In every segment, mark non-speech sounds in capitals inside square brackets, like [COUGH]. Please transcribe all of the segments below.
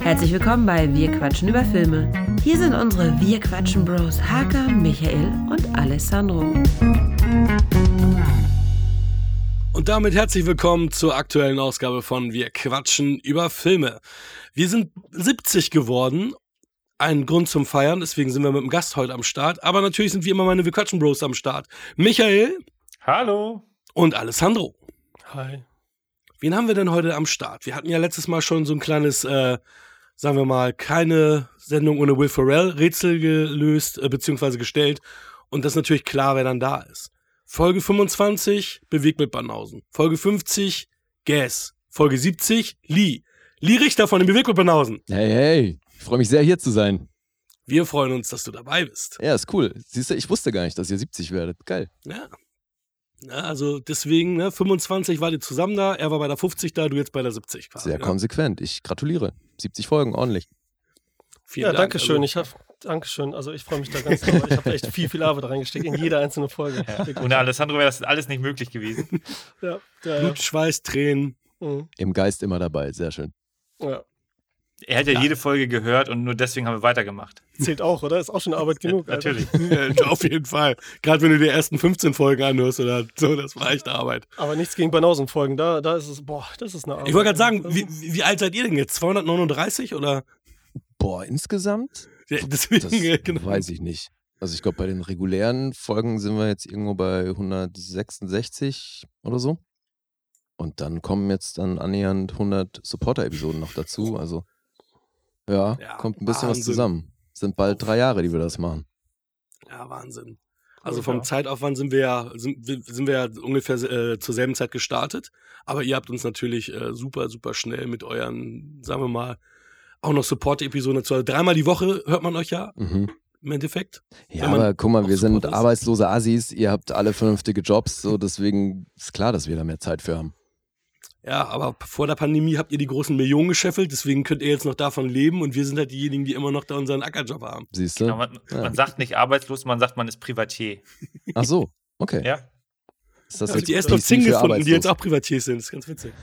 Herzlich willkommen bei Wir quatschen über Filme. Hier sind unsere Wir quatschen Bros Haka, Michael und Alessandro. Und damit herzlich willkommen zur aktuellen Ausgabe von Wir quatschen über Filme. Wir sind 70 geworden. Ein Grund zum Feiern, deswegen sind wir mit dem Gast heute am Start. Aber natürlich sind wie immer meine Wir quatschen Bros am Start. Michael. Hallo. Und Alessandro. Hi. Wen haben wir denn heute am Start? Wir hatten ja letztes Mal schon so ein kleines, äh, sagen wir mal, keine Sendung ohne Will Ferrell Rätsel gelöst, äh, beziehungsweise gestellt. Und das ist natürlich klar, wer dann da ist. Folge 25, Bewegt mit Banausen. Folge 50, Gas. Folge 70, Lee. Lee Richter von den Bewegt mit Banausen. Hey, hey. Ich freue mich sehr, hier zu sein. Wir freuen uns, dass du dabei bist. Ja, ist cool. Siehst du, ich wusste gar nicht, dass ihr 70 werdet. Geil. Ja. Ja also deswegen, ne, 25 war ihr zusammen da, er war bei der 50 da, du jetzt bei der 70 quasi. Sehr ja. konsequent. Ich gratuliere. 70 Folgen, ordentlich. Vielen ja, Dank. danke schön. Also, ich habe Dankeschön. Also ich freue mich da ganz doll. Ich habe echt viel, viel Arbeit reingesteckt in jede einzelne Folge. Ja. Ohne Alessandro wäre das alles nicht möglich gewesen. [LAUGHS] ja, ja, Blut, Schweiß, Tränen. Mhm. Im Geist immer dabei. Sehr schön. Ja. Er hat ja, ja, jede Folge gehört und nur deswegen haben wir weitergemacht. Zählt auch, oder? Ist auch schon Arbeit [LAUGHS] genug. [LAUGHS] Ja, natürlich. ja, auf jeden Fall. Gerade wenn du die ersten 15 Folgen anhörst oder so, das war echt Arbeit. Aber nichts gegen Banausen-Folgen. Da, da ist es, boah, das ist eine Arbeit. Ich wollte gerade sagen, wie, wie alt seid ihr denn jetzt? 239 oder? Boah, insgesamt? Ja, [LAUGHS] deswegen, das genau. weiß ich nicht. Also ich glaube, bei den regulären Folgen sind wir jetzt irgendwo bei 166 oder so. Und dann kommen jetzt dann annähernd 100 Supporter-Episoden noch dazu. Also ja, ja kommt ein bisschen Wahnsinn. was zusammen. Sind bald drei Jahre, die wir das machen. Ja, Wahnsinn. Also vom ja. Zeitaufwand sind wir ja, sind, sind wir ja ungefähr äh, zur selben Zeit gestartet. Aber ihr habt uns natürlich äh, super, super schnell mit euren, sagen wir mal, auch noch Support-Episoden dazu. Also dreimal die Woche hört man euch ja. Mhm. Im Endeffekt. Ja, aber guck mal, wir sind arbeitslose Assis, ihr habt alle vernünftige Jobs, so deswegen ist klar, dass wir da mehr Zeit für haben. Ja, aber vor der Pandemie habt ihr die großen Millionen gescheffelt, deswegen könnt ihr jetzt noch davon leben und wir sind halt diejenigen, die immer noch da unseren Ackerjob haben. Siehst du? Genau, man, ja. man, sagt nicht arbeitslos, man sagt, man ist Privatier. Ach so, okay. Ja. Ist das ja, jetzt die erst noch Zing gefunden, die jetzt auch Privatiers sind. Das ist ganz witzig. [LAUGHS]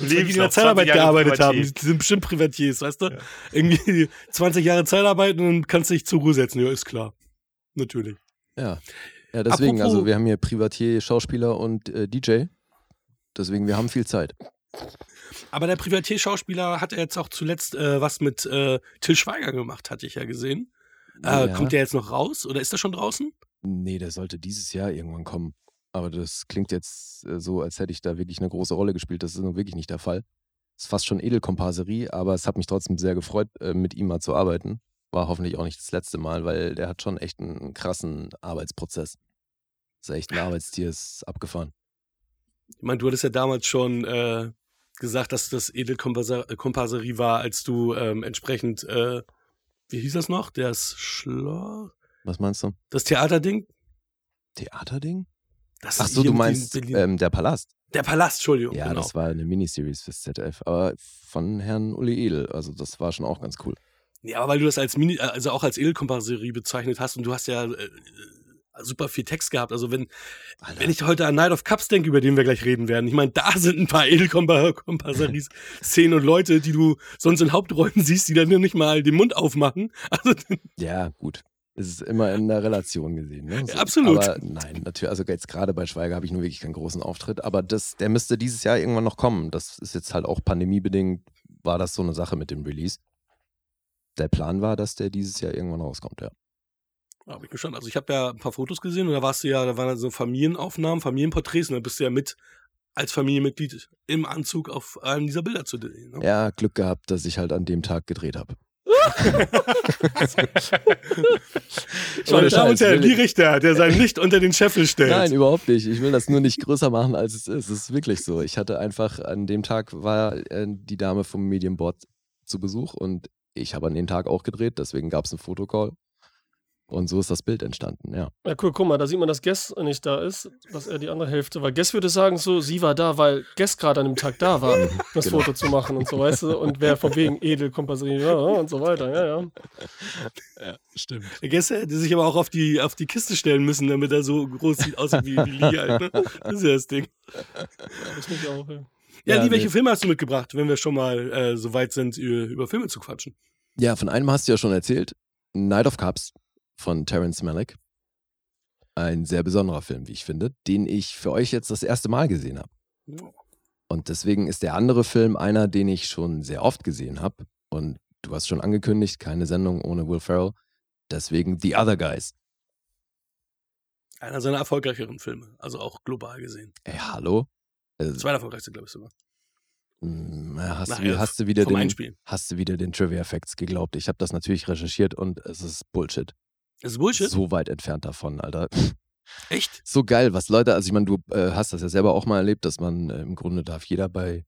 Und die in der Zeitarbeit gearbeitet haben. Die sind bestimmt Privatiers, weißt du? Ja. Irgendwie 20 Jahre Zeitarbeit und dann kannst du dich zur Ruhe setzen. Ja, ist klar. Natürlich. Ja. Ja, deswegen, Apropos, also wir haben hier Privatier, Schauspieler und äh, DJ. Deswegen, wir haben viel Zeit. Aber der Privatier-Schauspieler hat jetzt auch zuletzt äh, was mit äh, Till Schweiger gemacht, hatte ich ja gesehen. Äh, ja. Kommt der jetzt noch raus oder ist er schon draußen? Nee, der sollte dieses Jahr irgendwann kommen. Aber das klingt jetzt äh, so, als hätte ich da wirklich eine große Rolle gespielt. Das ist nun wirklich nicht der Fall. Ist fast schon Edelkomparserie, aber es hat mich trotzdem sehr gefreut, äh, mit ihm mal zu arbeiten. War hoffentlich auch nicht das letzte Mal, weil der hat schon echt einen krassen Arbeitsprozess. Ist echt ein Arbeitstier, ist abgefahren. Ich meine, du hattest ja damals schon äh, gesagt, dass das Edelkomparserie war, als du ähm, entsprechend, äh, wie hieß das noch? Das Schloss. Was meinst du? Das Theaterding? Theaterding? Das Ach so, du meinst ähm, der Palast. Der Palast, Entschuldigung. Ja, genau. das war eine Miniseries fürs ZDF, aber von Herrn Uli Edel. Also das war schon auch ganz cool. Ja, aber weil du das als Mini, also auch als Edelkomparserie bezeichnet hast und du hast ja äh, super viel Text gehabt. Also wenn, wenn ich heute an Night of Cups denke, über den wir gleich reden werden, ich meine, da [LAUGHS] sind ein paar Edelkomparseries-Szenen [LAUGHS] und Leute, die du sonst in Hauptrollen siehst, die dann nicht mal den Mund aufmachen. [LAUGHS] Also, ja, gut. Es ist immer in der Relation gesehen. Ne? So, absolut. Aber nein, natürlich, also jetzt gerade bei Schweiger habe ich nur wirklich keinen großen Auftritt, aber das, der müsste dieses Jahr irgendwann noch kommen. Das ist jetzt halt auch pandemiebedingt, war das so eine Sache mit dem Release. Der Plan war, dass der dieses Jahr irgendwann rauskommt, ja. Ja, bin ich gespannt. Also ich habe ja ein paar Fotos gesehen und da warst du ja, da waren so Familienaufnahmen, Familienporträts und da bist du ja mit als Familienmitglied im Anzug auf einem dieser Bilder zu sehen. Ne? Ja, Glück gehabt, dass ich halt an dem Tag gedreht habe. Meine Damen und Herren, die Richter, der sein Licht unter den Scheffel stellt. Nein, überhaupt nicht. Ich will das nur nicht größer machen, als es ist. Es ist wirklich so. Ich hatte einfach, an dem Tag war äh, die Dame vom Medienboard zu Besuch und ich habe an dem Tag auch gedreht, deswegen gab es einen Fotocall. Und so ist das Bild entstanden, ja. Ja, cool, guck mal, da sieht man, dass Guess nicht da ist, dass er die andere Hälfte, weil Guess würde sagen, so, sie war da, weil Guess gerade an dem Tag da war, das genau. Foto zu machen und so, weißt du, und wer von wegen edel kompasiert, ja, und so weiter, ja, ja. [LAUGHS] Ja, stimmt. Guess hätte sich aber auch auf die, auf die Kiste stellen müssen, damit er so groß sieht, aussieht wie, wie Lee halt, ne? Das ist ja das Ding. Das mich auch, ja. Ja, ja Lee, welche Filme hast du mitgebracht, wenn wir schon mal äh, so weit sind, über, Filme zu quatschen? Ja, von einem hast du ja schon erzählt. Night of Cups von Terence Malick. Ein sehr besonderer Film, wie ich finde, den ich für euch jetzt das erste Mal gesehen habe. Und deswegen ist der andere Film einer, den ich schon sehr oft gesehen habe. Und du hast schon angekündigt, keine Sendung ohne Will Ferrell. Deswegen The Other Guys. Einer seiner erfolgreicheren Filme, also auch global gesehen. Ey, hallo? Also, Zweiter erfolgreichste, glaube ich sogar. Hm, hast, du, hast, du wieder den, hast du wieder den Trivia Facts geglaubt? Ich habe das natürlich recherchiert und es ist Bullshit. Das ist Bullshit? So weit entfernt davon, Alter. [LAUGHS] Echt? So geil, was Leute, also ich meine, du äh, hast das ja selber auch mal erlebt, dass man äh, im Grunde darf jeder bei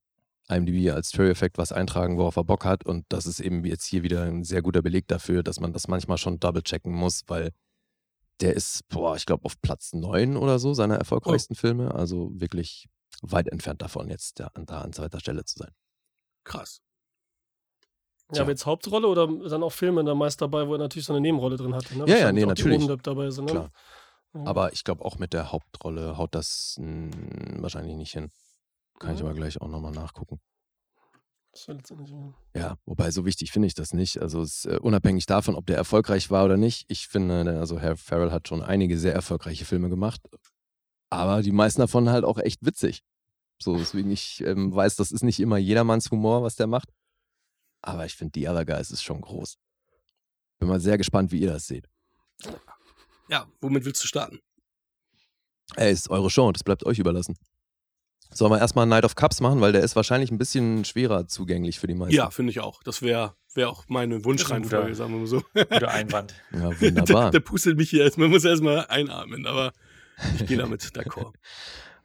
IMDb als Trivia-Effekt was eintragen, worauf er Bock hat. Und das ist eben jetzt hier wieder ein sehr guter Beleg dafür, dass man das manchmal schon double-checken muss, weil der ist, boah, ich glaube, auf Platz 9 oder so seiner erfolgreichsten oh. Filme. Also wirklich weit entfernt davon, jetzt da, da an zweiter Stelle zu sein. Krass. Ja, aber jetzt Hauptrolle oder dann auch Filme da meist dabei, wo er natürlich so eine Nebenrolle drin hat. Ne? Ja, ja, nee, natürlich. Dabei sind, ne? Klar. Ja. Aber ich glaube auch mit der Hauptrolle haut das mh, hm, wahrscheinlich nicht hin. Kann ja. ich aber gleich auch nochmal nachgucken. Ja, wobei so wichtig finde ich das nicht. Also es, äh, unabhängig davon, ob der erfolgreich war oder nicht. Ich finde, also Herr Farrell hat schon einige sehr erfolgreiche Filme gemacht, aber die meisten davon halt auch echt witzig. So, deswegen ich ähm, weiß, das ist nicht immer jedermanns Humor, was der macht. Aber ich finde, The Other Guys ist schon groß. Bin mal sehr gespannt, wie ihr das seht. Ja, womit willst du starten? Ey, ist eure Show, das bleibt euch überlassen. Sollen wir erstmal Night of Cups machen, weil der ist wahrscheinlich ein bisschen schwerer zugänglich für die meisten. Ja, finde ich auch. Das wäre wär auch meine Wunschreihenfolge, sagen wir mal so. Guter Einwand. Ja, [LAUGHS] wunderbar. der, der pustet mich hier erstmal, muss erstmal einatmen, aber ich gehe [LAUGHS] damit d'accord.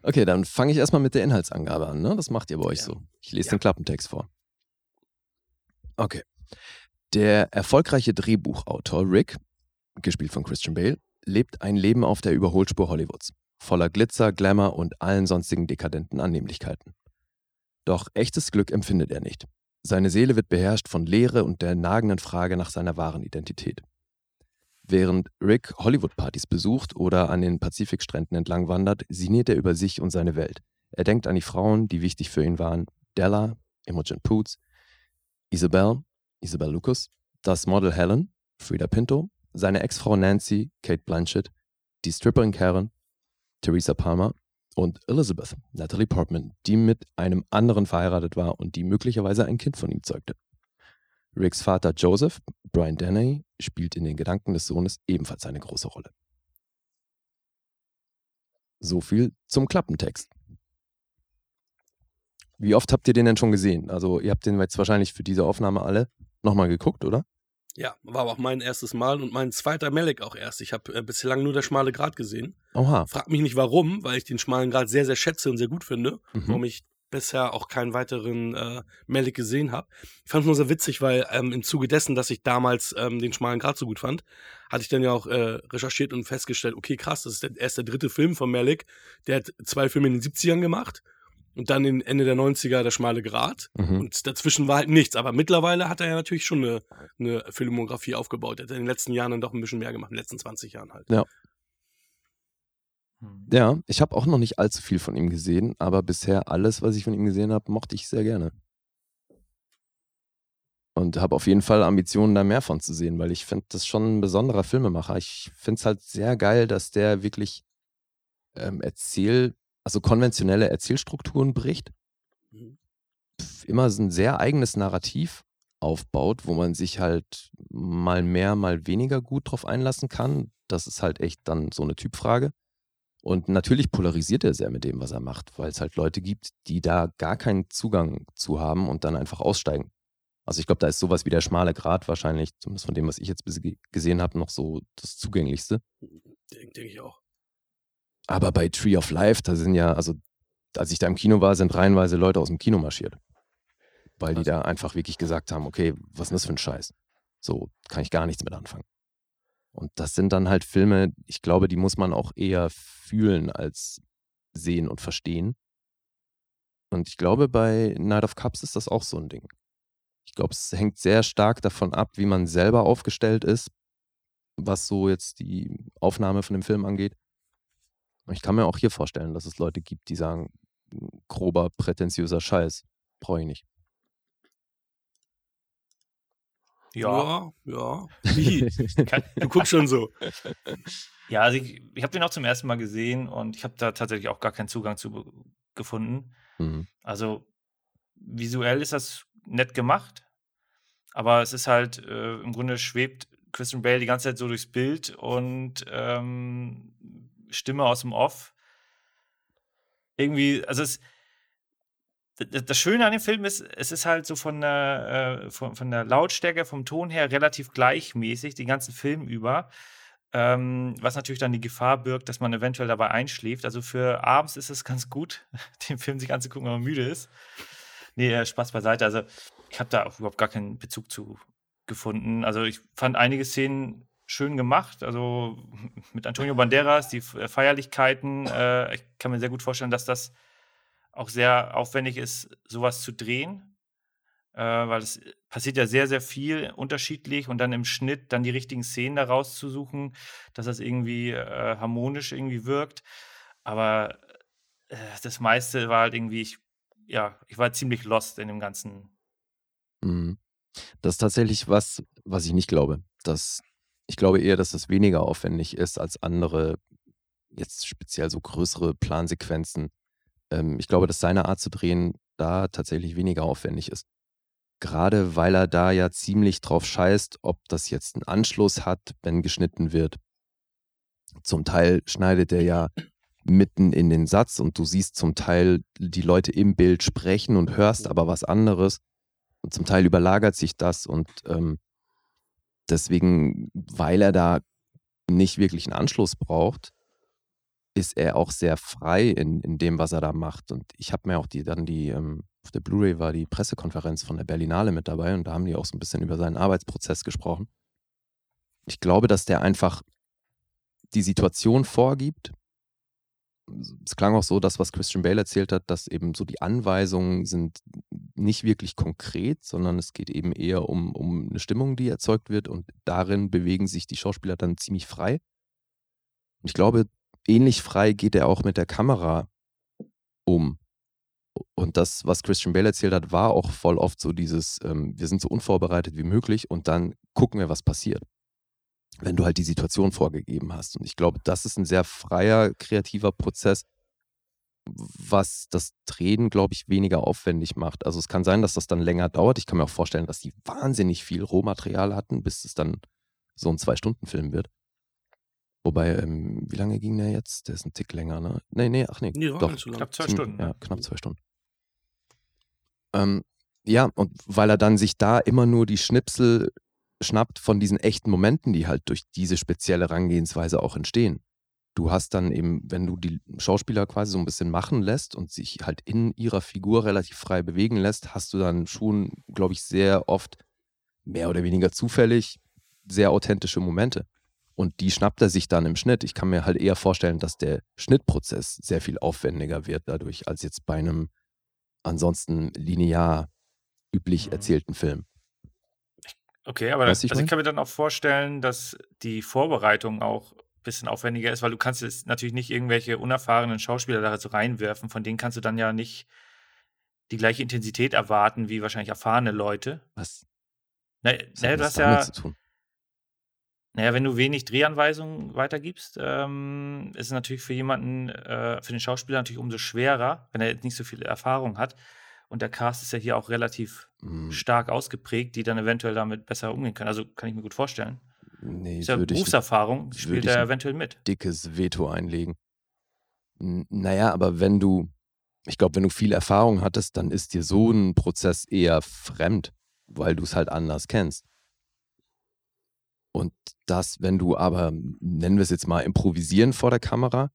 Okay, dann fange ich erstmal mit der Inhaltsangabe an. Ne? Das macht ihr bei euch ja. so. Ich lese ja. den Klappentext vor. Okay. Der erfolgreiche Drehbuchautor Rick, gespielt von Christian Bale, lebt ein Leben auf der Überholspur Hollywoods, voller Glitzer, Glamour und allen sonstigen dekadenten Annehmlichkeiten. Doch echtes Glück empfindet er nicht. Seine Seele wird beherrscht von Leere und der nagenden Frage nach seiner wahren Identität. Während Rick Hollywood-Partys besucht oder an den Pazifikstränden entlang wandert, sinniert er über sich und seine Welt. Er denkt an die Frauen, die wichtig für ihn waren: Della, Imogen Poots, Isabel, Isabel Lucas, das Model Helen, Frida Pinto, seine Ex-Frau Nancy, Kate Blanchett, die Stripperin Karen, Theresa Palmer und Elizabeth, Natalie Portman, die mit einem anderen verheiratet war und die möglicherweise ein Kind von ihm zeugte. Ricks Vater Joseph, Brian Denny, spielt in den Gedanken des Sohnes ebenfalls eine große Rolle. So viel zum Klappentext. Wie oft habt ihr den denn schon gesehen? Also, ihr habt den jetzt wahrscheinlich für diese Aufnahme alle nochmal geguckt, oder? Ja, war aber auch mein erstes Mal und mein zweiter Melek auch erst. Ich habe äh, bislang nur der schmale Grat gesehen. Oha. Frag mich nicht warum, weil ich den schmalen Grat sehr, sehr schätze und sehr gut finde. Mhm. Warum ich bisher auch keinen weiteren äh, Melek gesehen habe. Ich fand es nur sehr witzig, weil ähm, im Zuge dessen, dass ich damals ähm, den schmalen Grat so gut fand, hatte ich dann ja auch äh, recherchiert und festgestellt, okay, krass, das ist der, erst der dritte Film von Melek. Der hat zwei Filme in den 70ern gemacht und dann in Ende der 90er der schmale Grat. Mhm. Und dazwischen war halt nichts. Aber mittlerweile hat er ja natürlich schon eine, eine Filmografie aufgebaut. Er hat in den letzten Jahren dann doch ein bisschen mehr gemacht, in den letzten 20 Jahren halt. Ja. Hm. Ja, ich habe auch noch nicht allzu viel von ihm gesehen, aber bisher alles, was ich von ihm gesehen habe, mochte ich sehr gerne. Und habe auf jeden Fall Ambitionen, da mehr von zu sehen, weil ich finde das schon ein besonderer Filmemacher. Ich finde es halt sehr geil, dass der wirklich ähm, Erzähl, also konventionelle Erzählstrukturen bricht. Mhm. Immer so ein sehr eigenes Narrativ aufbaut, wo man sich halt mal mehr, mal weniger gut drauf einlassen kann. Das ist halt echt dann so eine Typfrage. Und natürlich polarisiert er sehr mit dem, was er macht, weil es halt Leute gibt, die da gar keinen Zugang zu haben und dann einfach aussteigen. Also ich glaube, da ist sowas wie der schmale Grat wahrscheinlich, zumindest von dem, was ich jetzt gesehen habe, noch so das Zugänglichste. Denke denk ich auch. Aber bei Tree of Life, da sind ja, also als ich da im Kino war, sind reihenweise Leute aus dem Kino marschiert. Weil die da einfach wirklich gesagt haben, okay, was ist das für ein Scheiß? So kann ich gar nichts mit anfangen. Und das sind dann halt Filme, ich glaube, die muss man auch eher fühlen als sehen und verstehen. Und ich glaube, bei Night of Cups ist das auch so ein Ding. Ich glaube, es hängt sehr stark davon ab, wie man selber aufgestellt ist, was so jetzt die Aufnahme von dem Film angeht. Und ich kann mir auch hier vorstellen, dass es Leute gibt, die sagen, grober, prätentiöser Scheiß, brauche ich nicht. Ja, ja. ja. Wie? du guckst schon so. [LAUGHS] Ja, also ich, ich habe den auch zum ersten Mal gesehen und ich habe da tatsächlich auch gar keinen Zugang zu gefunden. Mhm. Also visuell ist das nett gemacht, aber es ist halt, äh, im Grunde schwebt Christian Bale die ganze Zeit so durchs Bild und ähm, Stimme aus dem Off. Irgendwie, also es, das Schöne an dem Film ist, es ist halt so von der, äh, von, von der Lautstärke, vom Ton her relativ gleichmäßig, den ganzen Film über. Ähm, was natürlich dann die Gefahr birgt, dass man eventuell dabei einschläft. Also für abends ist es ganz gut, [LAUGHS] den Film sich anzugucken, wenn man müde ist. Nee, äh, Spaß beiseite. Also ich habe da auch überhaupt gar keinen Bezug zu gefunden. Also ich fand einige Szenen schön gemacht. Also mit Antonio Banderas, die Feierlichkeiten. Äh, ich kann mir sehr gut vorstellen, dass das auch sehr aufwendig ist, sowas zu drehen, äh, weil es passiert ja sehr, sehr viel unterschiedlich und dann im Schnitt dann die richtigen Szenen da rauszusuchen, dass das irgendwie äh, harmonisch irgendwie wirkt. Aber äh, das meiste war halt irgendwie, ich, ja, ich war ziemlich lost in dem ganzen. Mhm. Das ist tatsächlich was, was ich nicht glaube. Das, ich glaube eher, dass das weniger aufwendig ist als andere, jetzt speziell so größere Plansequenzen ähm, ich glaube, dass seine Art zu drehen da tatsächlich weniger aufwendig ist. Gerade weil er da ja ziemlich drauf scheißt, ob das jetzt einen Anschluss hat, wenn geschnitten wird. Zum Teil schneidet er ja mitten in den Satz und du siehst zum Teil die Leute im Bild sprechen und hörst aber was anderes. Und zum Teil überlagert sich das und ähm, deswegen, weil er da nicht wirklich einen Anschluss braucht, ist er auch sehr frei in, in dem, was er da macht. Und ich habe mir auch die, dann die, ähm, auf der Blu-ray war die Pressekonferenz von der Berlinale mit dabei und da haben die auch so ein bisschen über seinen Arbeitsprozess gesprochen. Ich glaube, dass der einfach die Situation vorgibt. Es klang auch so, das, was Christian Bale erzählt hat, dass eben so die Anweisungen sind nicht wirklich konkret, sondern es geht eben eher um, um eine Stimmung, die erzeugt wird und darin bewegen sich die Schauspieler dann ziemlich frei. Ich glaube, ähnlich frei geht er auch mit der Kamera um. Und das, was Christian Bale erzählt hat, war auch voll oft so dieses, ähm, wir sind so unvorbereitet wie möglich und dann gucken wir, was passiert. Wenn du halt die Situation vorgegeben hast. Und ich glaube, das ist ein sehr freier, kreativer Prozess, was das Drehen, glaube ich, weniger aufwendig macht. Also es kann sein, dass das dann länger dauert. Ich kann mir auch vorstellen, dass die wahnsinnig viel Rohmaterial hatten, bis es dann so ein Zwei-Stunden-Film wird. Wobei, ähm, wie lange ging der jetzt? Der ist ein Tick länger, ne? Nee, nee, ach nee. nee doch. Knapp zwei Stunden. Ja, knapp zwei Stunden. Ähm, ja, und weil er dann sich da immer nur die Schnipsel schnappt von diesen echten Momenten, die halt durch diese spezielle Herangehensweise auch entstehen. Du hast dann eben, wenn du die Schauspieler quasi so ein bisschen machen lässt und sich halt in ihrer Figur relativ frei bewegen lässt, hast du dann schon, glaube ich, sehr oft mehr oder weniger zufällig sehr authentische Momente. Und die schnappt er sich dann im Schnitt. Ich kann mir halt eher vorstellen, dass der Schnittprozess sehr viel aufwendiger wird dadurch, als jetzt bei einem ansonsten linear üblich mhm. erzählten Film. Okay, aber das, ich, also ich kann mir dann auch vorstellen, dass die Vorbereitung auch ein bisschen aufwendiger ist, weil du kannst jetzt natürlich nicht irgendwelche unerfahrenen Schauspieler da so reinwerfen, von denen kannst du dann ja nicht die gleiche Intensität erwarten wie wahrscheinlich erfahrene Leute. Was? Na, na, du hast ja, naja, wenn du wenig Drehanweisungen weitergibst, ähm, ist es natürlich für jemanden, äh, für den Schauspieler natürlich umso schwerer, wenn er jetzt nicht so viel Erfahrung hat. Und der Cast ist ja hier auch relativ mm. stark ausgeprägt, die dann eventuell damit besser umgehen können. Also kann ich mir gut vorstellen. Nee, ist ja Berufserfahrung, ich, spielt er eventuell mit. Dickes Veto einlegen. N naja, aber wenn du, ich glaube, wenn du viel Erfahrung hattest, dann ist dir so ein Prozess eher fremd, weil du es halt anders kennst. Und das, wenn du aber, nennen wir es jetzt mal, improvisieren vor der Kamera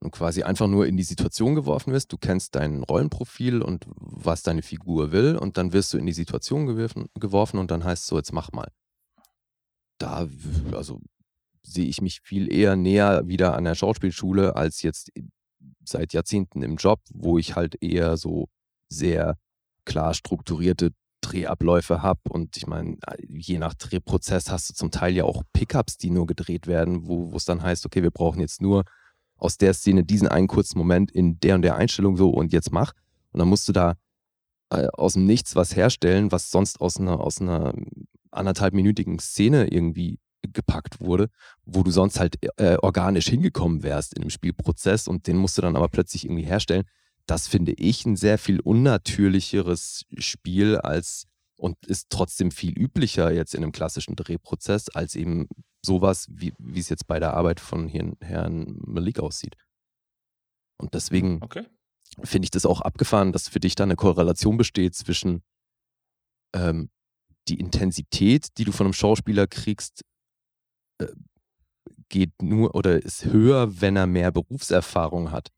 und quasi einfach nur in die Situation geworfen wirst, du kennst dein Rollenprofil und was deine Figur will und dann wirst du in die Situation geworfen, geworfen und dann heißt es so, jetzt mach mal. Da, also sehe ich mich viel eher näher wieder an der Schauspielschule als jetzt seit Jahrzehnten im Job, wo ich halt eher so sehr klar strukturierte Drehabläufe habe. Und ich meine, je nach Drehprozess hast du zum Teil ja auch Pickups, die nur gedreht werden, wo es dann heißt, okay, wir brauchen jetzt nur aus der Szene diesen einen kurzen Moment in der und der Einstellung so und jetzt mach. Und dann musst du da äh, aus dem Nichts was herstellen, was sonst aus einer, aus einer anderthalbminütigen Szene irgendwie gepackt wurde, wo du sonst halt äh, organisch hingekommen wärst in dem Spielprozess und den musst du dann aber plötzlich irgendwie herstellen. Das finde ich ein sehr viel unnatürlicheres Spiel als und ist trotzdem viel üblicher jetzt in einem klassischen Drehprozess als eben sowas, wie, wie es jetzt bei der Arbeit von Herrn Malik aussieht. Und deswegen okay. finde ich das auch abgefahren, dass für dich da eine Korrelation besteht zwischen ähm, die Intensität, die du von einem Schauspieler kriegst, äh, geht nur oder ist höher, wenn er mehr Berufserfahrung hat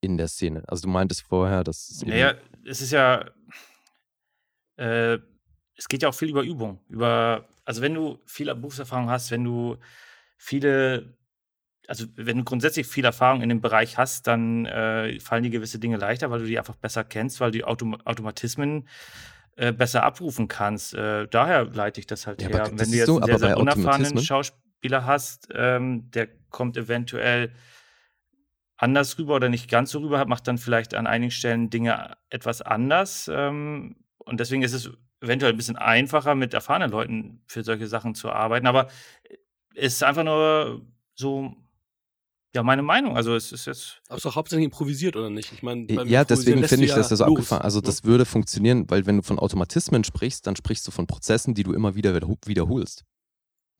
in der Szene. Also du meintest vorher, dass Naja, es ist ja, äh, es geht ja auch viel über Übung. Über, also wenn du viel Berufserfahrung hast, wenn du viele, also wenn du grundsätzlich viel Erfahrung in dem Bereich hast, dann äh, fallen dir gewisse Dinge leichter, weil du die einfach besser kennst, weil du Autom Automatismen äh, besser abrufen kannst. Äh, daher leite ich das halt ja, her. Wenn du jetzt so, einen sehr, sehr unerfahrenen Schauspieler hast, ähm, der kommt eventuell anders rüber oder nicht ganz so rüber, macht dann vielleicht an einigen Stellen Dinge etwas anders. Ähm, und deswegen ist es eventuell ein bisschen einfacher, mit erfahrenen Leuten für solche Sachen zu arbeiten. Aber es ist einfach nur so ja, meine Meinung. Also es ist jetzt. Aber es ist doch hauptsächlich improvisiert, oder nicht? Ich meine, ja, deswegen finde ich, dass das so abgefahren. Also das würde funktionieren, weil wenn du von Automatismen sprichst, dann sprichst du von Prozessen, die du immer wieder wiederholst.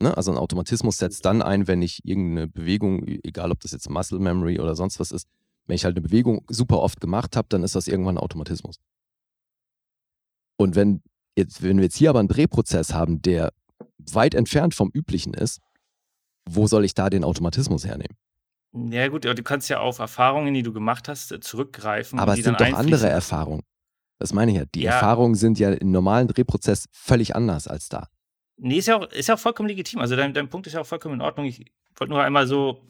Ne? Also ein Automatismus setzt dann ein, wenn ich irgendeine Bewegung, e-, egal ob das jetzt Muscle Memory oder sonst was ist, wenn ich halt eine Bewegung super oft gemacht habe, dann ist das irgendwann ein Automatismus. Und wenn, jetzt, wenn wir jetzt hier aber einen Drehprozess haben, der weit entfernt vom üblichen ist, wo soll ich da den Automatismus hernehmen? Ja, gut, aber du kannst ja auf Erfahrungen, die du gemacht hast, äh, zurückgreifen. Aber es sind doch andere Erfahrungen. Das meine ich ja. Die ja. Erfahrungen sind ja im normalen Drehprozess völlig anders als da. Nee, ist ja auch, ist ja auch vollkommen legitim. Also dein, dein Punkt ist ja auch vollkommen in Ordnung. Ich wollte nur einmal so,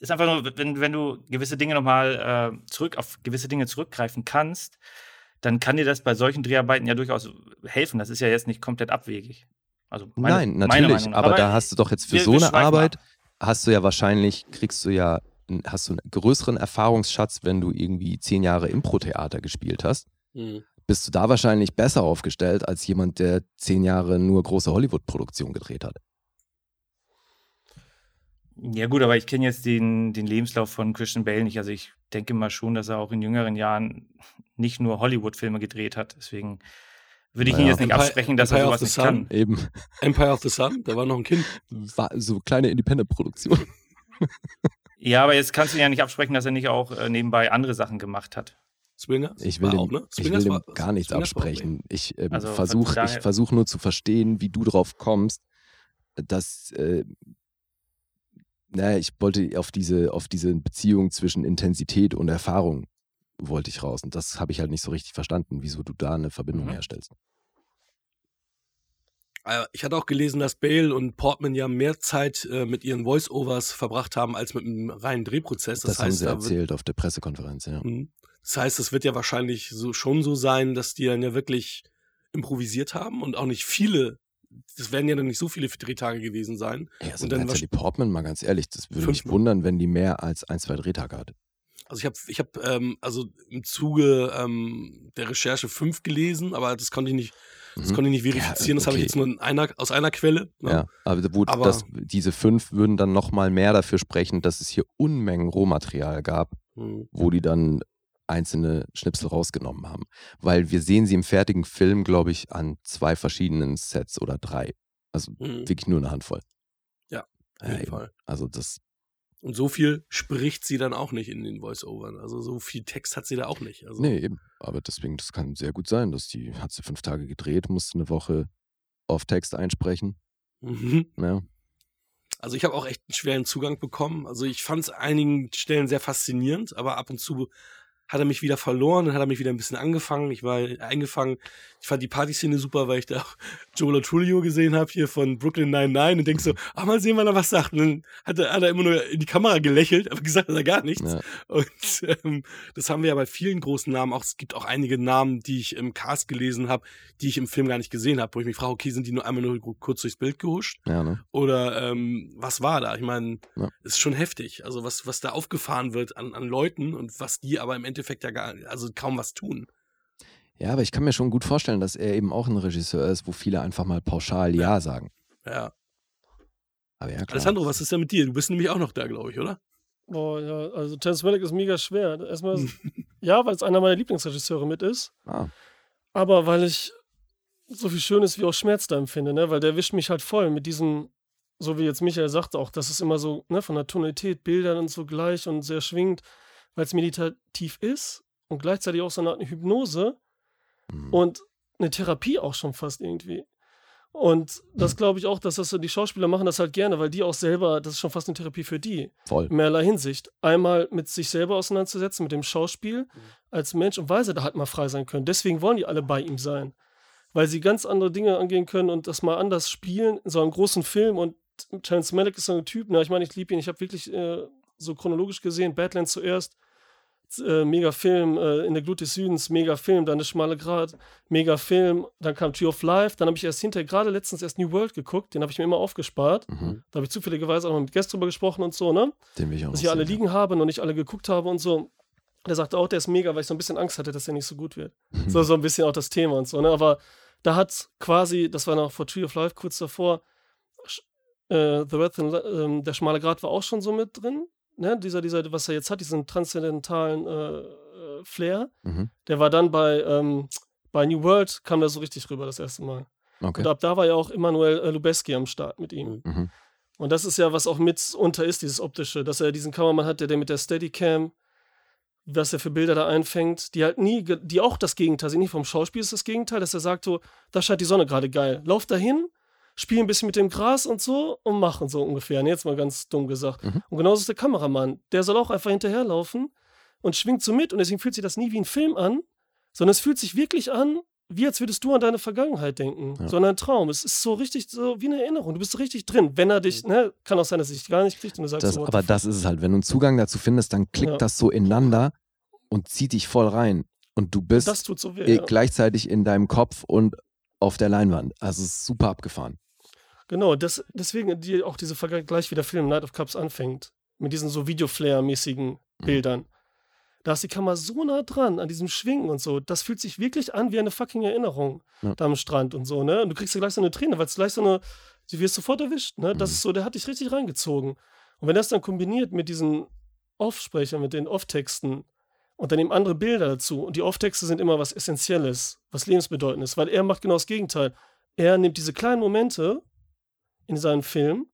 ist einfach nur, wenn, wenn du gewisse Dinge nochmal äh, zurück, auf gewisse Dinge zurückgreifen kannst, dann kann dir das bei solchen Dreharbeiten ja durchaus helfen. Das ist ja jetzt nicht komplett abwegig. Also meine, Nein, natürlich, aber, aber, da hast du doch jetzt für wir, so eine Arbeit, mal. hast du ja wahrscheinlich, kriegst du ja, hast du einen größeren Erfahrungsschatz, wenn du irgendwie zehn Jahre Impro-Theater gespielt hast. Mhm bist du da wahrscheinlich besser aufgestellt als jemand, der zehn Jahre nur große Hollywood-Produktionen gedreht hat. Ja, gut, aber ich kenne jetzt den, den Lebenslauf von Christian Bale nicht. Also ich denke mal schon, dass er auch in jüngeren Jahren nicht nur Hollywood-Filme gedreht hat. Deswegen würde ich naja. ihn jetzt nicht Empire, absprechen, dass Empire er sowas nicht Sun. kann. Eben. Empire of the Sun, da war noch ein Kind. War so kleine Independent-Produktion. ja, aber jetzt kannst du ihn ja nicht absprechen, dass er nicht auch äh, nebenbei andere Sachen gemacht hat. Swingers? Ich will, dem, ne? ich will dem gar nichts Swingers absprechen. Ich ähm, also versuche versuch nur zu verstehen, wie du drauf kommst, dass, äh, naja, ich wollte auf diese, auf diese Beziehung zwischen Intensität und Erfahrung wollte ich raus. Und das habe ich halt nicht so richtig verstanden, wieso du da eine Verbindung mhm. herstellst. Äh, ich hatte auch gelesen, dass Bale und Portman ja mehr Zeit äh, mit ihren Voice-Overs verbracht haben als mit einem reinen Drehprozess. Das, das heißt, haben sie erzählt auf der Pressekonferenz, ja. Mhm. Das heißt, es wird ja wahrscheinlich so, schon so sein, dass die dann ja wirklich improvisiert haben und auch nicht viele. Das werden ja dann nicht so viele Drehtage gewesen sein. Ja, also und dann Natalie Portman, mal ganz ehrlich, das würde mich wundern, wenn die mehr als ein, zwei Drehtage hat. Also ich habe, ich habe, ähm, also im Zuge ähm, der Recherche fünf gelesen, aber das konnte ich nicht, das mhm. konnte ich nicht verifizieren. Ja, okay. Das habe ich jetzt nur einer, aus einer Quelle. Ne? Ja, aber, gut, aber das, diese fünf würden dann noch mal mehr dafür sprechen, dass es hier Unmengen Rohmaterial gab, mhm. wo die dann einzelne Schnipsel rausgenommen haben. Weil wir sehen sie im fertigen Film, glaube ich, an zwei verschiedenen Sets oder drei. Also mhm. wirklich nur eine Handvoll. Ja, auf jeden ja, Fall. Also das. Und so viel spricht sie dann auch nicht in den Voice-Overn. Also so viel Text hat sie da auch nicht. Also nee, eben. Aber deswegen, das kann sehr gut sein, dass die, hat sie fünf Tage gedreht, musste eine Woche auf Text einsprechen. Mhm. Ja. Also ich habe auch echt einen schweren Zugang bekommen. Also ich fand es einigen Stellen sehr faszinierend, aber ab und zu hat er mich wieder verloren, dann hat er mich wieder ein bisschen angefangen. Ich war eingefangen. Ich fand die Partyszene super, weil ich da [LAUGHS] auch Joel Trulio gesehen habe hier von Brooklyn 99 und denk so, ach mal sehen, wann er was sagt. Und dann hat er, hat er immer nur in die Kamera gelächelt, aber gesagt hat er gar nichts. Ja. Und ähm, das haben wir ja bei vielen großen Namen auch. Es gibt auch einige Namen, die ich im Cast gelesen habe, die ich im Film gar nicht gesehen habe, wo ich mich frage, okay, sind die nur einmal nur kurz durchs Bild gehuscht? Ja, ne? Oder ähm, was war da? Ich meine, ja. ist schon heftig. Also was, was da aufgefahren wird an, an Leuten und was die aber im Endeffekt ja gar, also kaum was tun. Ja, aber ich kann mir schon gut vorstellen, dass er eben auch ein Regisseur ist, wo viele einfach mal pauschal Ja, ja sagen. Ja. Aber ja, klar. Alessandro, was ist denn mit dir? Du bist nämlich auch noch da, glaube ich, oder? Oh ja, also Terence Malick ist mega schwer. Erstmal, [LAUGHS] ja, weil es einer meiner Lieblingsregisseure mit ist. Ah. Aber weil ich so viel Schönes wie auch Schmerz da empfinde, ne? Weil der erwischt mich halt voll mit diesen, so wie jetzt Michael sagt auch, das ist immer so, ne, von der Tonalität, Bildern und so gleich und sehr schwingend, weil es meditativ ist und gleichzeitig auch so eine Art Hypnose mhm. und eine Therapie auch schon fast irgendwie. Und das glaube ich auch, dass das so die Schauspieler machen das halt gerne, weil die auch selber, das ist schon fast eine Therapie für die. Voll. In mehrerlei Hinsicht. Einmal mit sich selber auseinanderzusetzen, mit dem Schauspiel mhm. als Mensch und weil sie da halt mal frei sein können. Deswegen wollen die alle bei ihm sein. Weil sie ganz andere Dinge angehen können und das mal anders spielen in so einem großen Film. Und Chance Malick ist so ein Typ, na, ich meine, ich liebe ihn, ich habe wirklich äh, so chronologisch gesehen, Badlands zuerst, äh, mega Film, äh, in der Glut des Südens, mega Film, dann der schmale Grat, mega Film, dann kam Tree of Life, dann habe ich erst hinterher, gerade letztens erst New World geguckt, den habe ich mir immer aufgespart. Mhm. Da habe ich zufälligerweise auch mal mit Gästen drüber gesprochen und so, ne? Den will ich auch Dass ich alle liegen habe, noch nicht alle geguckt habe und so. Der sagte auch, der ist mega, weil ich so ein bisschen Angst hatte, dass der nicht so gut wird. Mhm. So, so ein bisschen auch das Thema und so, ne? Aber da hat quasi, das war noch vor Tree of Life kurz davor, äh, The Wrath and, äh, der schmale Grat war auch schon so mit drin ne, dieser, dieser, was er jetzt hat, diesen transzendentalen äh, äh, Flair, mhm. der war dann bei, ähm, bei New World, kam der so richtig rüber das erste Mal. Okay. Und ab da war ja auch Emanuel äh, Lubeski am Start mit ihm. Mhm. Und das ist ja, was auch mit unter ist, dieses Optische, dass er diesen Kameramann hat, der, der mit der Steadicam, was er für Bilder da einfängt, die halt nie, die auch das Gegenteil sind. Nicht vom Schauspiel ist das Gegenteil, dass er sagt so, da scheint die Sonne gerade geil. Lauf dahin, spielen ein bisschen mit dem Gras und so und machen so ungefähr. Und jetzt mal ganz dumm gesagt. Mhm. Und genauso ist der Kameramann. Der soll auch einfach hinterherlaufen und schwingt so mit. Und deswegen fühlt sich das nie wie ein Film an, sondern es fühlt sich wirklich an, wie als würdest du an deine Vergangenheit denken. Ja. So ein Traum. Es ist so richtig so wie eine Erinnerung. Du bist richtig drin. Wenn er dich, ne, kann auch sein, dass er dich gar nicht kriegt und du sagst das, so, Aber das ist es halt. Wenn du einen Zugang dazu findest, dann klickt ja. das so ineinander und zieht dich voll rein. Und du bist so weh, ja. gleichzeitig in deinem Kopf und auf der Leinwand. Also es ist super abgefahren. Genau, das, deswegen die, auch dieser Vergleich, wie der Film Night of Cups anfängt. Mit diesen so Videoflare-mäßigen mhm. Bildern. Da ist die Kamera so nah dran an diesem Schwingen und so. Das fühlt sich wirklich an wie eine fucking Erinnerung ja. da am Strand und so, ne? Und du kriegst ja gleich so eine Träne, weil es gleich so eine, du wirst sofort erwischt, ne? Das mhm. ist so, der hat dich richtig reingezogen. Und wenn das dann kombiniert mit diesen Off-Sprechern, mit den Off-Texten und dann eben andere Bilder dazu und die Off-Texte sind immer was Essentielles, was Lebensbedeutendes, weil er macht genau das Gegenteil. Er nimmt diese kleinen Momente in seinen Filmen,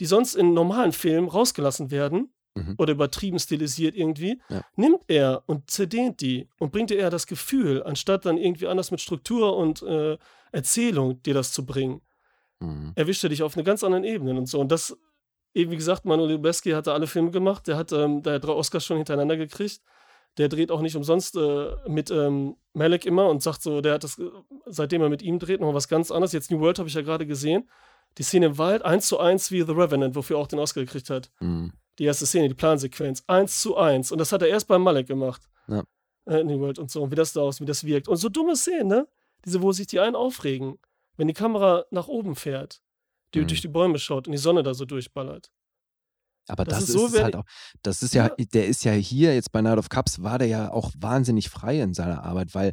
die sonst in normalen Filmen rausgelassen werden mhm. oder übertrieben stilisiert irgendwie, ja. nimmt er und zerdehnt die und bringt dir eher das Gefühl, anstatt dann irgendwie anders mit Struktur und äh, Erzählung dir das zu bringen. Mhm. Erwischt er dich auf eine ganz anderen Ebene und so. Und das, eben wie gesagt, Manuel Lubezki hatte alle Filme gemacht, der hat, ähm, hat drei Oscars schon hintereinander gekriegt. Der dreht auch nicht umsonst äh, mit ähm, Malek immer und sagt so, der hat das, seitdem er mit ihm dreht, noch was ganz anderes. Jetzt New World habe ich ja gerade gesehen die Szene im Wald eins zu eins wie The Revenant, wofür er auch den Oscar gekriegt hat. Mhm. Die erste Szene, die Plansequenz, eins zu eins. Und das hat er erst bei Malek gemacht. Ja. Äh, in New World und so. Und wie das da aussieht, wie das wirkt. Und so dumme Szenen, ne? Diese, wo sich die einen aufregen. Wenn die Kamera nach oben fährt, die mhm. durch die Bäume schaut und die Sonne da so durchballert. Aber das, das ist, ist so, halt auch, das ist ja, ja, der ist ja hier jetzt bei Night of Cups, war der ja auch wahnsinnig frei in seiner Arbeit, weil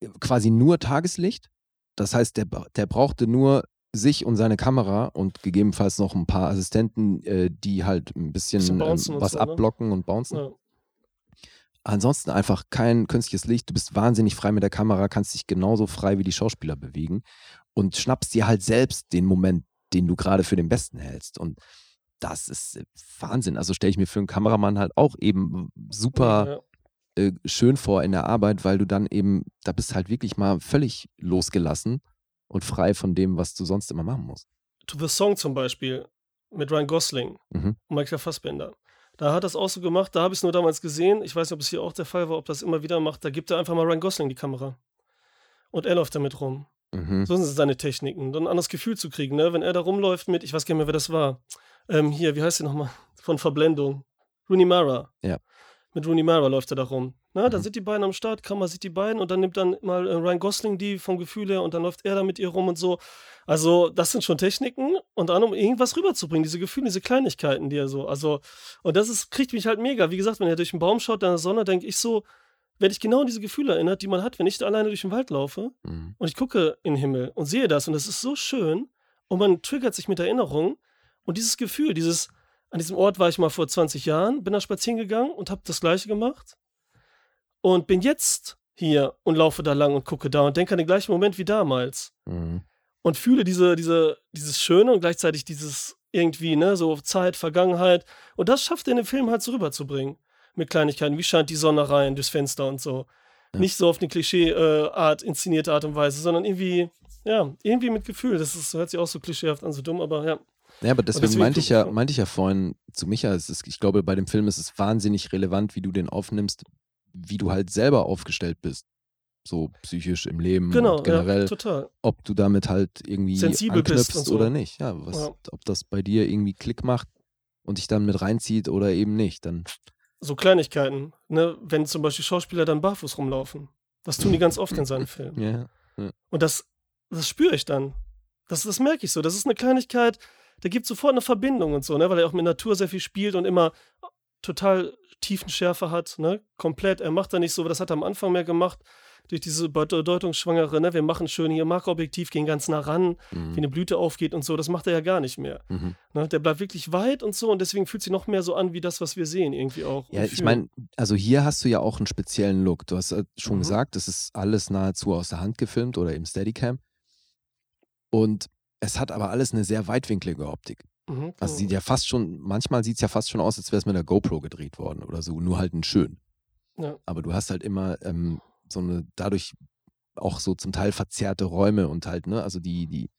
äh, quasi nur Tageslicht. Das heißt, der, der brauchte nur sich und seine Kamera und gegebenenfalls noch ein paar Assistenten, äh, die halt ein bisschen, bisschen ähm, was so, ne? abblocken ne? und bouncen. Ja. Ansonsten einfach kein künstliches Licht. Du bist wahnsinnig frei mit der Kamera, kannst dich genauso frei wie die Schauspieler bewegen und schnappst dir halt selbst den Moment, den du gerade für den besten hältst. Und das ist äh, Wahnsinn. Also stelle ich mir für einen Kameramann halt auch eben super ja. äh, schön vor in der Arbeit, weil du dann eben, da bist halt wirklich mal völlig losgelassen und frei von dem, was du sonst immer machen musst. To the Song zum Beispiel mit Ryan Gosling mhm. und Michael Fassbender. Da hat das auch so gemacht, da habe ich es nur damals gesehen. Ich weiß nicht, ob es hier auch der Fall war, ob das immer wieder macht. Da gibt er einfach mal Ryan Gosling die Kamera. Und er läuft damit rum. Mhm. So sind seine Techniken. Dann ein anderes Gefühl zu kriegen, ne? Wenn er da rumläuft mit, ich weiß gar nicht mehr, wer das war. Ähm, hier, wie heißt der nochmal? Von Verblendung. Rooney Mara. Ja. Mit Rooney Mara läuft er da rum. Na, mhm. Da sind die beiden am Start, Kamera sieht die beiden und dann nimmt dann mal äh, Ryan Gosling die vom Gefühl her und dann läuft er da mit ihr rum und so. Also, das sind schon Techniken und dann, um irgendwas rüberzubringen, diese Gefühle, diese Kleinigkeiten, die er so, also, und das ist, kriegt mich halt mega. Wie gesagt, wenn er durch den Baum schaut, in der Sonne, denke ich so, werde ich genau an diese Gefühle erinnert, die man hat, wenn ich da alleine durch den Wald laufe mhm. und ich gucke in den Himmel und sehe das und das ist so schön und man triggert sich mit Erinnerungen und dieses Gefühl, dieses, an diesem Ort war ich mal vor 20 Jahren, bin da spazieren gegangen und habe das Gleiche gemacht und bin jetzt hier und laufe da lang und gucke da und denke an den gleichen Moment wie damals. Mhm und fühle diese, diese, dieses Schöne und gleichzeitig dieses irgendwie, ne, so Zeit, Vergangenheit. Und das schafft er in dem Film halt so rüberzubringen. Mit Kleinigkeiten, wie scheint die Sonne rein durchs Fenster und so. Ja. Nicht so auf eine Klischee-Art, äh, inszenierte Art und Weise, sondern irgendwie, ja, irgendwie mit Gefühl. Das ist, hört sich auch so klischeehaft an, so dumm, aber ja. Ja, aber deswegen, deswegen meinte ich ja, meinte ich ja vorhin zu Micha, es ist, ich glaube, bei dem Film ist es wahnsinnig relevant, wie du den aufnimmst, wie du halt selber aufgestellt bist so psychisch im Leben genau, generell, ja, ob du damit halt irgendwie Sensibel anknüpfst so. oder nicht. Ja, was, ja, ob das bei dir irgendwie Klick macht und dich dann mit reinzieht oder eben nicht, dann. So Kleinigkeiten, ne? Wenn zum Beispiel Schauspieler dann barfuß rumlaufen. Das tun die ganz oft in seinen [LAUGHS] Filmen. Ja, ja. Und das, das spüre ich dann. Das, das merke ich so. Das ist eine Kleinigkeit, der gibt sofort eine Verbindung und so, ne? Weil er auch mit Natur sehr viel spielt und immer total Tiefenschärfe hat, ne? Komplett. Er macht da nicht so, das hat er am Anfang mehr gemacht durch diese bedeutungsschwangere, ne, wir machen schön hier Makroobjektiv, gehen ganz nah ran, mhm. wie eine Blüte aufgeht und so, das macht er ja gar nicht mehr. Mhm. Ne, der bleibt wirklich weit und so und deswegen fühlt sich noch mehr so an wie das, was wir sehen, irgendwie auch. Ja, ich meine, also hier hast du ja auch einen speziellen Look. Du hast schon mhm. gesagt, das ist alles nahezu aus der Hand gefilmt oder im Steadicam. Und es hat aber alles eine sehr weitwinklige Optik. Mhm, also sieht ja fast schon, manchmal sieht es ja fast schon aus, als wäre es mit der GoPro gedreht worden oder so, nur halt ein schön. Ja. Aber du hast halt immer ähm, so eine dadurch auch so zum Teil verzerrte Räume und halt, ne, also die, die,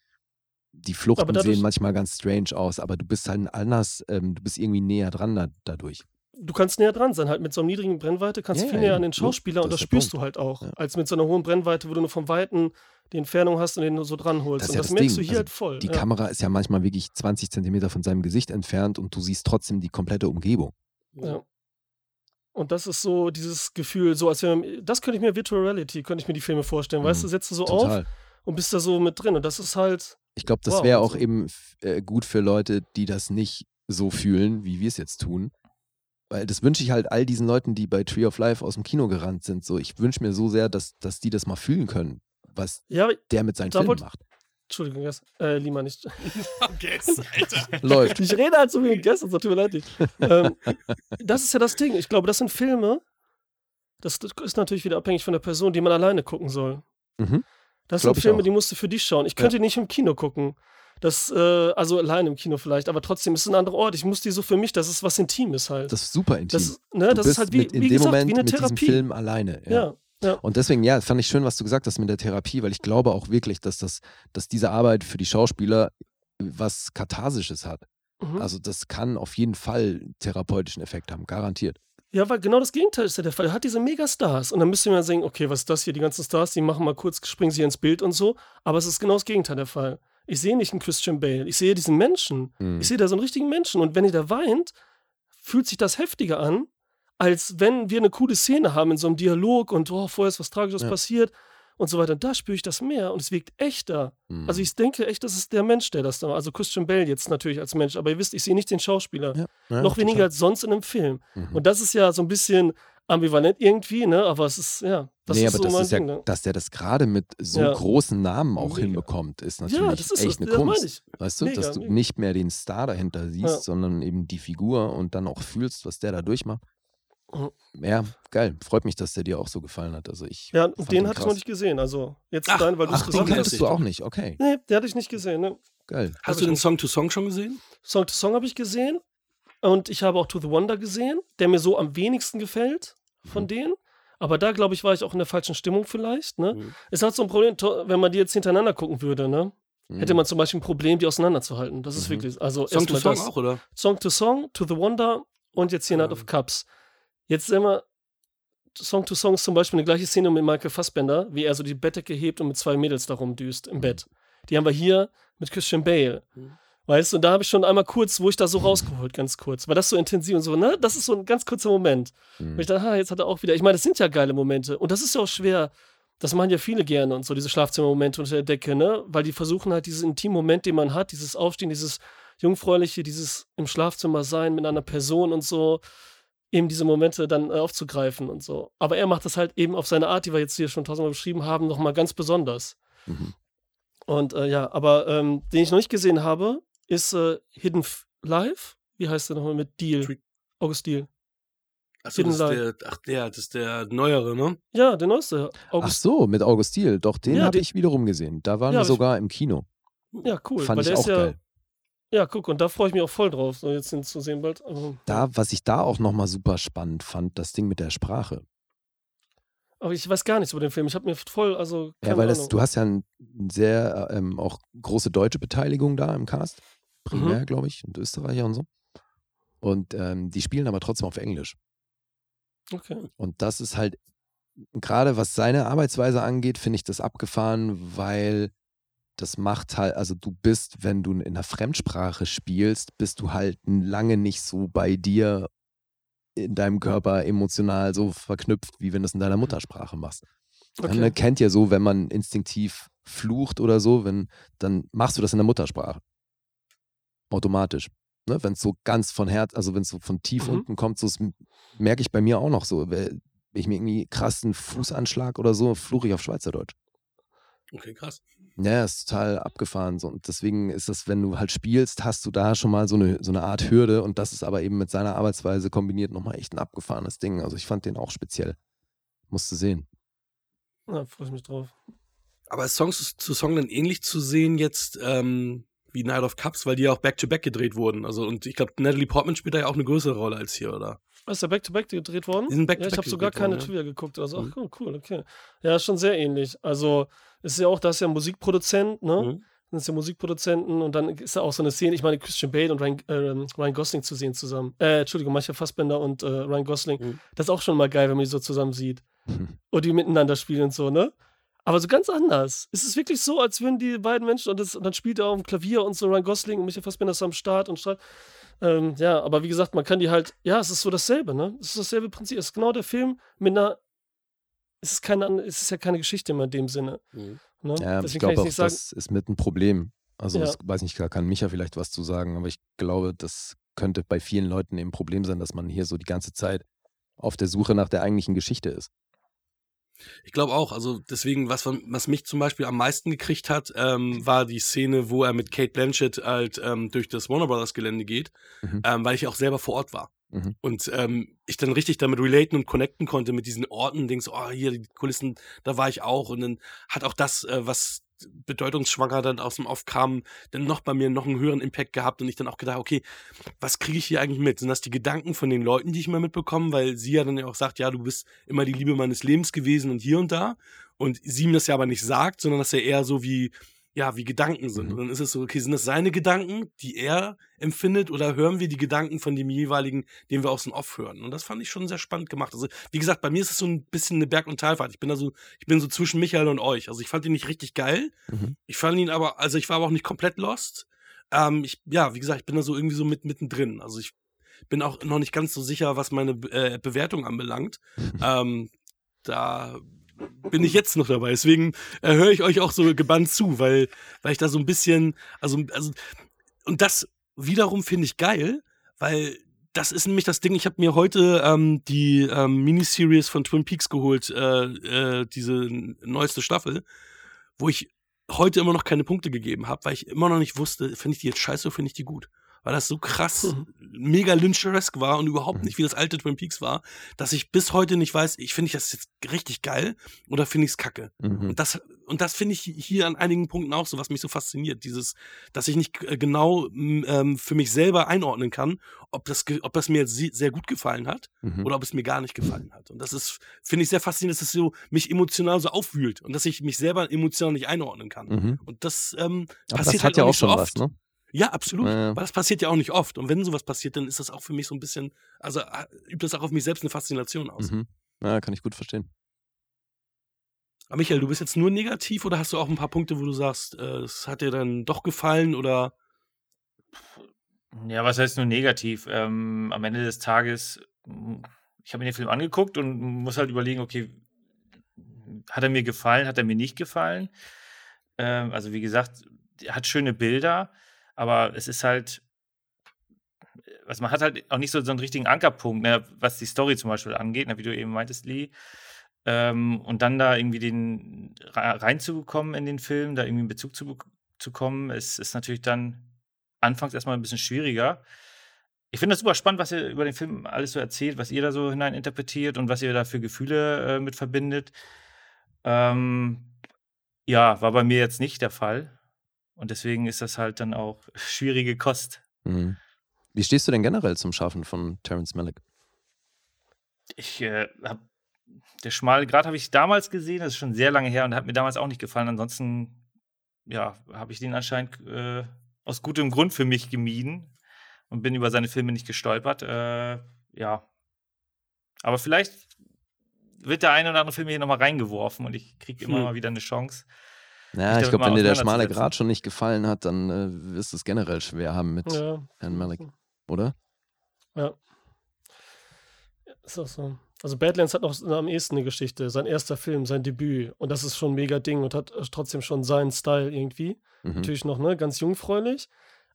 die Fluchten sehen manchmal ganz strange aus, aber du bist halt anders, ähm, du bist irgendwie näher dran da, dadurch. Du kannst näher dran sein, halt mit so einer niedrigen Brennweite kannst du viel näher an den Schauspieler und das spürst Punkt. du halt auch, ja. als mit so einer hohen Brennweite, wo du nur vom Weiten die Entfernung hast und den so dran holst. Das und das, das merkst Ding. du hier also halt voll. Die ja. Kamera ist ja manchmal wirklich 20 Zentimeter von seinem Gesicht entfernt und du siehst trotzdem die komplette Umgebung. Ja. Und das ist so dieses Gefühl, so als wenn, das könnte ich mir Virtual Reality, könnte ich mir die Filme vorstellen. Mhm. Weißt du, setzt du so Total. auf und bist da so mit drin. Und das ist halt. Ich glaube, das wow, wäre auch so. eben äh, gut für Leute, die das nicht so fühlen, wie wir es jetzt tun. Weil das wünsche ich halt all diesen Leuten, die bei Tree of Life aus dem Kino gerannt sind. So, ich wünsche mir so sehr, dass, dass die das mal fühlen können, was ja, der mit seinen Filmen macht. Entschuldigung, Guess. Äh, Lima nicht. [LAUGHS] Guess, Alter. [LAUGHS] Läuft. Ich rede halt so wie ein Guess, also tut mir leid. Ähm, das ist ja das Ding. Ich glaube, das sind Filme, das ist natürlich wieder abhängig von der Person, die man alleine gucken soll. Mhm. Das sind Filme, die musst du für dich schauen. Ich könnte ja. nicht im Kino gucken. Das, äh, also allein im Kino vielleicht, aber trotzdem ist es ein anderer Ort. Ich muss die so für mich, das ist was Intimes halt. Das ist super intim. Das, ne, das ist halt wie, in wie dem gesagt, Moment wie eine mit Therapie. diesem Film alleine. Ja. ja. Ja. Und deswegen, ja, fand ich schön, was du gesagt hast mit der Therapie, weil ich glaube auch wirklich, dass, das, dass diese Arbeit für die Schauspieler was Katharsisches hat. Mhm. Also das kann auf jeden Fall einen therapeutischen Effekt haben, garantiert. Ja, weil genau das Gegenteil ist ja der Fall. Er hat diese Megastars und dann müsste man sagen, okay, was ist das hier? Die ganzen Stars, die machen mal kurz, springen sie ins Bild und so. Aber es ist genau das Gegenteil der Fall. Ich sehe nicht einen Christian Bale, ich sehe diesen Menschen. Mhm. Ich sehe da so einen richtigen Menschen und wenn er da weint, fühlt sich das heftiger an, als wenn wir eine coole Szene haben in so einem Dialog und oh, vorher ist was Tragisches ja. passiert und so weiter. Und da spüre ich das mehr und es wirkt echter. Mhm. Also ich denke echt, das ist der Mensch, der das da macht. Also Christian Bell jetzt natürlich als Mensch, aber ihr wisst, ich sehe nicht den Schauspieler. Ja. Ja, Noch weniger als sonst in einem Film. Mhm. Und das ist ja so ein bisschen ambivalent irgendwie, ne? Aber es ist, ja. Das nee, ist aber so das ist ja, Ding, ne? dass der das gerade mit so ja. großen Namen auch Mega. hinbekommt, ist natürlich ja, ist echt eine Kunst. Weißt du, Mega, dass du Mega. nicht mehr den Star dahinter siehst, sondern eben die Figur und dann auch fühlst, was der da durchmacht. Ja, geil. Freut mich, dass der dir auch so gefallen hat. Also ich ja, den hatte ich noch nicht gesehen. Also jetzt ach, dein, weil du es gesagt hast. Den du auch nicht, okay. Nee, den hatte ich nicht gesehen. Ne? Geil. Hast hab du den Song to Song schon gesehen? Song to Song habe ich gesehen. Und ich habe auch To the Wonder gesehen, der mir so am wenigsten gefällt von mhm. denen. Aber da, glaube ich, war ich auch in der falschen Stimmung vielleicht. Ne? Mhm. Es hat so ein Problem, wenn man die jetzt hintereinander gucken würde, ne? Mhm. Hätte man zum Beispiel ein Problem, die auseinanderzuhalten. Das ist mhm. wirklich. Also Song to Song das. auch, oder? Song to Song, To the Wonder und jetzt hier Night of Cups. Jetzt sehen wir Song to Song zum Beispiel eine gleiche Szene mit Michael Fassbender, wie er so die Bettdecke hebt und mit zwei Mädels da rumdüst im Bett. Die haben wir hier mit Christian Bale. Mhm. Weißt du, und da habe ich schon einmal kurz, wo ich da so rausgeholt, ganz kurz, weil das so intensiv und so, ne? Das ist so ein ganz kurzer Moment. Mhm. Und ich dachte, ha, jetzt hat er auch wieder. Ich meine, das sind ja geile Momente. Und das ist ja auch schwer. Das machen ja viele gerne und so, diese Schlafzimmermomente unter der Decke, ne? Weil die versuchen halt diesen intimen Moment, den man hat, dieses Aufstehen, dieses Jungfräuliche, dieses im Schlafzimmer sein mit einer Person und so, eben diese Momente dann äh, aufzugreifen und so. Aber er macht das halt eben auf seine Art, die wir jetzt hier schon tausendmal beschrieben haben, nochmal ganz besonders. Mhm. Und äh, ja, aber ähm, den ich noch nicht gesehen habe, ist äh, Hidden Life. Wie heißt der nochmal mit Deal? August Deal. Achso, das ist der, ach, der, das ist der neuere, ne? Ja, der neueste. August ach so, mit August Deal. Doch, den ja, habe ich wiederum gesehen. Da waren ja, wir sogar im Kino. Ja, cool. Fand ich auch ja, geil. Ja, guck, und da freue ich mich auch voll drauf, so jetzt zu sehen bald. Also, da, was ich da auch nochmal super spannend fand, das Ding mit der Sprache. Aber ich weiß gar nichts über den Film. Ich habe mir voll, also. Ja, weil das, du hast ja ein sehr ähm, auch große deutsche Beteiligung da im Cast. Primär, mhm. glaube ich, und Österreicher und so. Und ähm, die spielen aber trotzdem auf Englisch. Okay. Und das ist halt, gerade was seine Arbeitsweise angeht, finde ich das abgefahren, weil das macht halt, also du bist, wenn du in einer Fremdsprache spielst, bist du halt lange nicht so bei dir in deinem Körper emotional so verknüpft, wie wenn du es in deiner mhm. Muttersprache machst. Okay. Man kennt ja so, wenn man instinktiv flucht oder so, wenn, dann machst du das in der Muttersprache. Automatisch. Ne? Wenn es so ganz von Herz, also wenn es so von tief mhm. unten kommt, so merke ich bei mir auch noch so. Wenn ich mir irgendwie krassen Fußanschlag oder so, fluche ich auf Schweizerdeutsch. Okay, krass. Ja, ist total abgefahren. So. Und deswegen ist das, wenn du halt spielst, hast du da schon mal so eine, so eine Art Hürde und das ist aber eben mit seiner Arbeitsweise kombiniert nochmal echt ein abgefahrenes Ding. Also ich fand den auch speziell. Musste sehen. Ja, freue ich mich drauf. Aber Songs zu Song dann ähnlich zu sehen jetzt ähm, wie Night of Cups, weil die ja auch Back-to-Back -back gedreht wurden. Also und ich glaube, Natalie Portman spielt da ja auch eine größere Rolle als hier, oder? Ist der Back-to-Back -back gedreht worden? Die sind back ja, ich habe sogar keine worden, Trivia geguckt. Also, mhm. ach, cool, okay. Ja, ist schon sehr ähnlich. Also, ist ja auch, da ist ja ein Musikproduzent, ne? Mhm. Das ist ja Musikproduzenten und dann ist da auch so eine Szene, ich meine, Christian Bale und Ryan, äh, Ryan Gosling zu sehen zusammen. Äh, Entschuldigung, Michael Fassbender und äh, Ryan Gosling. Mhm. Das ist auch schon mal geil, wenn man die so zusammen sieht. Mhm. [LAUGHS] Und die miteinander spielen und so, ne? Aber so ganz anders. Es ist wirklich so, als würden die beiden Menschen, und, das, und dann spielt er auf dem Klavier und so Ryan Gosling und Michael Fassbender ist am Start und strahlt. Ähm, ja, aber wie gesagt, man kann die halt, ja, es ist so dasselbe, ne? Es ist dasselbe Prinzip. Es ist genau der Film mit einer, es ist, keine, es ist ja keine Geschichte mehr in dem Sinne. Mhm. Ne? Ja, Deswegen ich glaube auch, sagen, das ist mit ein Problem. Also, ja. ich weiß nicht, da kann Micha vielleicht was zu sagen, aber ich glaube, das könnte bei vielen Leuten eben ein Problem sein, dass man hier so die ganze Zeit auf der Suche nach der eigentlichen Geschichte ist. Ich glaube auch. Also deswegen, was, was mich zum Beispiel am meisten gekriegt hat, ähm, war die Szene, wo er mit Kate Blanchett halt ähm, durch das Warner Brothers Gelände geht, mhm. ähm, weil ich auch selber vor Ort war. Mhm. Und ähm, ich dann richtig damit relaten und connecten konnte mit diesen Orten, denkst, oh, hier, die Kulissen, da war ich auch. Und dann hat auch das, äh, was bedeutungsschwanger dann aus dem Off kam, dann noch bei mir noch einen höheren Impact gehabt und ich dann auch gedacht, okay, was kriege ich hier eigentlich mit? Sind das die Gedanken von den Leuten, die ich mal mitbekomme? Weil sie ja dann ja auch sagt, ja, du bist immer die Liebe meines Lebens gewesen und hier und da. Und sie ihm das ja aber nicht sagt, sondern dass er eher so wie, ja, wie Gedanken sind. Mhm. Und dann ist es so, okay, sind das seine Gedanken, die er empfindet, oder hören wir die Gedanken von dem jeweiligen, den wir aus dem Off hören? Und das fand ich schon sehr spannend gemacht. Also, wie gesagt, bei mir ist es so ein bisschen eine Berg- und Talfahrt. Ich bin da so, ich bin so zwischen Michael und euch. Also, ich fand ihn nicht richtig geil. Mhm. Ich fand ihn aber, also ich war aber auch nicht komplett lost. Ähm, ich, ja, wie gesagt, ich bin da so irgendwie so mit, mittendrin. Also ich bin auch noch nicht ganz so sicher, was meine äh, Bewertung anbelangt. ähm, da bin ich jetzt noch dabei. Deswegen äh, höre ich euch auch so gebannt zu, weil, weil ich da so ein bisschen, also, also und das wiederum finde ich geil, weil das ist nämlich das Ding. Ich habe mir heute ähm, die ähm, Miniseries von Twin Peaks geholt, äh, äh, diese neueste Staffel, wo ich heute immer noch keine Punkte gegeben habe, weil ich immer noch nicht wusste, finde ich die jetzt scheiße oder finde ich die gut weil das so krass mhm. mega lyncheresk war und überhaupt mhm. nicht wie das alte Twin Peaks war, dass ich bis heute nicht weiß, ich finde ich das jetzt richtig geil oder finde ich es kacke. Mhm. Und das, und das finde ich hier an einigen Punkten auch so, was mich so fasziniert. Dieses, dass ich nicht äh, genau ähm, für mich selber einordnen kann, ob das, ob das mir jetzt sehr gut gefallen hat mhm. oder ob es mir gar nicht gefallen hat. Und das ist, finde ich sehr faszinierend, dass es so mich emotional so aufwühlt und dass ich mich selber emotional nicht einordnen kann. Mhm. Und das ähm, passiert das halt ja auch schon so was, ne? Ja, absolut. Ja. Aber das passiert ja auch nicht oft. Und wenn sowas passiert, dann ist das auch für mich so ein bisschen, also äh, übt das auch auf mich selbst eine Faszination aus. Mhm. Ja, kann ich gut verstehen. Aber Michael, du bist jetzt nur negativ oder hast du auch ein paar Punkte, wo du sagst, äh, es hat dir dann doch gefallen oder? Ja, was heißt nur negativ? Ähm, am Ende des Tages, ich habe mir den Film angeguckt und muss halt überlegen, okay, hat er mir gefallen, hat er mir nicht gefallen? Ähm, also wie gesagt, er hat schöne Bilder, aber es ist halt, also man hat halt auch nicht so, so einen richtigen Ankerpunkt, ne, was die Story zum Beispiel angeht, ne, wie du eben meintest, Lee. Ähm, und dann da irgendwie den reinzukommen in den Film, da irgendwie einen Bezug zu, zu kommen, ist, ist natürlich dann anfangs erstmal ein bisschen schwieriger. Ich finde das super spannend, was ihr über den Film alles so erzählt, was ihr da so hineininterpretiert und was ihr da für Gefühle äh, mit verbindet. Ähm, ja, war bei mir jetzt nicht der Fall. Und deswegen ist das halt dann auch [LAUGHS] schwierige Kost. Mhm. Wie stehst du denn generell zum Schaffen von Terence Malick? Ich äh, habe der schmale Grat habe ich damals gesehen, das ist schon sehr lange her und hat mir damals auch nicht gefallen. Ansonsten, ja, habe ich den anscheinend äh, aus gutem Grund für mich gemieden und bin über seine Filme nicht gestolpert. Äh, ja. Aber vielleicht wird der eine oder andere Film hier nochmal reingeworfen und ich kriege immer hm. mal wieder eine Chance. Ja, ich glaube, wenn dir der schmale Grat schon nicht gefallen hat, dann äh, wirst du es generell schwer haben mit ja. Herrn Malik, oder? Ja. Ist auch so. Also Badlands hat noch am ehesten eine Geschichte, sein erster Film, sein Debüt. Und das ist schon ein mega Ding und hat äh, trotzdem schon seinen Style irgendwie. Mhm. Natürlich noch, ne, ganz jungfräulich.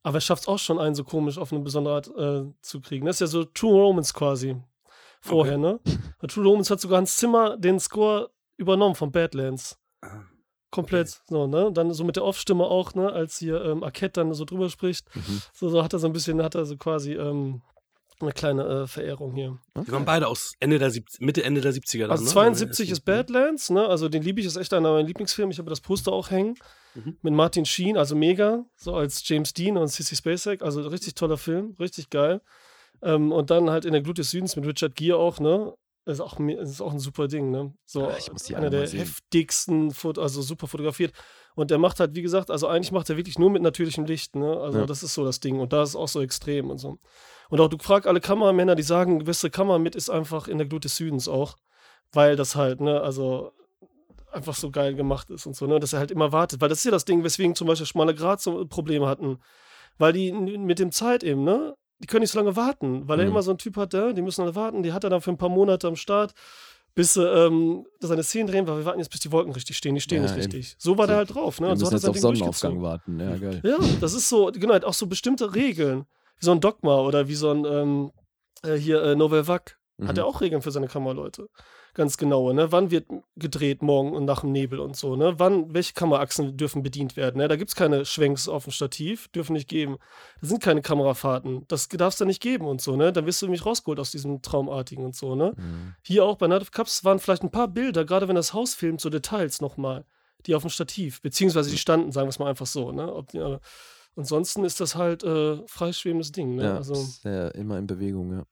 Aber er schafft es auch schon, einen so komisch auf eine besondere Art äh, zu kriegen. Das ist ja so True Romance quasi. Vorher, okay. ne? [LAUGHS] True Romance hat sogar Hans Zimmer den Score übernommen von Badlands. Komplett, okay. so, ne? Dann so mit der Off-Stimme auch, ne? Als hier ähm, Arquette dann so drüber spricht. Mhm. So, so hat er so ein bisschen, hat er so quasi ähm, eine kleine äh, Verehrung hier. Okay. Die waren beide aus Ende der Mitte, Ende der 70er. Dann, also 72 ne? ist Badlands, ne? Also den liebe ich, ist echt einer meiner Lieblingsfilme. Ich habe das Poster auch hängen. Mhm. Mit Martin Sheen, also mega, so als James Dean und Sissy Spacek. Also richtig toller Film, richtig geil. Ähm, und dann halt in der Glut des Südens mit Richard Gere auch, ne? Ist auch, ist auch ein super Ding, ne? So einer der heftigsten, also super fotografiert. Und der macht halt, wie gesagt, also eigentlich macht er wirklich nur mit natürlichem Licht, ne? Also ja. das ist so das Ding. Und da ist es auch so extrem und so. Und auch du fragst alle Kameramänner, die sagen, gewisse Kamera mit ist einfach in der Glut des Südens auch. Weil das halt, ne, also einfach so geil gemacht ist und so, ne? Dass er halt immer wartet. Weil das ist ja das Ding, weswegen zum Beispiel Schmale Grat so Probleme hatten. Weil die mit dem Zeit eben, ne? Die können nicht so lange warten, weil er mhm. immer so ein Typ hat, der, die müssen alle warten. Die hat er dann für ein paar Monate am Start, bis ähm, seine Szenen drehen, weil wir warten jetzt, bis die Wolken richtig stehen. Die stehen ja, nicht richtig. So war so, der halt drauf. Ne? Und so hat jetzt auf Sonnenaufgang warten. Ja, geil. Ja, das ist so, genau, auch so bestimmte Regeln. Wie so ein Dogma oder wie so ein ähm, äh, hier äh, Novel Vac. Mhm. Hat er auch Regeln für seine Kameraleute ganz genaue, ne? Wann wird gedreht morgen und nach dem Nebel und so, ne? Wann, welche Kameraachsen dürfen bedient werden, ne? Da gibt es keine Schwenks auf dem Stativ, dürfen nicht geben. Da sind keine Kamerafahrten. Das darf es da nicht geben und so, ne? Dann wirst du mich rausgeholt aus diesem Traumartigen und so, ne? Mhm. Hier auch bei Night of Cups waren vielleicht ein paar Bilder, gerade wenn das Haus filmt, so Details nochmal, die auf dem Stativ, beziehungsweise die standen, sagen wir es mal einfach so, ne? Ob aber, ansonsten ist das halt äh, freischwebendes Ding, ne? Ja, also, ist ja immer in Bewegung, ja.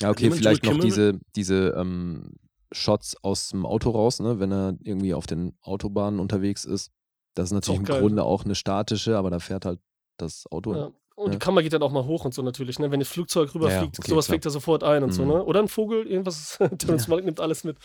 Ja, okay, vielleicht noch diese, diese ähm, Shots aus dem Auto raus, ne, wenn er irgendwie auf den Autobahnen unterwegs ist. Das ist natürlich ist im Grunde auch eine statische, aber da fährt halt das Auto. Ja. Und ja. die Kamera geht dann auch mal hoch und so natürlich, ne? Wenn das Flugzeug rüberfliegt, ja, okay, sowas klar. fliegt er sofort ein und mhm. so, ne? Oder ein Vogel, irgendwas, [LAUGHS] [LAUGHS] Terrence ja. nimmt alles mit.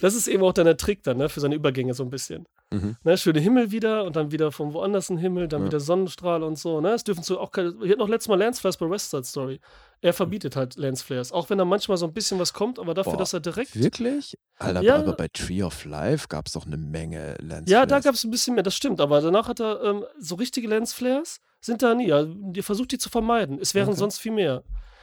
Das ist eben auch dann der Trick dann, ne? Für seine Übergänge so ein bisschen. Mhm. Ne? Schöne Himmel wieder und dann wieder von woanders ein Himmel, dann ja. wieder Sonnenstrahl und so, ne? Es dürfen so auch keine. Hier hat noch letztes Mal Lance bei West Side Story. Er verbietet halt Lensflares, auch wenn da manchmal so ein bisschen was kommt, aber dafür, Boah, dass er direkt. Wirklich? Alter, ja, aber bei Tree of Life gab es doch eine Menge Lensflares. Ja, da gab es ein bisschen mehr, das stimmt, aber danach hat er ähm, so richtige Lensflares, sind da nie. Ihr versucht die zu vermeiden. Es wären okay. sonst viel mehr.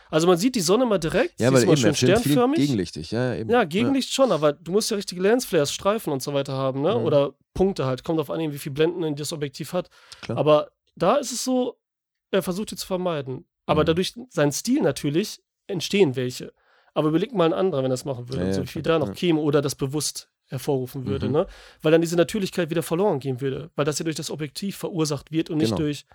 Also man sieht die Sonne mal direkt, ja, weil ist mal schön sternförmig. Gegenlichtig, ja, eben. Ja, Gegenlicht ja. schon, aber du musst ja richtige Lensflares, Streifen und so weiter haben, ne? Mhm. Oder Punkte halt. Kommt auf an, wie viel Blenden das Objektiv hat. Klar. Aber da ist es so, er versucht die zu vermeiden. Aber mhm. dadurch sein Stil natürlich entstehen welche. Aber überleg mal ein anderer, wenn das machen würde. Ja, so viel da noch käme oder das bewusst hervorrufen würde, mhm. ne? Weil dann diese Natürlichkeit wieder verloren gehen würde. Weil das ja durch das Objektiv verursacht wird und genau. nicht durch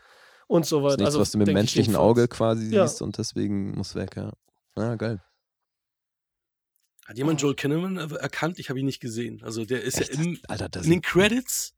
und so weiter. Das ist nichts, also, was du mit dem menschlichen Auge quasi ja. siehst und deswegen muss weg, ja. Ja, geil. Hat jemand Joel Kinnaman erkannt? Ich habe ihn nicht gesehen. Also der ist Echt? ja im, Alter, in den Credits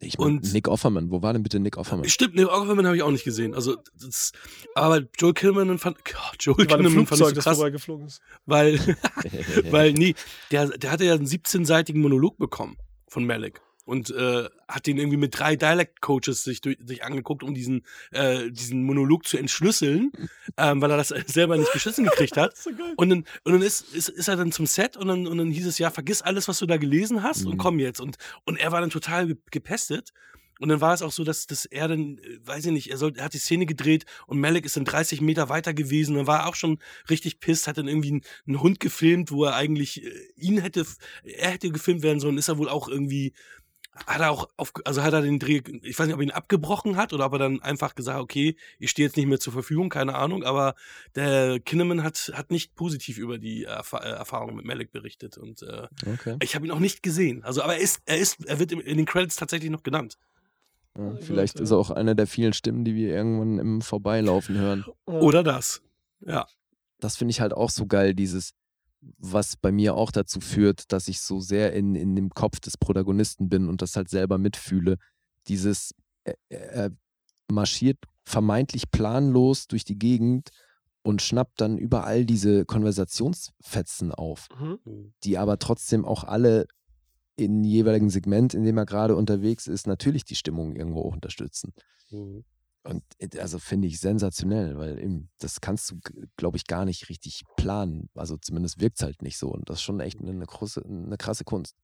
Ich mein, und Nick Offerman, wo war denn bitte Nick Offerman? Stimmt, Nick Offerman habe ich auch nicht gesehen. Also, das, aber Joel Kinnaman fand, oh, Joel Kinnaman fand ich so krass, ist. weil, [LAUGHS] [LAUGHS] weil nee, der, der hatte ja einen 17-seitigen Monolog bekommen von Malik und äh, hat den irgendwie mit drei Dialect-Coaches sich, sich angeguckt, um diesen, äh, diesen Monolog zu entschlüsseln, ähm, weil er das [LAUGHS] selber nicht geschissen gekriegt hat. [LAUGHS] so und dann, und dann ist, ist, ist er dann zum Set und dann, und dann hieß es, ja, vergiss alles, was du da gelesen hast mhm. und komm jetzt. Und, und er war dann total gepestet. Und dann war es auch so, dass, dass er dann, äh, weiß ich nicht, er, soll, er hat die Szene gedreht und Malik ist dann 30 Meter weiter gewesen. Dann war er auch schon richtig pisst, hat dann irgendwie einen, einen Hund gefilmt, wo er eigentlich äh, ihn hätte, er hätte gefilmt werden sollen, ist er wohl auch irgendwie hat er auch auf, also hat er den Dreh, ich weiß nicht, ob er ihn abgebrochen hat oder ob er dann einfach gesagt, okay, ich stehe jetzt nicht mehr zur Verfügung, keine Ahnung, aber der Kinneman hat, hat nicht positiv über die Erf äh, Erfahrung mit Malik berichtet und äh, okay. ich habe ihn auch nicht gesehen. Also, aber er ist, er ist, er wird in den Credits tatsächlich noch genannt. Ja, vielleicht ist er auch einer der vielen Stimmen, die wir irgendwann im Vorbeilaufen hören. Oder das. Ja. Das finde ich halt auch so geil, dieses, was bei mir auch dazu führt, dass ich so sehr in, in dem Kopf des Protagonisten bin und das halt selber mitfühle. Dieses, er, er marschiert vermeintlich planlos durch die Gegend und schnappt dann überall diese Konversationsfetzen auf, mhm. mhm. die aber trotzdem auch alle in jeweiligen Segment, in dem er gerade unterwegs ist, natürlich die Stimmung irgendwo unterstützen. Mhm. Und äh, also finde ich sensationell, weil eben, das kannst du, glaube ich, gar nicht richtig planen. Also zumindest wirkt es halt nicht so. Und das ist schon echt eine, eine, große, eine krasse Kunst.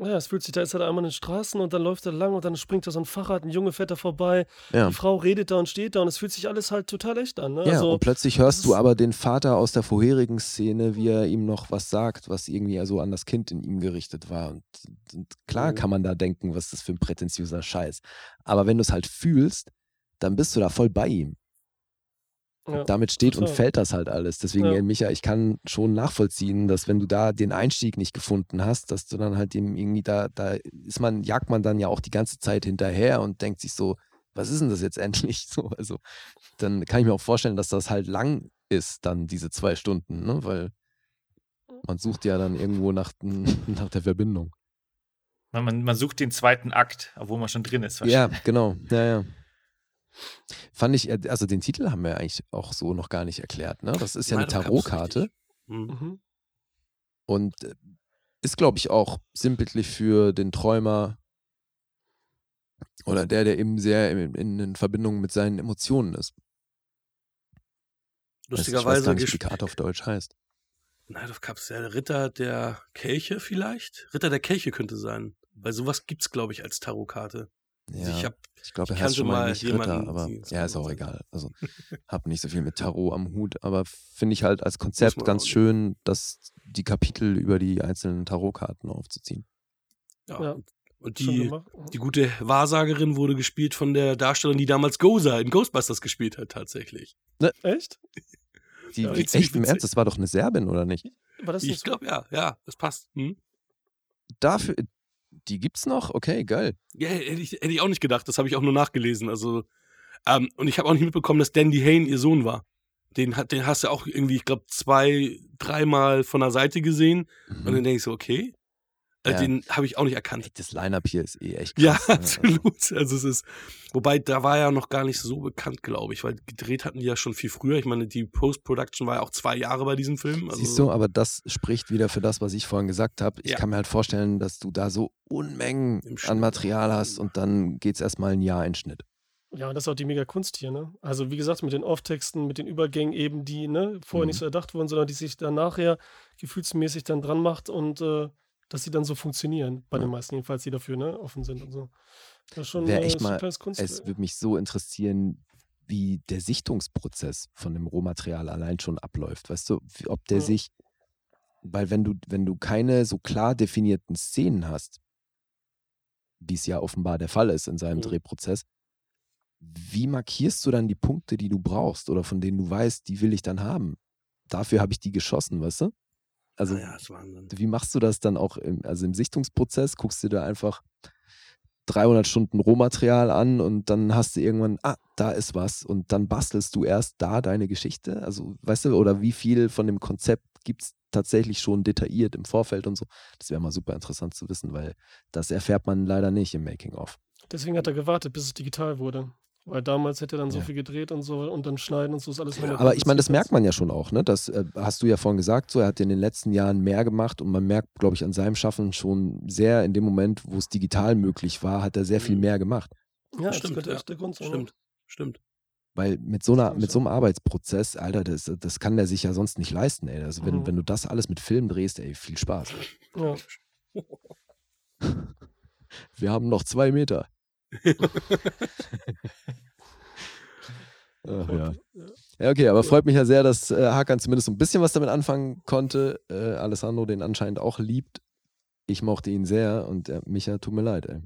Ja, es fühlt sich, da ist er da einmal in den Straßen und dann läuft er lang und dann springt da so ein Fahrrad, ein Junge fährt da vorbei, ja. die Frau redet da und steht da und es fühlt sich alles halt total echt an. Ne? Ja, also, und plötzlich hörst du aber den Vater aus der vorherigen Szene, wie er ihm noch was sagt, was irgendwie so an das Kind in ihm gerichtet war. Und, und klar mhm. kann man da denken, was das für ein prätentiöser Scheiß. Aber wenn du es halt fühlst, dann bist du da voll bei ihm. Ja, Damit steht total. und fällt das halt alles. Deswegen, ja. Micha, ich kann schon nachvollziehen, dass wenn du da den Einstieg nicht gefunden hast, dass du dann halt dem irgendwie da, da ist man, jagt man dann ja auch die ganze Zeit hinterher und denkt sich so, was ist denn das jetzt [LAUGHS] endlich? So, also, dann kann ich mir auch vorstellen, dass das halt lang ist, dann diese zwei Stunden, ne? Weil man sucht ja dann irgendwo nach, [LAUGHS] nach der Verbindung. Man, man sucht den zweiten Akt, obwohl man schon drin ist. Ja, genau. Ja, ja. Fand ich, äh, also den Titel haben wir eigentlich auch so noch gar nicht erklärt. Ne? Das ist ja eine Tarotkarte. Mhm. mhm. Und äh, ist, glaube ich, auch sinnbildlich für den Träumer oder der, der eben sehr in, in Verbindung mit seinen Emotionen ist. Lustigerweise. Ich weiß gar nicht, wie die Karte auf Deutsch heißt. Night of Cups, der Ritter der Kelche vielleicht? Ritter der Kelche könnte sein. Weil sowas gibt es, glaube ich, als Tarotkarte. Ja, ich, ich glaube, er heißt schon mal nicht Ritter, aber ja, ist auch egal. Also [LAUGHS] habe nicht so viel mit Tarot am Hut, aber finde ich halt als Konzept ganz schön, dass die Kapitel über die einzelnen Tarotkarten aufzuziehen. Ja. ja. Und die, die gute Wahrsagerin wurde gespielt von der Darstellerin, die damals Goza in Ghostbusters gespielt hat, tatsächlich. Ne? Echt? Die, ja, echt im Ernst, das war doch eine Serbin, oder nicht? ich glaube, ja, ja, das passt. Hm? Dafür, die gibt's noch? Okay, geil. Ja, hätte ich, hätte ich auch nicht gedacht. Das habe ich auch nur nachgelesen. Also, ähm, und ich habe auch nicht mitbekommen, dass Dandy Hane ihr Sohn war. Den, hat, den hast du auch irgendwie, ich glaube, zwei, dreimal von der Seite gesehen. Mhm. Und dann denke ich so, okay, ja. Den habe ich auch nicht erkannt. Das Line-Up hier ist eh echt krass. Ja, ne? also absolut. Also es ist, wobei da war ja noch gar nicht so bekannt, glaube ich, weil gedreht hatten die ja schon viel früher. Ich meine, die Post-Production war ja auch zwei Jahre bei diesem Film. Also Siehst du, aber das spricht wieder für das, was ich vorhin gesagt habe. Ich ja. kann mir halt vorstellen, dass du da so Unmengen an Material hast und dann geht es erstmal ein Jahr in Schnitt. Ja, und das ist auch die mega Kunst hier, ne? Also, wie gesagt, mit den Off-Texten, mit den Übergängen eben, die ne, vorher mhm. nicht so erdacht wurden, sondern die sich dann nachher gefühlsmäßig dann dran macht und äh, dass sie dann so funktionieren. Bei ja. den meisten jedenfalls, die dafür ne, offen sind und so. Das ist schon Wäre echt mal. Es würde mich so interessieren, wie der Sichtungsprozess von dem Rohmaterial allein schon abläuft. Weißt du, ob der ja. sich, weil wenn du, wenn du keine so klar definierten Szenen hast, wie es ja offenbar der Fall ist in seinem ja. Drehprozess, wie markierst du dann die Punkte, die du brauchst oder von denen du weißt, die will ich dann haben? Dafür habe ich die geschossen, weißt du? Also, ja, wie machst du das dann auch im, also im Sichtungsprozess? Guckst du da einfach 300 Stunden Rohmaterial an und dann hast du irgendwann, ah, da ist was und dann bastelst du erst da deine Geschichte? Also, weißt du, oder wie viel von dem Konzept gibt es tatsächlich schon detailliert im Vorfeld und so? Das wäre mal super interessant zu wissen, weil das erfährt man leider nicht im Making-of. Deswegen hat er gewartet, bis es digital wurde. Weil damals hätte er dann so Ja. viel gedreht und so und dann schneiden und so ist alles Aber ich meine, das merkt man ja schon auch, ne? Das äh, hast du ja vorhin gesagt, so er hat in den letzten Jahren mehr gemacht und man merkt, glaube ich, an seinem Schaffen schon sehr in dem Moment, wo es digital möglich war, hat er sehr viel Mhm. mehr gemacht. Ja, das Stimmt, ja. der Grund sein. Stimmt, stimmt. Weil mit so einer, mit so. so einem Arbeitsprozess, Alter, das, das kann der sich ja sonst nicht leisten, ey. Also wenn, Mhm. wenn du das alles mit Film drehst, ey, viel Spaß. Ja. [LAUGHS] Wir haben noch zwei Meter. [LAUGHS] Ach, ja. ja, okay, aber freut mich ja sehr, dass äh, Hakan zumindest so ein bisschen was damit anfangen konnte. Äh, Alessandro den anscheinend auch liebt. Ich mochte ihn sehr und äh, Micha, tut mir leid, ey.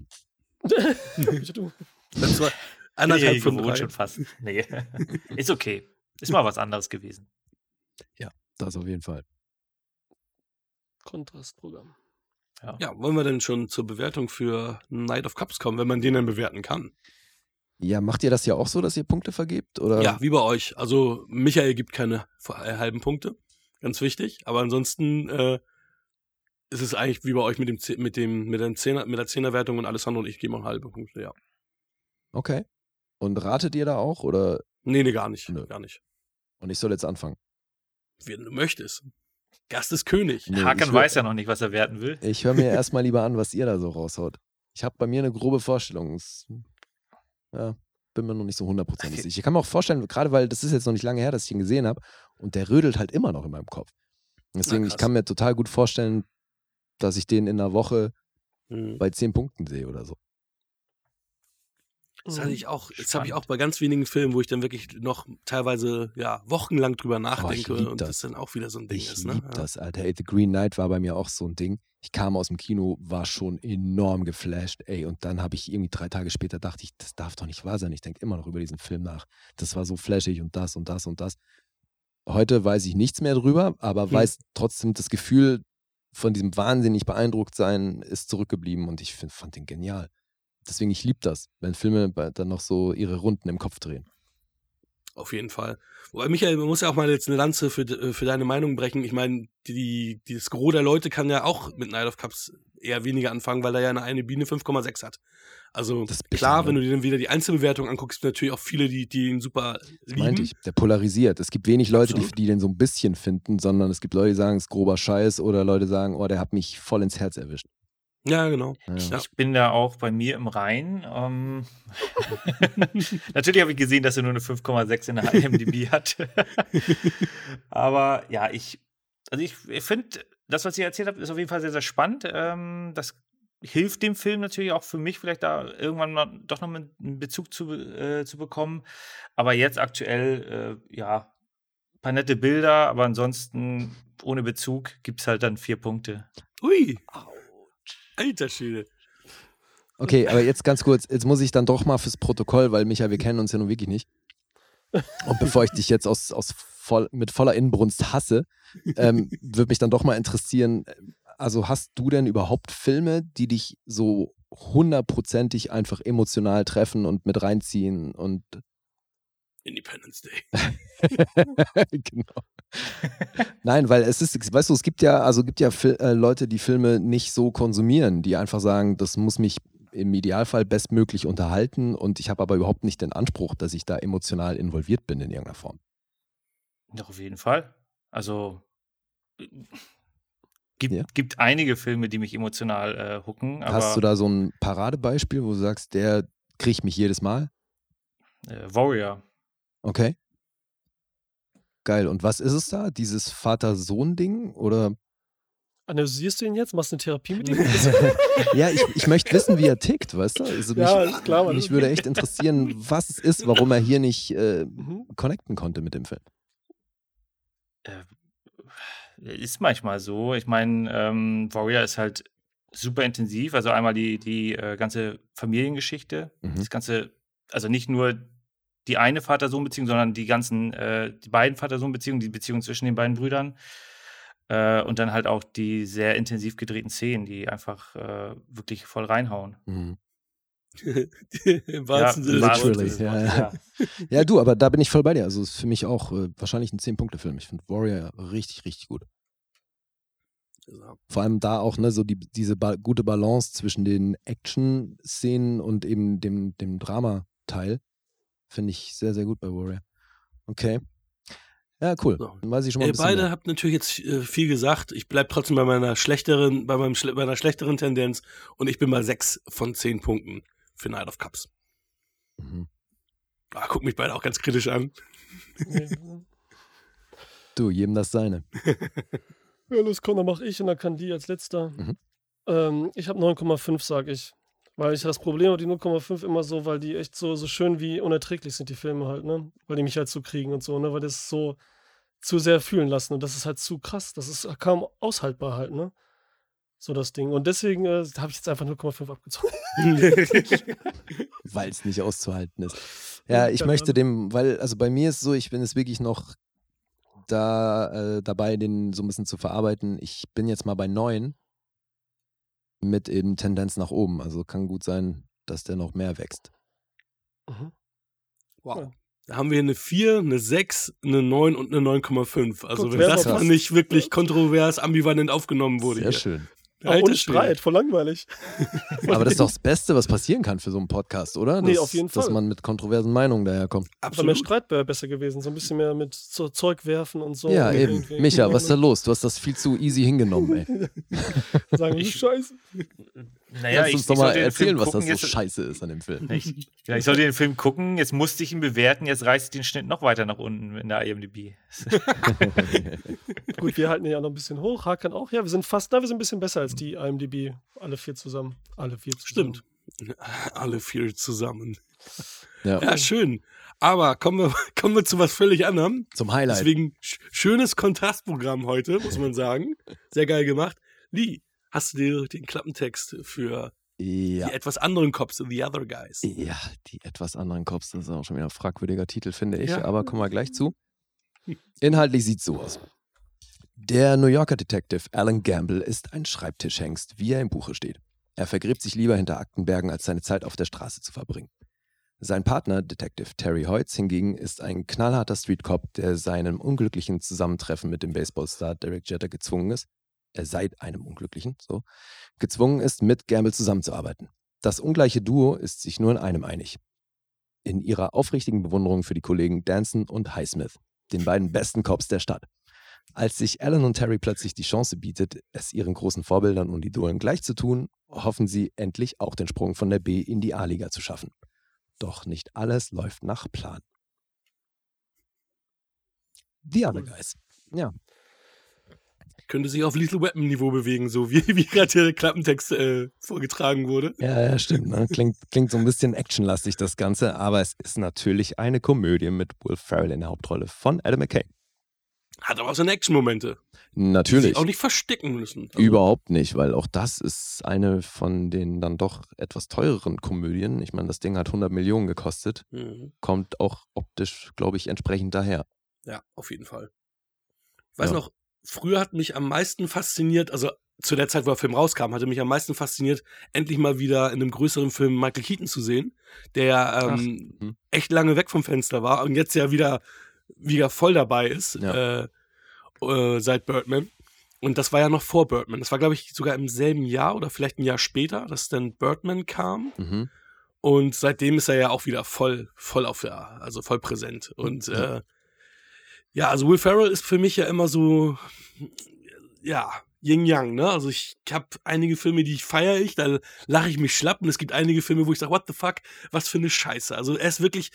[LAUGHS] Das war anderthalb ja von drei. schon fast. Nee. [LAUGHS] Ist okay. Ist mal was anderes gewesen. Das auf jeden Fall. Kontrastprogramm. Ja, wollen wir denn schon zur Bewertung für Night of Cups kommen, wenn man den dann bewerten kann? Ja, macht ihr das ja auch so, dass ihr Punkte vergebt? Oder? Ja, wie bei euch. Also Michael gibt keine äh, halben Punkte, ganz wichtig. Aber ansonsten äh, ist es eigentlich wie bei euch mit dem mit dem mit der Zehner, mit der Zehnerwertung und Alessandro und ich geben auch halbe Punkte. Ja, Okay. Und ratet ihr da auch? Oder? nee, nee, gar nicht, Nö. gar nicht. Und ich soll jetzt anfangen. Wie du möchtest. Gast ist König. Nee, Hakan weiß ja noch nicht, was er werten will. Ich höre mir [LAUGHS] erstmal lieber an, was ihr da so raushaut. Ich habe bei mir eine grobe Vorstellung. Es, ja, bin mir noch nicht so hundertprozentig sicher. Ich kann mir auch vorstellen, gerade weil das ist jetzt noch nicht lange her, dass ich ihn gesehen habe und der rödelt halt immer noch in meinem Kopf. Deswegen, ich kann mir total gut vorstellen, dass ich den in einer Woche Mhm. bei zehn Punkten sehe oder so. Das hatte ich auch, das habe ich Spannend. auch bei ganz wenigen Filmen, wo ich dann wirklich noch teilweise ja wochenlang drüber nachdenke lieb und das. das dann auch wieder so ein Ding Ich ist. Ne? lieb Ja. das, Alter. Ey, The Green Knight war bei mir auch so ein Ding. Ich kam aus dem Kino, war schon enorm geflasht, ey. Und dann habe ich irgendwie drei Tage später dachte ich, das darf doch nicht wahr sein. Ich denke immer noch über diesen Film nach. Das war so flashig und das und das und das. Heute weiß ich nichts mehr drüber, aber Hm. weiß trotzdem, das Gefühl von diesem wahnsinnig beeindruckt sein ist zurückgeblieben und ich find, fand den genial. Deswegen, ich liebe das, wenn Filme dann noch so ihre Runden im Kopf drehen. Auf jeden Fall. Wobei, Michael, man muss ja auch mal jetzt eine Lanze für, de- für deine Meinung brechen. Ich meine, die, die, das Gros der Leute kann ja auch mit Night of Cups eher weniger anfangen, weil er ja eine, eine Biene 5,6 hat. Also klar, ne? wenn du dir dann wieder die Einzelbewertung anguckst, natürlich auch viele, die, die ihn super Das lieben. meinte ich. Der polarisiert. Es gibt wenig Leute, die, die den so ein bisschen finden, sondern es gibt Leute, die sagen, es ist grober Scheiß oder Leute sagen, oh, der hat mich voll ins Herz erwischt. Ja, genau. Ja. Ja. Ich bin da auch bei mir im Rhein. Ähm, [LAUGHS] Natürlich habe ich gesehen, dass er nur eine 5,6 in der IMDb [LAUGHS] hat. Aber ja, ich, also ich, ich finde, das, was ihr erzählt habt, ist auf jeden Fall sehr, sehr spannend. Ähm, das hilft dem Film natürlich auch für mich, vielleicht da irgendwann mal, doch noch einen Bezug zu, äh, zu bekommen. Aber jetzt aktuell, äh, ja, ein paar nette Bilder, aber ansonsten ohne Bezug gibt es halt dann vier Punkte. Ui. Alter Schwede. Okay, aber jetzt ganz kurz, jetzt muss ich dann doch mal fürs Protokoll, weil Micha, wir kennen uns ja nun wirklich nicht. Und bevor ich dich jetzt aus, aus voll, mit voller Inbrunst hasse, ähm, würde mich dann doch mal interessieren, also hast du denn überhaupt Filme, die dich so hundertprozentig einfach emotional treffen und mit reinziehen und Independence Day. [LAUGHS] genau. Nein, weil es ist, weißt du, es gibt ja, also gibt ja Fil äh, Leute, die Filme nicht so konsumieren, die einfach sagen, das muss mich im Idealfall bestmöglich unterhalten und ich habe aber überhaupt nicht den Anspruch, dass ich da emotional involviert bin in irgendeiner Form. Doch, auf jeden Fall. Also äh, gibt, Ja. gibt einige Filme, die mich emotional äh, hucken, aber Hast du da so ein Paradebeispiel, wo du sagst, der kriegt mich jedes Mal? äh, Warrior. Okay. Geil. Und was ist es da? Dieses Vater-Sohn-Ding? Oder? Analysierst du ihn jetzt? Machst du eine Therapie mit ihm? [LAUGHS] Ja, ich, ich möchte wissen, wie er tickt, weißt du? Also mich, Ja, ist klar, Mann. mich würde echt interessieren, was es ist, warum er hier nicht äh, Mhm. connecten konnte mit dem Film. Äh, ist manchmal so. Ich meine, ähm, Warrior ist halt super intensiv. Also einmal die, die äh, ganze Familiengeschichte, Mhm. das ganze, also nicht nur die eine Vater-Sohn-Beziehung, sondern die ganzen, äh, die beiden Vater-Sohn-Beziehungen, die Beziehung zwischen den beiden Brüdern. Äh, und dann halt auch die sehr intensiv gedrehten Szenen, die einfach äh, wirklich voll reinhauen. Mhm. [LAUGHS] Im wahrsten Sinne des literally, Wortes. ja, ja. [LAUGHS] Ja, du, aber da bin ich voll bei dir. Also ist für mich auch äh, wahrscheinlich ein 10-Punkte-Film. Ich finde Warrior richtig, richtig gut. Vor allem da auch, ne, so die, diese ba gute Balance zwischen den Action-Szenen und eben dem, dem Drama-Teil. Finde ich sehr, sehr gut bei Warrior. Okay. Ja, cool. So. Dann weiß ich schon mal Ihr beide mehr. habt natürlich jetzt äh, viel gesagt. Ich bleibe trotzdem bei meiner schlechteren, bei meinem bei meiner schlechteren Tendenz und ich bin bei sechs von zehn Punkten für Night of Cups. Mhm. Ah, guck mich beide auch ganz kritisch an. [LAUGHS] du, jedem das seine. ja, los, komm, dann mach ich und dann kann die als letzter. Mhm. Ähm, ich habe 9,5, sag ich. Weil ich das Problem habe, die 0,5 immer so, weil die echt so, so schön wie unerträglich sind, die Filme halt, ne? Weil die mich halt so kriegen und so, ne? Weil das so zu sehr fühlen lassen und das ist halt zu krass. Das ist kaum aushaltbar halt, ne? So das Ding. Und deswegen äh, habe ich jetzt einfach 0,5 abgezogen. [LAUGHS] weil es nicht auszuhalten ist. Ja, ich möchte dem, weil, also bei mir ist es so, ich bin es wirklich noch da äh, dabei, den so ein bisschen zu verarbeiten. Ich bin jetzt mal bei 9 mit eben Tendenz nach oben. Also kann gut sein, dass der noch mehr wächst. Mhm. Wow. Da haben wir eine 4, eine 6, eine 9 und eine 9,5. Also Guck, wenn das mal nicht wirklich kontrovers, ambivalent aufgenommen wurde. Sehr hier. schön. Alter ohne Streit, voll langweilig. [LAUGHS] Aber das ist doch das Beste, was passieren kann für so einen Podcast, oder? Das, nee, auf jeden Fall. Dass man mit kontroversen Meinungen daherkommt. Absolut. Aber mehr Streit wäre besser gewesen, so ein bisschen mehr mit so Zeug werfen und so. Ja, eben. Micha, was ist da los? Du hast das viel zu easy hingenommen, ey. [LAUGHS] Sagen wir scheiße. Naja, Lass uns ich, doch mal erzählen, was das so jetzt, scheiße ist an dem Film. Ich, ja, ich sollte den Film gucken, jetzt musste ich ihn bewerten, jetzt reiße ich den Schnitt noch weiter nach unten in der IMDb. [LAUGHS] [LAUGHS] Gut, wir halten ihn ja noch ein bisschen hoch, Hakan auch. Ja, wir sind fast, na, wir sind ein bisschen besser als die IMDb. Alle vier zusammen. Alle vier zusammen. Stimmt. [LAUGHS] Alle vier zusammen. Ja, ja schön. Aber kommen wir, kommen wir zu was völlig anderem. Zum Highlight. Deswegen schönes Kontrastprogramm heute, muss man sagen. Sehr geil gemacht. Lee, hast du dir den Klappentext für ja. die etwas anderen Cops, The Other Guys? Ja, die etwas anderen Cops, das ist auch schon wieder ein fragwürdiger Titel, finde ich. Ja. Aber kommen wir gleich zu. [LAUGHS] Inhaltlich sieht es so aus. Der New Yorker Detective Alan Gamble ist ein Schreibtischhengst, wie er im Buche steht. Er vergräbt sich lieber hinter Aktenbergen, als seine Zeit auf der Straße zu verbringen. Sein Partner, Detective Terry Hoyts, hingegen ist ein knallharter Streetcop, der seinem unglücklichen Zusammentreffen mit dem Baseballstar Derek Jeter gezwungen ist, er seit einem Unglücklichen, so, gezwungen ist, mit Gamble zusammenzuarbeiten. Das ungleiche Duo ist sich nur in einem einig. In ihrer aufrichtigen Bewunderung für die Kollegen Danson und Highsmith, den beiden besten Cops der Stadt. Als sich Alan und Terry plötzlich die Chance bietet, es ihren großen Vorbildern und Idolen gleich zu tun, hoffen sie endlich auch den Sprung von der B in die A-Liga zu schaffen. Doch nicht alles läuft nach Plan. The Other Guys. Ja, könnte sich auf Lethal Weapon Niveau bewegen, so wie, [LAUGHS] wie gerade der Klappentext äh, vorgetragen wurde. Ja, ja, stimmt. Ne? Klingt, klingt so ein bisschen actionlastig das Ganze, aber es ist natürlich eine Komödie mit Will Ferrell in der Hauptrolle von Adam McKay. Hat aber auch seine Action-Momente. Natürlich. Die auch nicht verstecken müssen. Also. Überhaupt nicht, weil auch das ist eine von den dann doch etwas teureren Komödien. Ich meine, das Ding hat 100 Millionen gekostet. Mhm. Kommt auch optisch, glaube ich, entsprechend daher. Ja, auf jeden Fall. Ich weiß ja. noch, früher hat mich am meisten fasziniert, also zu der Zeit, wo der Film rauskam, hatte mich am meisten fasziniert, endlich mal wieder in einem größeren Film Michael Keaton zu sehen, der ähm, mhm. echt lange weg vom Fenster war und jetzt ja wieder, wieder voll dabei ist ja. äh, äh, seit Birdman. Und das war ja noch vor Birdman. Das war, glaube ich, sogar im selben Jahr oder vielleicht ein Jahr später, dass dann Birdman kam. Mhm. Und seitdem ist er ja auch wieder voll, voll auf der, also voll präsent. Und ja. äh, ja, also Will Ferrell ist für mich ja immer so, ja, Yin-Yang, ne? Also ich habe einige Filme, die ich feiere ich, da lache ich mich schlapp und es gibt einige Filme, wo ich sage, what the fuck, was für eine Scheiße. Also er ist wirklich,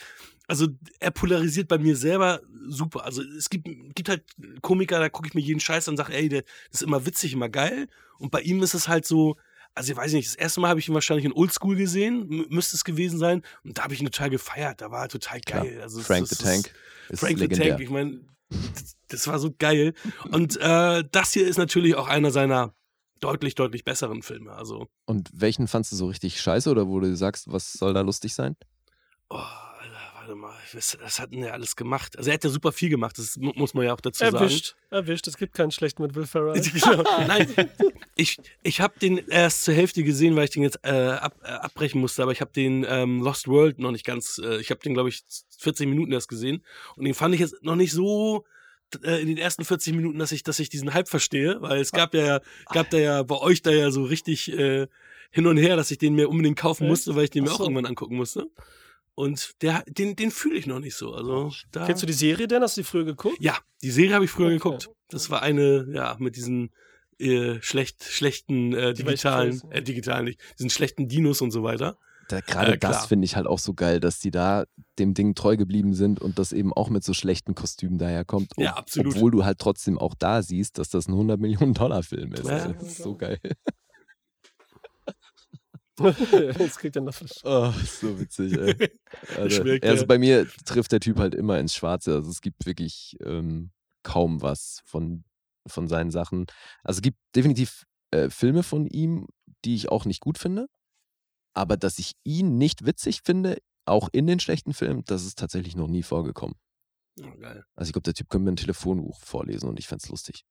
also er polarisiert bei mir selber super. Also es gibt, gibt halt Komiker, da gucke ich mir jeden Scheiß an und sage, ey, der ist immer witzig, immer geil. Und bei ihm ist es halt so, also ich weiß nicht, das erste Mal habe ich ihn wahrscheinlich in Oldschool gesehen, müsste es gewesen sein. Und da habe ich ihn total gefeiert, da war er total geil. Also Frank the Tank. Frank the Tank, ich meine, das, das, war so geil. Und äh, das hier ist natürlich auch einer seiner deutlich, deutlich besseren Filme. Also. Und welchen fandst du so richtig scheiße oder wo du sagst, was soll da lustig sein? Oh, warte mal, das, das hat er ja alles gemacht. Also er hat ja super viel gemacht, das muss man ja auch dazu erwischt, sagen. Erwischt, erwischt. Es gibt keinen schlechten mit Will Ferrell. [LAUGHS] [LAUGHS] Nein, ich, ich habe den erst zur Hälfte gesehen, weil ich den jetzt äh, ab, äh, abbrechen musste, aber ich habe den ähm, Lost World noch nicht ganz, äh, ich habe den glaube ich 14 Minuten erst gesehen und den fand ich jetzt noch nicht so äh, in den ersten 40 Minuten, dass ich, dass ich diesen Hype verstehe, weil es gab ja, gab da ja bei euch da ja so richtig äh, hin und her, dass ich den mir unbedingt kaufen musste, weil ich den mir auch irgendwann angucken musste. Und der, den, den fühle ich noch nicht so. Also da Kennst du die Serie denn? Hast du die früher geguckt? Ja, die Serie habe ich früher okay. geguckt. Das war eine, ja, mit diesen äh, schlecht, schlechten äh, digitalen, äh, digitalen nicht, diesen schlechten Dinos und so weiter. Da, Gerade äh, das finde ich halt auch so geil, dass die da dem Ding treu geblieben sind und das eben auch mit so schlechten Kostümen daherkommt. Ja, absolut. Obwohl du halt trotzdem auch da siehst, dass das ein 100 Millionen Dollar Film ist. Ja, das ist so geil. Jetzt kriegt er noch Oh, so witzig, ey. [LAUGHS] Also, also bei mir trifft der Typ halt immer ins Schwarze. Also es gibt wirklich ähm, kaum was von, von seinen Sachen. Also es gibt definitiv äh, Filme von ihm, die ich auch nicht gut finde. Aber dass ich ihn nicht witzig finde, auch in den schlechten Filmen, das ist tatsächlich noch nie vorgekommen. Oh, geil. Also ich glaube, der Typ könnte mir ein Telefonbuch vorlesen und ich fände es lustig.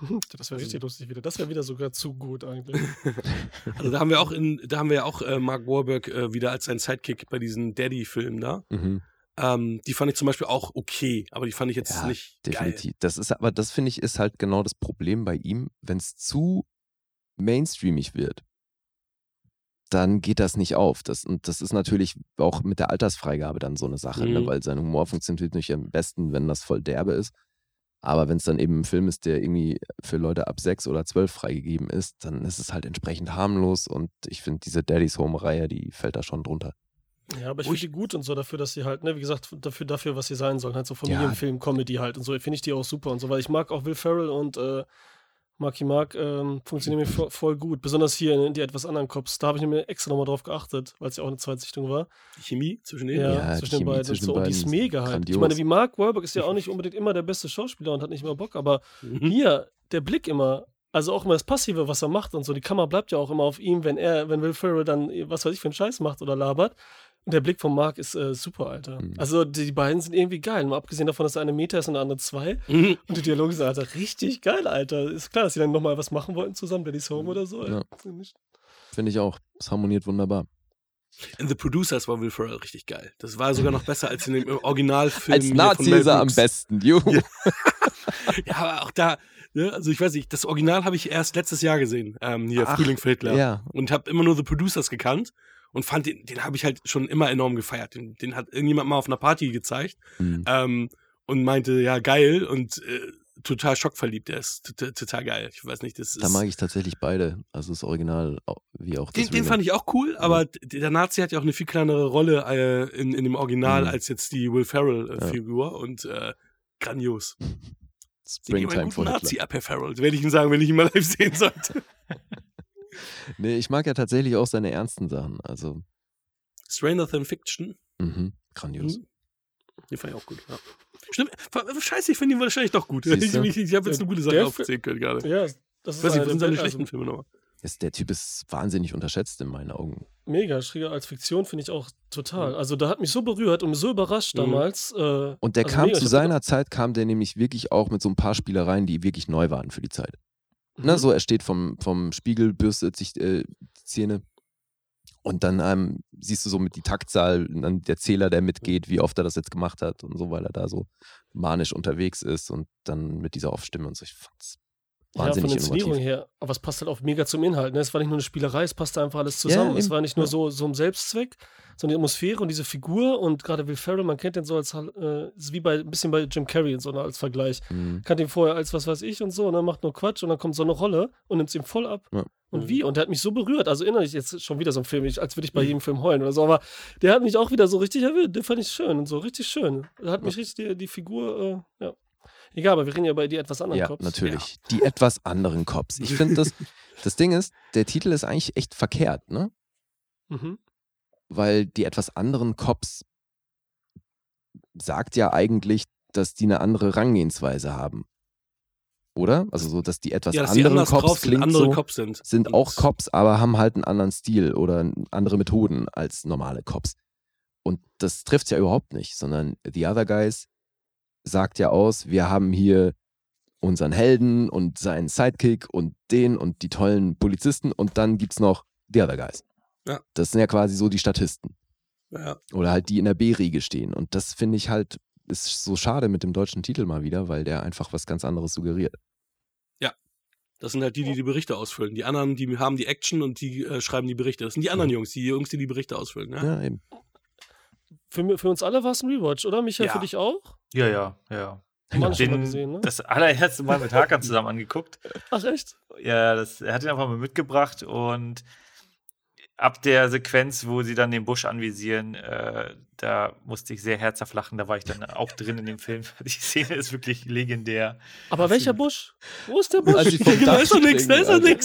[LAUGHS] Das wäre richtig lustig wieder. Das wäre wieder sogar zu gut eigentlich. [LAUGHS] also da haben wir auch in, da haben wir ja auch äh, Mark Warburg äh, wieder als sein Sidekick bei diesen Daddy-Filmen da. Mhm. Ähm, die fand ich zum Beispiel auch okay, aber die fand ich jetzt ja, nicht. Definitiv. Geil. Das ist, aber das finde ich ist halt genau das Problem bei ihm, wenn es zu mainstreamig wird, dann geht das nicht auf. Das, und das ist natürlich auch mit der Altersfreigabe dann so eine Sache, ne? mhm. ne? weil sein Humor funktioniert nicht am besten, wenn das voll derbe ist. Aber wenn es dann eben ein Film ist, der irgendwie für Leute ab sechs oder zwölf freigegeben ist, dann ist es halt entsprechend harmlos und ich finde, diese Daddy's Home-Reihe, die fällt da schon drunter. Ja, aber ich finde die gut und so dafür, dass sie halt, ne, wie gesagt, dafür, dafür, was sie sein sollen, halt so Familienfilm, ja. Comedy halt und so, finde ich die auch super und so, weil ich mag auch Will Ferrell und äh, Marky Mark ähm, funktionieren mir voll gut. Besonders hier in die etwas anderen Cops. Da habe ich mir extra nochmal drauf geachtet, weil es ja auch eine Zweitsichtung war. Die Chemie zwischen den Ja, ja zwischen den beiden. Zwischen so. Und die ist mega halt. Ich meine, wie Mark Wahlberg ist ja auch nicht unbedingt immer der beste Schauspieler und hat nicht immer Bock, aber mhm. hier, der Blick immer, also auch immer das Passive, was er macht und so, die Kamera bleibt ja auch immer auf ihm, wenn er, wenn Will Ferrell dann, was weiß ich, für einen Scheiß macht oder labert. Und der Blick von Mark ist äh, super, Alter. Mhm. Also die, die, beiden sind irgendwie geil. Mal abgesehen davon, dass der eine Meter ist und der andere zwei. Mhm. Und die Dialoge sind, Alter, richtig geil, Alter. Ist klar, dass sie dann nochmal was machen wollten zusammen, Daddy's Home oder so. Ja. Finde ich auch. Es harmoniert wunderbar. In The Producers war Will Ferrell richtig geil. Das war sogar noch besser als in dem Originalfilm. Als Nazi ist er am besten, Juhu. Ja. [LAUGHS] ja, aber auch da, ne, also ich weiß nicht, das Original habe ich erst letztes Jahr gesehen, ähm, hier Ach, Frühling für Hitler. Ja. Und habe immer nur The Producers gekannt und fand den, den habe ich halt schon immer enorm gefeiert. Den, den hat irgendjemand mal auf einer Party gezeigt mhm. ähm, und meinte, ja, geil und äh, total schockverliebt. Der ist total geil. Ich weiß nicht, das Da mag ich tatsächlich beide. Also das Original wie auch das Den, den fand ich auch cool, aber der Nazi hat ja auch eine viel kleinere Rolle äh, in, in dem Original mhm. als jetzt die Will Ferrell-Figur ja. und äh, grandios. [LAUGHS] Springtime vor Nazi ab, Herr Farrell. Werde ich ihm sagen, wenn ich ihn mal live sehen sollte. [LAUGHS] nee, ich mag ja tatsächlich auch seine ernsten Sachen. Also. Stranger Than Fiction. Mhm, grandios. Mhm. Die fand ich auch gut, ja. Stimmt, scheiße, ich finde ihn wahrscheinlich doch gut. [LAUGHS] Ich, ich, ich habe jetzt eine gute Sache aufzählen können gerade. Ja, das ist Weiß nicht, was sind seine schlechten Filme nochmal? der Typ ist wahnsinnig unterschätzt in meinen Augen. Mega, Schräger als Fiktion finde ich auch total. Also da hat mich so berührt und so überrascht mhm. damals. Äh, und der also kam mega, zu seiner Zeit, kam der nämlich wirklich auch mit so ein paar Spielereien, die wirklich neu waren für die Zeit. Mhm. Na, so, er steht vom, vom Spiegel, bürstet sich äh, die Zähne. Und dann ähm, siehst du so mit die Taktzahl, dann der Zähler, der mitgeht, wie oft er das jetzt gemacht hat und so, weil er da so manisch unterwegs ist und dann mit dieser Off-Stimme und so. Ich fand's Wahnsinnig ja, von der Inszenierung her. Aber es passt halt auch mega zum Inhalt. Ne? Es war nicht nur eine Spielerei, es passte einfach alles zusammen. Ja, es war nicht nur so, so ein Selbstzweck, sondern die Atmosphäre und diese Figur und gerade Will Ferrell, man kennt den so als, äh, wie bei, ein bisschen bei Jim Carrey so als Vergleich. Mhm. Kannte ihn vorher als was weiß ich und so, und dann macht nur Quatsch und dann kommt so eine Rolle und nimmt es ihm voll ab. Ja. Und wie? Und der hat mich so berührt. Also innerlich jetzt schon wieder so ein Film, als würde ich bei mhm. jedem Film heulen oder so. Aber der hat mich auch wieder so richtig erwähnt. Den fand ich schön und so, richtig schön. Der hat mich richtig, die, die Figur, äh, ja. Egal, aber wir reden ja bei die etwas anderen ja, Cops. Natürlich. Ja. Die etwas anderen Cops. Ich finde das, [LAUGHS] das Ding ist, der Titel ist eigentlich echt verkehrt, ne? Mhm. Weil die etwas anderen Cops sagt ja eigentlich, dass die eine andere Rangehensweise haben. Oder? Also so, dass die etwas ja, dass anderen die Cops klingt andere so, Cops sind. sind auch Cops, aber haben halt einen anderen Stil oder andere Methoden als normale Cops. Und das trifft ja überhaupt nicht, sondern The Other Guys sagt ja aus, wir haben hier unseren Helden und seinen Sidekick und den und die tollen Polizisten und dann gibt es noch The Other Guys. Ja. Das sind ja quasi so die Statisten. Ja. Oder halt die in der B-Riege stehen. Und das finde ich halt ist so schade mit dem deutschen Titel mal wieder, weil der einfach was ganz anderes suggeriert. Ja. Das sind halt die, die die Berichte ausfüllen. Die anderen, die haben die Action und die äh, schreiben die Berichte. Das sind die anderen Jungs, die Jungs, die die Berichte ausfüllen. Ja, ja eben. Für, für uns alle war es ein Rewatch, oder? Michael, Ja. für dich auch? Ja, ja, ja. Mal Den, gesehen, ne? das allererste Mal mit Hakan zusammen angeguckt. Ach, echt? Ja, das, er hat ihn einfach mal mitgebracht und ab der Sequenz, wo sie dann den Busch anvisieren, äh, da musste ich sehr herzhaft lachen. Da war ich dann auch drin in dem Film. [LAUGHS] Die Szene ist wirklich legendär. Aber welcher Busch? Wo ist der Busch? Als sie vom [LAUGHS] da ist doch nix, da ist doch springen,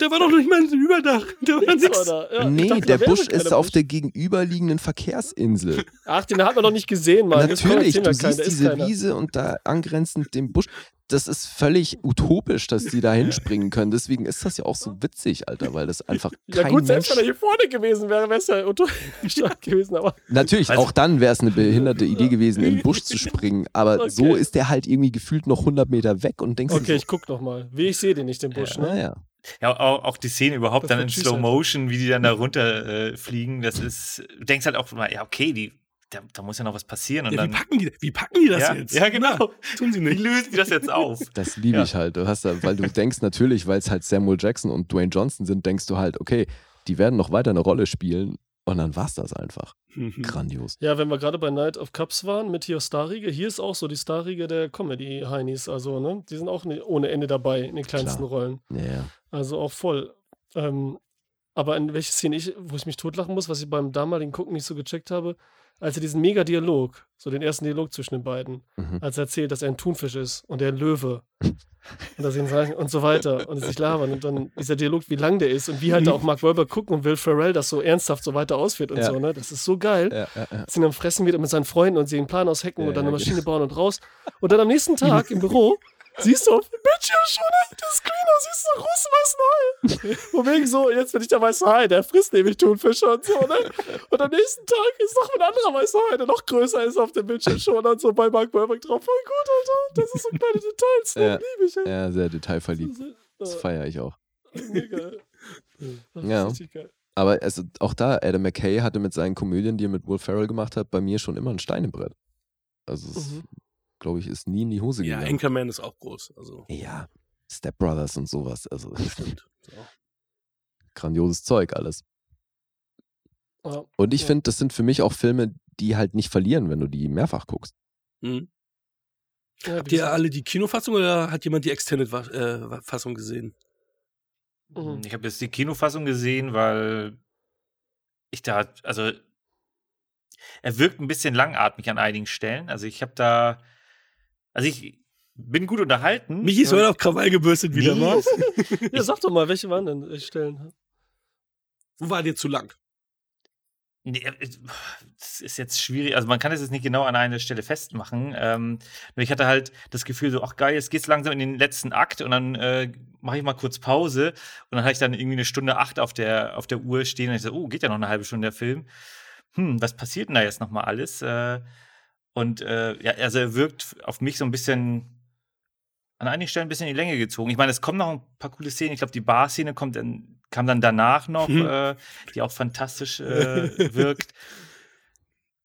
Der war doch nicht mal ein Überdach. Der war Nix nix. war da. Ja, Nee, dachte, der da Busch keiner ist auf Busch. der gegenüberliegenden Verkehrsinsel. Ach, den hat man noch nicht gesehen, Mann. Natürlich, du siehst da ist diese keiner. Wiese und da angrenzend den Busch. Das ist völlig utopisch, dass die da hinspringen können. Deswegen ist das ja auch so witzig, Alter, weil das einfach kein Ja gut, selbst Mensch wenn er hier vorne gewesen wäre, wäre es ja [LAUGHS] stark gewesen, aber Natürlich, Also- auch dann wäre es eine behinderte Idee gewesen, in den Busch zu springen. Aber [LAUGHS] Okay. so ist der halt irgendwie gefühlt noch 100 Meter weg und denkst okay, dir ich guck noch mal. Wie, ich sehe den nicht, den Busch, so, ne? naja. Ja, auch, auch die Szene überhaupt Das dann in Slow halt. Motion, wie die dann da runterfliegen, äh, fliegen, das ist, du denkst halt auch mal, ja, okay, die, da, da muss ja noch was passieren. Und Ja, wie, dann, packen die, wie packen die das ja, jetzt? ja, genau. Na, tun sie Wie nicht. lösen die das jetzt auf? [LAUGHS] Das liebe Ja. ich halt. Du hast da, weil du denkst natürlich, weil es halt Samuel Jackson und Dwayne Johnson sind, denkst du halt, okay, die werden noch weiter eine Rolle spielen. Und dann war's das einfach. Grandios. Ja, wenn wir gerade bei Night of Cups waren mit hier Starriege, hier ist auch so die Starriege der Comedy-Heinis, also, ne? Die sind auch ne, ohne Ende dabei in den kleinsten Klar. Rollen. Ja. Also auch voll. Ähm, aber in welche Szene ich, wo ich mich totlachen muss, was ich beim damaligen Gucken nicht so gecheckt habe, als er diesen Mega-Dialog, so den ersten Dialog zwischen den beiden, Mhm. als er erzählt, dass er ein Thunfisch ist und er ein Löwe. [LAUGHS] und, dass sie ihn sagen und so weiter und sich labern und dann dieser Dialog, wie lang der ist und wie halt auch Mark Wahlberg gucken und Will Ferrell das so ernsthaft so weiter ausführt und Ja. so, ne? Das ist so geil. Ja, ja, ja. Dass ihn am Fressen wird mit seinen Freunden und sie einen Plan aushacken und dann eine Maschine bauen und raus. Und dann am nächsten Tag [LAUGHS] im Büro siehst du auf dem Bildschirm schon der Screener, siehst du großen weißen Hai. Von wegen so, jetzt bin ich der weiße Hai, der frisst nämlich Thunfische und so, ne? Und am nächsten Tag ist noch ein anderer weißer Hai, der noch größer ist auf dem Bildschirm schon und so bei Mark Wahlberg drauf. Voll gut, Alter. Das ist so kleine Details, ne? Ja. Liebe ich, ey. ja, sehr detailverliebt. Das Das feiere ich auch. mega. Das Ja. Aber also auch da, Adam McKay hatte mit seinen Komödien, die er mit Will Ferrell gemacht hat, bei mir schon immer ein Stein im Brett. Also es, Mhm. Glaube ich, ist nie in die Hose Ja, gegangen. Anchorman ist auch groß. Also, Ja, Step Brothers und sowas. Also stimmt. So. grandioses Zeug alles. Ja. Und ich Ja. finde, das sind für mich auch Filme, die halt nicht verlieren, wenn du die mehrfach guckst. Mhm. Ja, Habt ihr alle die Kinofassung oder hat jemand die Extended-Fassung gesehen? Mhm. Ich habe jetzt die Kinofassung gesehen, weil ich da, also er wirkt ein bisschen langatmig an einigen Stellen. Also ich habe da, also ich bin gut unterhalten. Michi ist heute auf Krawall gebürstet wieder Nee. mal. [LAUGHS] Ja, sag doch mal, welche waren denn die Stellen? Wo war dir zu lang? Nee, äh, Das ist jetzt schwierig. Also man kann es jetzt nicht genau an einer Stelle festmachen. Ähm, ich hatte halt das Gefühl, so, ach geil, jetzt geht's langsam in den letzten Akt und dann äh, mache ich mal kurz Pause und dann hatte ich dann irgendwie eine Stunde acht auf der, auf der Uhr stehen und ich so, oh, geht ja noch eine halbe Stunde der Film. Hm, was passiert denn da jetzt nochmal alles? Äh, und äh, ja, also er wirkt auf mich so ein bisschen an einigen Stellen ein bisschen in die Länge gezogen. Ich meine, es kommen noch ein paar coole Szenen. Ich glaube, die Bar-Szene kommt dann, kam dann danach noch, Mhm. äh, die auch fantastisch äh, wirkt.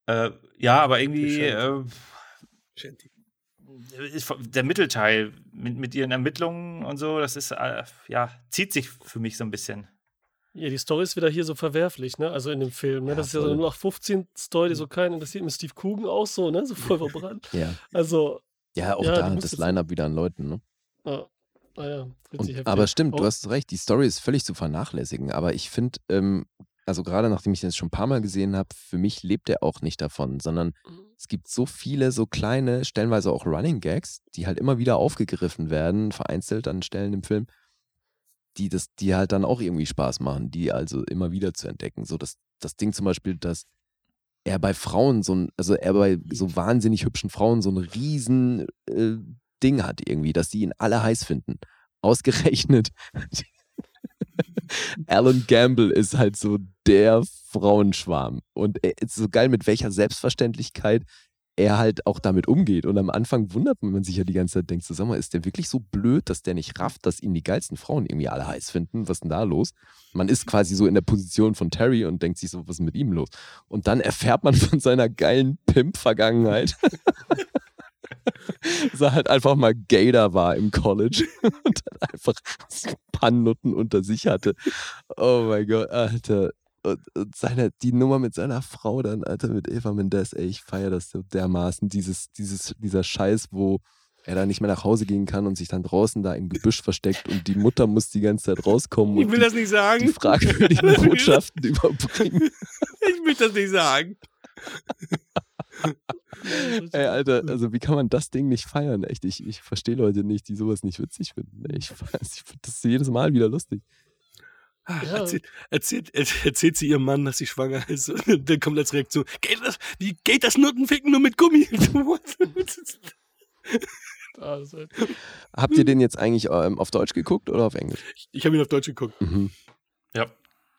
Äh, ja, aber irgendwie äh, der Mittelteil mit, mit ihren Ermittlungen und so, das ist, äh, ja, zieht sich für mich so ein bisschen. Ja, die Story ist wieder hier so verwerflich, ne? Also in dem Film, ne? Ja, das ist ja so eine nach 15 Story, die so keinen interessiert, mit Steve Coogan auch so, ne? So voll verbrannt. Ja. Also, Ja, auch Ja, da musst das Line-Up wieder an Leuten, ne? ah, naja, Und, aber stimmt, du Oh. hast recht, die Story ist völlig zu vernachlässigen. Aber ich finde, ähm, also gerade nachdem ich den jetzt schon ein paar Mal gesehen habe, für mich lebt er auch nicht davon, sondern es gibt so viele so kleine, stellenweise auch Running Gags, die halt immer wieder aufgegriffen werden, vereinzelt an Stellen im Film, die das, die halt dann auch irgendwie Spaß machen, die also immer wieder zu entdecken. So das, das Ding zum Beispiel, dass er bei Frauen so ein, also er bei so wahnsinnig hübschen Frauen so ein riesen äh, Ding hat irgendwie, dass die ihn alle heiß finden. [LAUGHS] Ausgerechnet. Alan Gamble ist halt so der Frauenschwarm. Und er ist so geil, mit welcher Selbstverständlichkeit er halt auch damit umgeht. Und am Anfang wundert man sich ja die ganze Zeit, denkt so, sag mal, ist der wirklich so blöd, dass der nicht rafft, dass ihn die geilsten Frauen irgendwie alle heiß finden? Was ist denn da los? Man ist quasi so in der Position von Terry und denkt sich so, was ist mit ihm los? Und dann erfährt man von seiner geilen Pimp-Vergangenheit. [LAUGHS] dass er halt einfach mal Gator war im College [LAUGHS] und dann einfach ein paar Nutten unter sich hatte. Oh mein Gott, Alter. Und, und seine, die Nummer mit seiner Frau dann, Alter, mit Eva Mendes, ey, ich feiere das so dermaßen. Dieses, dieses, dieser Scheiß, wo er dann nicht mehr nach Hause gehen kann und sich dann draußen da im Gebüsch versteckt und die Mutter muss die ganze Zeit rauskommen ich will und das nicht sagen. die fragwürdigen [LAUGHS] Botschaften überbringen. [LAUGHS] Ich will das nicht sagen. [LAUGHS] Ey, Alter, also wie kann man das Ding nicht feiern? Echt, ich, ich verstehe Leute nicht, die sowas nicht witzig finden. Ich, ich finde das jedes Mal wieder lustig. Ah, Ja. Erzählt, erzählt, erzählt sie ihrem Mann, dass sie schwanger ist. Und dann kommt als Reaktion, geht das, wie geht das Nuttenficken nur mit Gummi? [LAUGHS] Habt ihr den jetzt eigentlich ähm, auf Deutsch geguckt oder auf Englisch? ich habe ihn auf Deutsch geguckt. Mhm. Ja.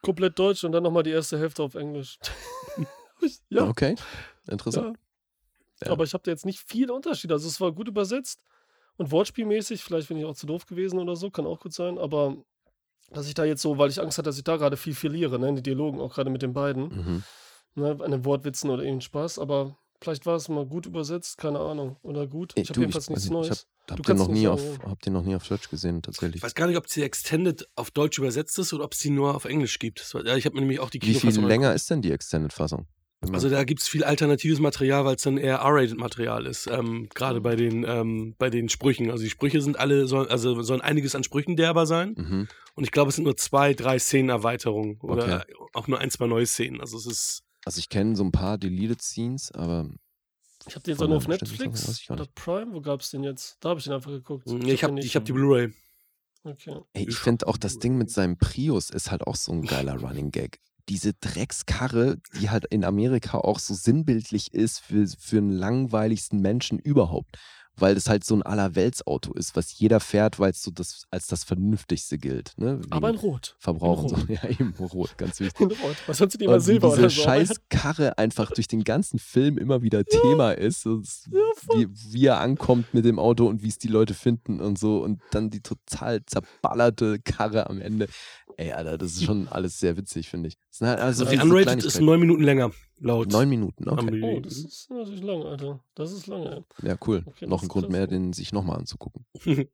komplett deutsch und dann nochmal die erste Hälfte auf Englisch. [LAUGHS] ja, Okay, interessant. ja. Ja. aber ich habe da jetzt nicht viele Unterschiede. Also es war gut übersetzt und wortspielmäßig. Vielleicht bin ich auch zu doof gewesen oder so, kann auch gut sein. Aber dass ich da jetzt so, weil ich Angst hatte, dass ich da gerade viel verliere, ne, in die Dialogen, auch gerade mit den beiden, Mhm. ne, an den Wortwitzen oder irgendeinen Spaß. Aber vielleicht war es mal gut übersetzt, keine Ahnung. Oder gut. Ich habe jedenfalls nichts nicht, Neues. Ich hab, Du hab, den noch nie sagen, auf, hab den noch nie auf Deutsch gesehen, tatsächlich. Ich weiß gar nicht, ob die Extended auf Deutsch übersetzt ist oder ob es die nur auf Englisch gibt. War, ja, ich habe mir nämlich auch die Wie viel Kinofassung länger ist denn die Extended-Fassung? Also da gibt es viel alternatives Material, weil es dann eher R-Rated-Material ist, ähm, gerade bei den ähm, bei den Sprüchen. Also die Sprüche sind alle, sollen, also sollen einiges an Sprüchen derber sein. mhm. Und ich glaube, es sind nur zwei, drei Szenenerweiterungen oder Okay. auch nur ein, zwei neue Szenen. Also es ist Also ich kenne so ein paar Deleted Scenes, aber Ich habe den jetzt auch nur auf Netflix ich oder Prime. Wo gab es den jetzt? Da habe ich den einfach geguckt. ich habe den ich hab die Blu-ray. Okay. ey, ich finde auch das Ding mit seinem Prius ist halt auch so ein geiler Running Gag. Diese Dreckskarre, die halt in Amerika auch so sinnbildlich ist für, für den langweiligsten Menschen überhaupt. Weil das halt so ein Allerweltsauto ist, was jeder fährt, weil es so das als das Vernünftigste gilt. Ne? Aber in Rot. Verbrauch und so. [LAUGHS] Ja, eben rot, ganz wichtig. In Rot. Was sonst immer Silber diese oder so. aber scheiß er hat- Karre einfach durch den ganzen Film immer wieder Thema ist. Es- Ja, wie, wie er ankommt mit dem Auto und wie es die Leute finden und so. Und dann die total zerballerte Karre am Ende. Ey, Alter, das ist schon [LAUGHS] alles sehr witzig, finde ich. Das sind halt also die so Unrated ist neun Minuten länger, laut. Neun Minuten, okay. Oh, das ist natürlich lang, Alter. Das ist lang, ey. Ja, cool. Okay, Noch ein Grund mehr, den sich nochmal anzugucken. [LAUGHS]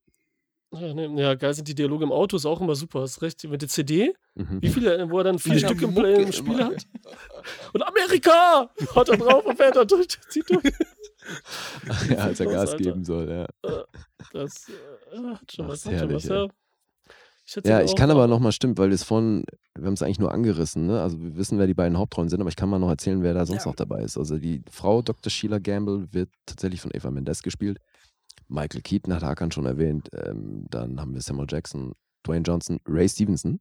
Ja, nee, ja, geil sind die Dialoge im Auto, ist auch immer super. Hast recht. Mit der CD, Mhm. wie viele, wo er dann vier Stück im, Mucke im. Spiel hat. [LAUGHS] Und Amerika! Haut er drauf und fährt er durch, zieht durch. ja, als er Gas Alter. geben soll, ja. Das äh, hat schon Ach, was. ist Hat schon herrlich, was ey. ja. Ja, ich kann aber nochmal, stimmt, weil wir es vorhin, wir haben es eigentlich nur angerissen, ne? Also wir wissen, wer die beiden Hauptrollen sind, aber ich kann mal noch erzählen, wer da sonst Ja. noch dabei ist. Also die Frau Dr. Sheila Gamble wird tatsächlich von Eva Mendes gespielt. Michael Keaton hat Hakan schon erwähnt. Ähm, dann haben wir Samuel Jackson, Dwayne Johnson, Ray Stevenson,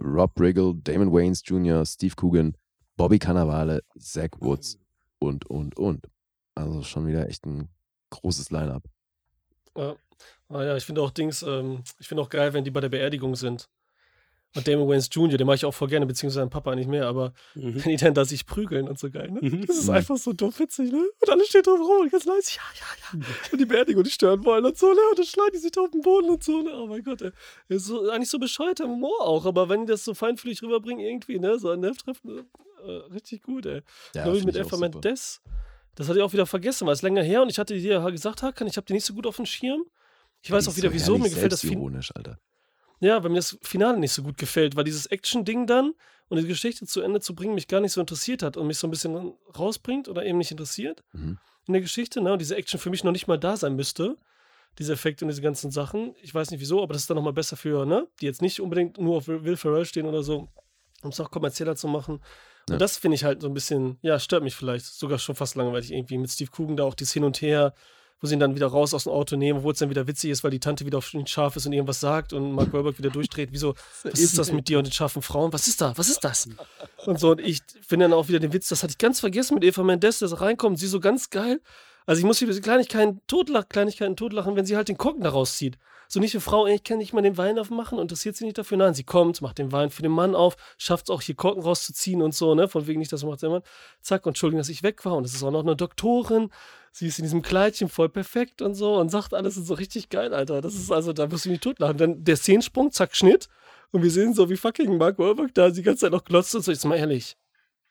Rob Riggle, Damon Wayans Jr., Steve Coogan, Bobby Cannavale, Zach Woods und, und, und. Also schon wieder echt ein großes Line-Up. Ja. Ah ja, ich finde auch Dings, ähm, ich finde auch geil, wenn die bei der Beerdigung sind. Und Damon Wayans Jr., den mache ich auch voll gerne, beziehungsweise sein Papa nicht mehr, aber Mhm. wenn die dann da sich prügeln und so geil, ne? Mhm. Das ist Mhm. einfach so dumm witzig, ne? Und alle stehen drauf rum und ganz leise, ja, ja, ja. Und die Beerdigung, die stören wollen und so, ne? Und dann schlagen die sich da auf den Boden und so, ne? Oh mein Gott, ey. Ist so, eigentlich so bescheuerter Humor auch, aber wenn die das so feinfühlig rüberbringen, irgendwie, ne? So ein Nervtreffen, äh, richtig gut, ey. Ja, Glaube ich mit super. Mendes. Das hatte ich auch wieder vergessen, weil es länger her und ich hatte dir ja gesagt, Hakan, ich habe die nicht so gut auf dem Schirm. Ich weiß auch wieder, so wieso. Mir gefällt das selbstironisch, Alter. Ja, weil mir das Finale nicht so gut gefällt, weil dieses Action-Ding dann und die Geschichte zu Ende zu bringen mich gar nicht so interessiert hat und mich so ein bisschen rausbringt oder eben nicht interessiert Mhm. in der Geschichte, ne? Und diese Action für mich noch nicht mal da sein müsste. Diese Effekte und diese ganzen Sachen. Ich weiß nicht wieso, aber das ist dann nochmal besser für, ne? Die jetzt nicht unbedingt nur auf Will Ferrell stehen oder so, um es auch kommerzieller zu machen. Ja. Und das finde ich halt so ein bisschen, ja, stört mich vielleicht. Sogar schon fast langweilig irgendwie. Mit Steve Coogan da auch dieses Hin und Her, wo sie ihn dann wieder raus aus dem Auto nehmen, obwohl es dann wieder witzig ist, weil die Tante wieder auf ihn scharf ist und irgendwas sagt und Mark Wahlberg wieder durchdreht. Wieso, [LAUGHS] was ist das mit dir und den scharfen Frauen? Was ist da? Was ist das? Und so, und ich finde dann auch wieder den Witz, das hatte ich ganz vergessen mit Eva Mendes, dass er reinkommt, sie so ganz geil Also ich muss wieder Kleinigkeiten totlachen, Kleinigkeiten totlachen, wenn sie halt den Korken da rauszieht. So nicht eine Frau, ich kann nicht mal den Wein aufmachen, interessiert sie nicht dafür. Nein, sie kommt, macht den Wein für den Mann auf, schafft es auch hier Korken rauszuziehen und so, ne? Von wegen nicht, das macht der Mann. Zack, und Entschuldigung, dass ich weg war. Und es ist auch noch eine Doktorin. Sie ist in diesem Kleidchen voll perfekt und so und sagt alles ist so richtig geil, Alter. Das ist also, da wirst du mich totlachen. Dann der Szenensprung, zack, Schnitt. Und wir sehen so, wie fucking Mark Wahlberg da die ganze Zeit noch glotzt und so. Jetzt mal ehrlich.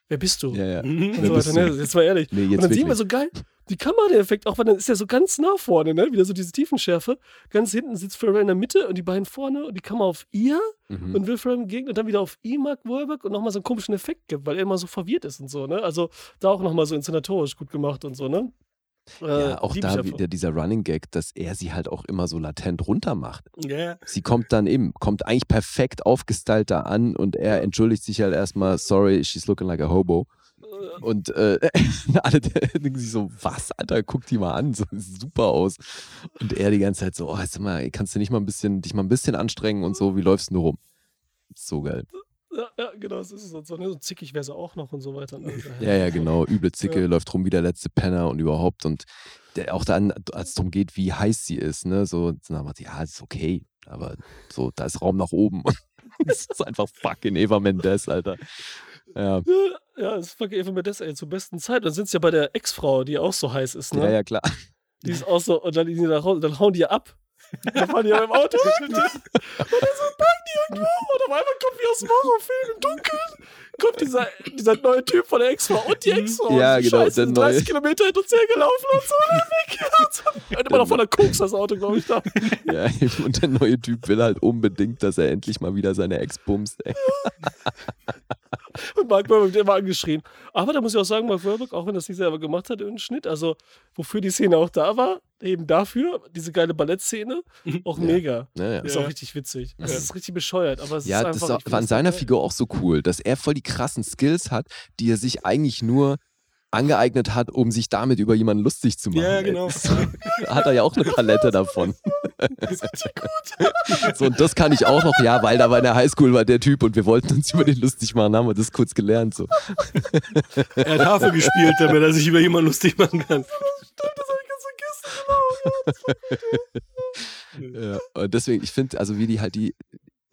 Wer bist du? Ja, ja. Und so weiter, ne? Jetzt mal ehrlich. Nee, und jetzt dann sehen wir so geil, die Kameraeffekt, auch weil dann ist er so ganz nah vorne, ne? Wieder so diese Tiefenschärfe. Ganz hinten sitzt Pharrell in der Mitte und die beiden vorne und die Kamera auf ihr Mhm. und Will Ferrell entgegen und dann wieder auf ihn, Mark Wahlberg und nochmal so einen komischen Effekt gibt, weil er immer so verwirrt ist und so, ne? Also da auch nochmal so inszenatorisch gut gemacht und so, ne? Äh, Ja, auch lieb ich da wieder dieser Running Gag, dass er sie halt auch immer so latent runter macht. Ja, ja. Sie kommt dann eben, kommt eigentlich perfekt aufgestylt da an und er entschuldigt sich halt erstmal, sorry, she's looking like a hobo. Und äh, [LAUGHS] alle denken sich so, was, Alter, guck die mal an, so sieht super aus. Und er die ganze Zeit so, oh, sag mal, kannst du nicht mal ein bisschen, dich mal ein bisschen anstrengen und so, wie läufst du nur rum? So geil. Ja, ja, genau, das ist und so, ne? So zickig wäre sie auch noch und so weiter. ne? [LAUGHS] Ja, ja, genau. Üble Zicke, Ja. läuft rum wie der letzte Penner und überhaupt. Und der, auch dann, als es darum geht, wie heiß sie ist, ne, so, dann macht sie, ja, ist okay, aber so, da ist Raum nach oben. [LAUGHS] das ist einfach fucking Eva Mendes, Alter. Ja, Ja, ja, das ist fucking Eva Mendes, ey, zur besten Zeit. Dann sind sie ja bei der Ex-Frau, die auch so heiß ist, ne? ja, ja, klar. Die ist auch so, und dann, die, dann, dann hauen die ja ab. Dann fahren die ja im Auto weg. ne? Und dann so parken die irgendwo. Und auf einmal kommt wie aus dem Horrorfilm im Dunkeln. Kommt dieser, dieser neue Typ von der Ex-Frau und die Ex-Frau. Ja, Und genau, Scheiße, der sind 30 neue. Kilometer hinter uns hergelaufen und so. Und, weg. [LAUGHS] Und, immer noch von der Koks das Auto, glaube ich, da. Ja, und der neue Typ will halt unbedingt, dass er endlich mal wieder seine Ex bumst, ey. [LAUGHS] Und Mark Wahlberg wird immer angeschrien. Aber da muss ich auch sagen, Mark Wahlberg, auch wenn er es nicht selber gemacht hat im Schnitt, also wofür die Szene auch da war, eben dafür, diese geile Ballettszene, auch Ja. mega. Ist Ja. auch richtig witzig. Das ist richtig bescheuert, aber es Ja, ist das einfach. ist find war an das seiner geil. Figur auch so cool, dass er voll die krassen Skills hat, die er sich eigentlich nur angeeignet hat, um sich damit über jemanden lustig zu machen. Ja, genau. [LAUGHS] Hat er ja auch eine Palette davon. [LAUGHS] so, und das kann ich auch noch, ja, weil da war in der Highschool war der Typ und wir wollten uns über den lustig machen, haben wir das kurz gelernt. So. [LAUGHS] Er hat Harfe gespielt, damit er sich über jemanden lustig machen kann. Das hab ich ganz vergessen, genau. Ja, und deswegen, ich finde, also wie die halt die,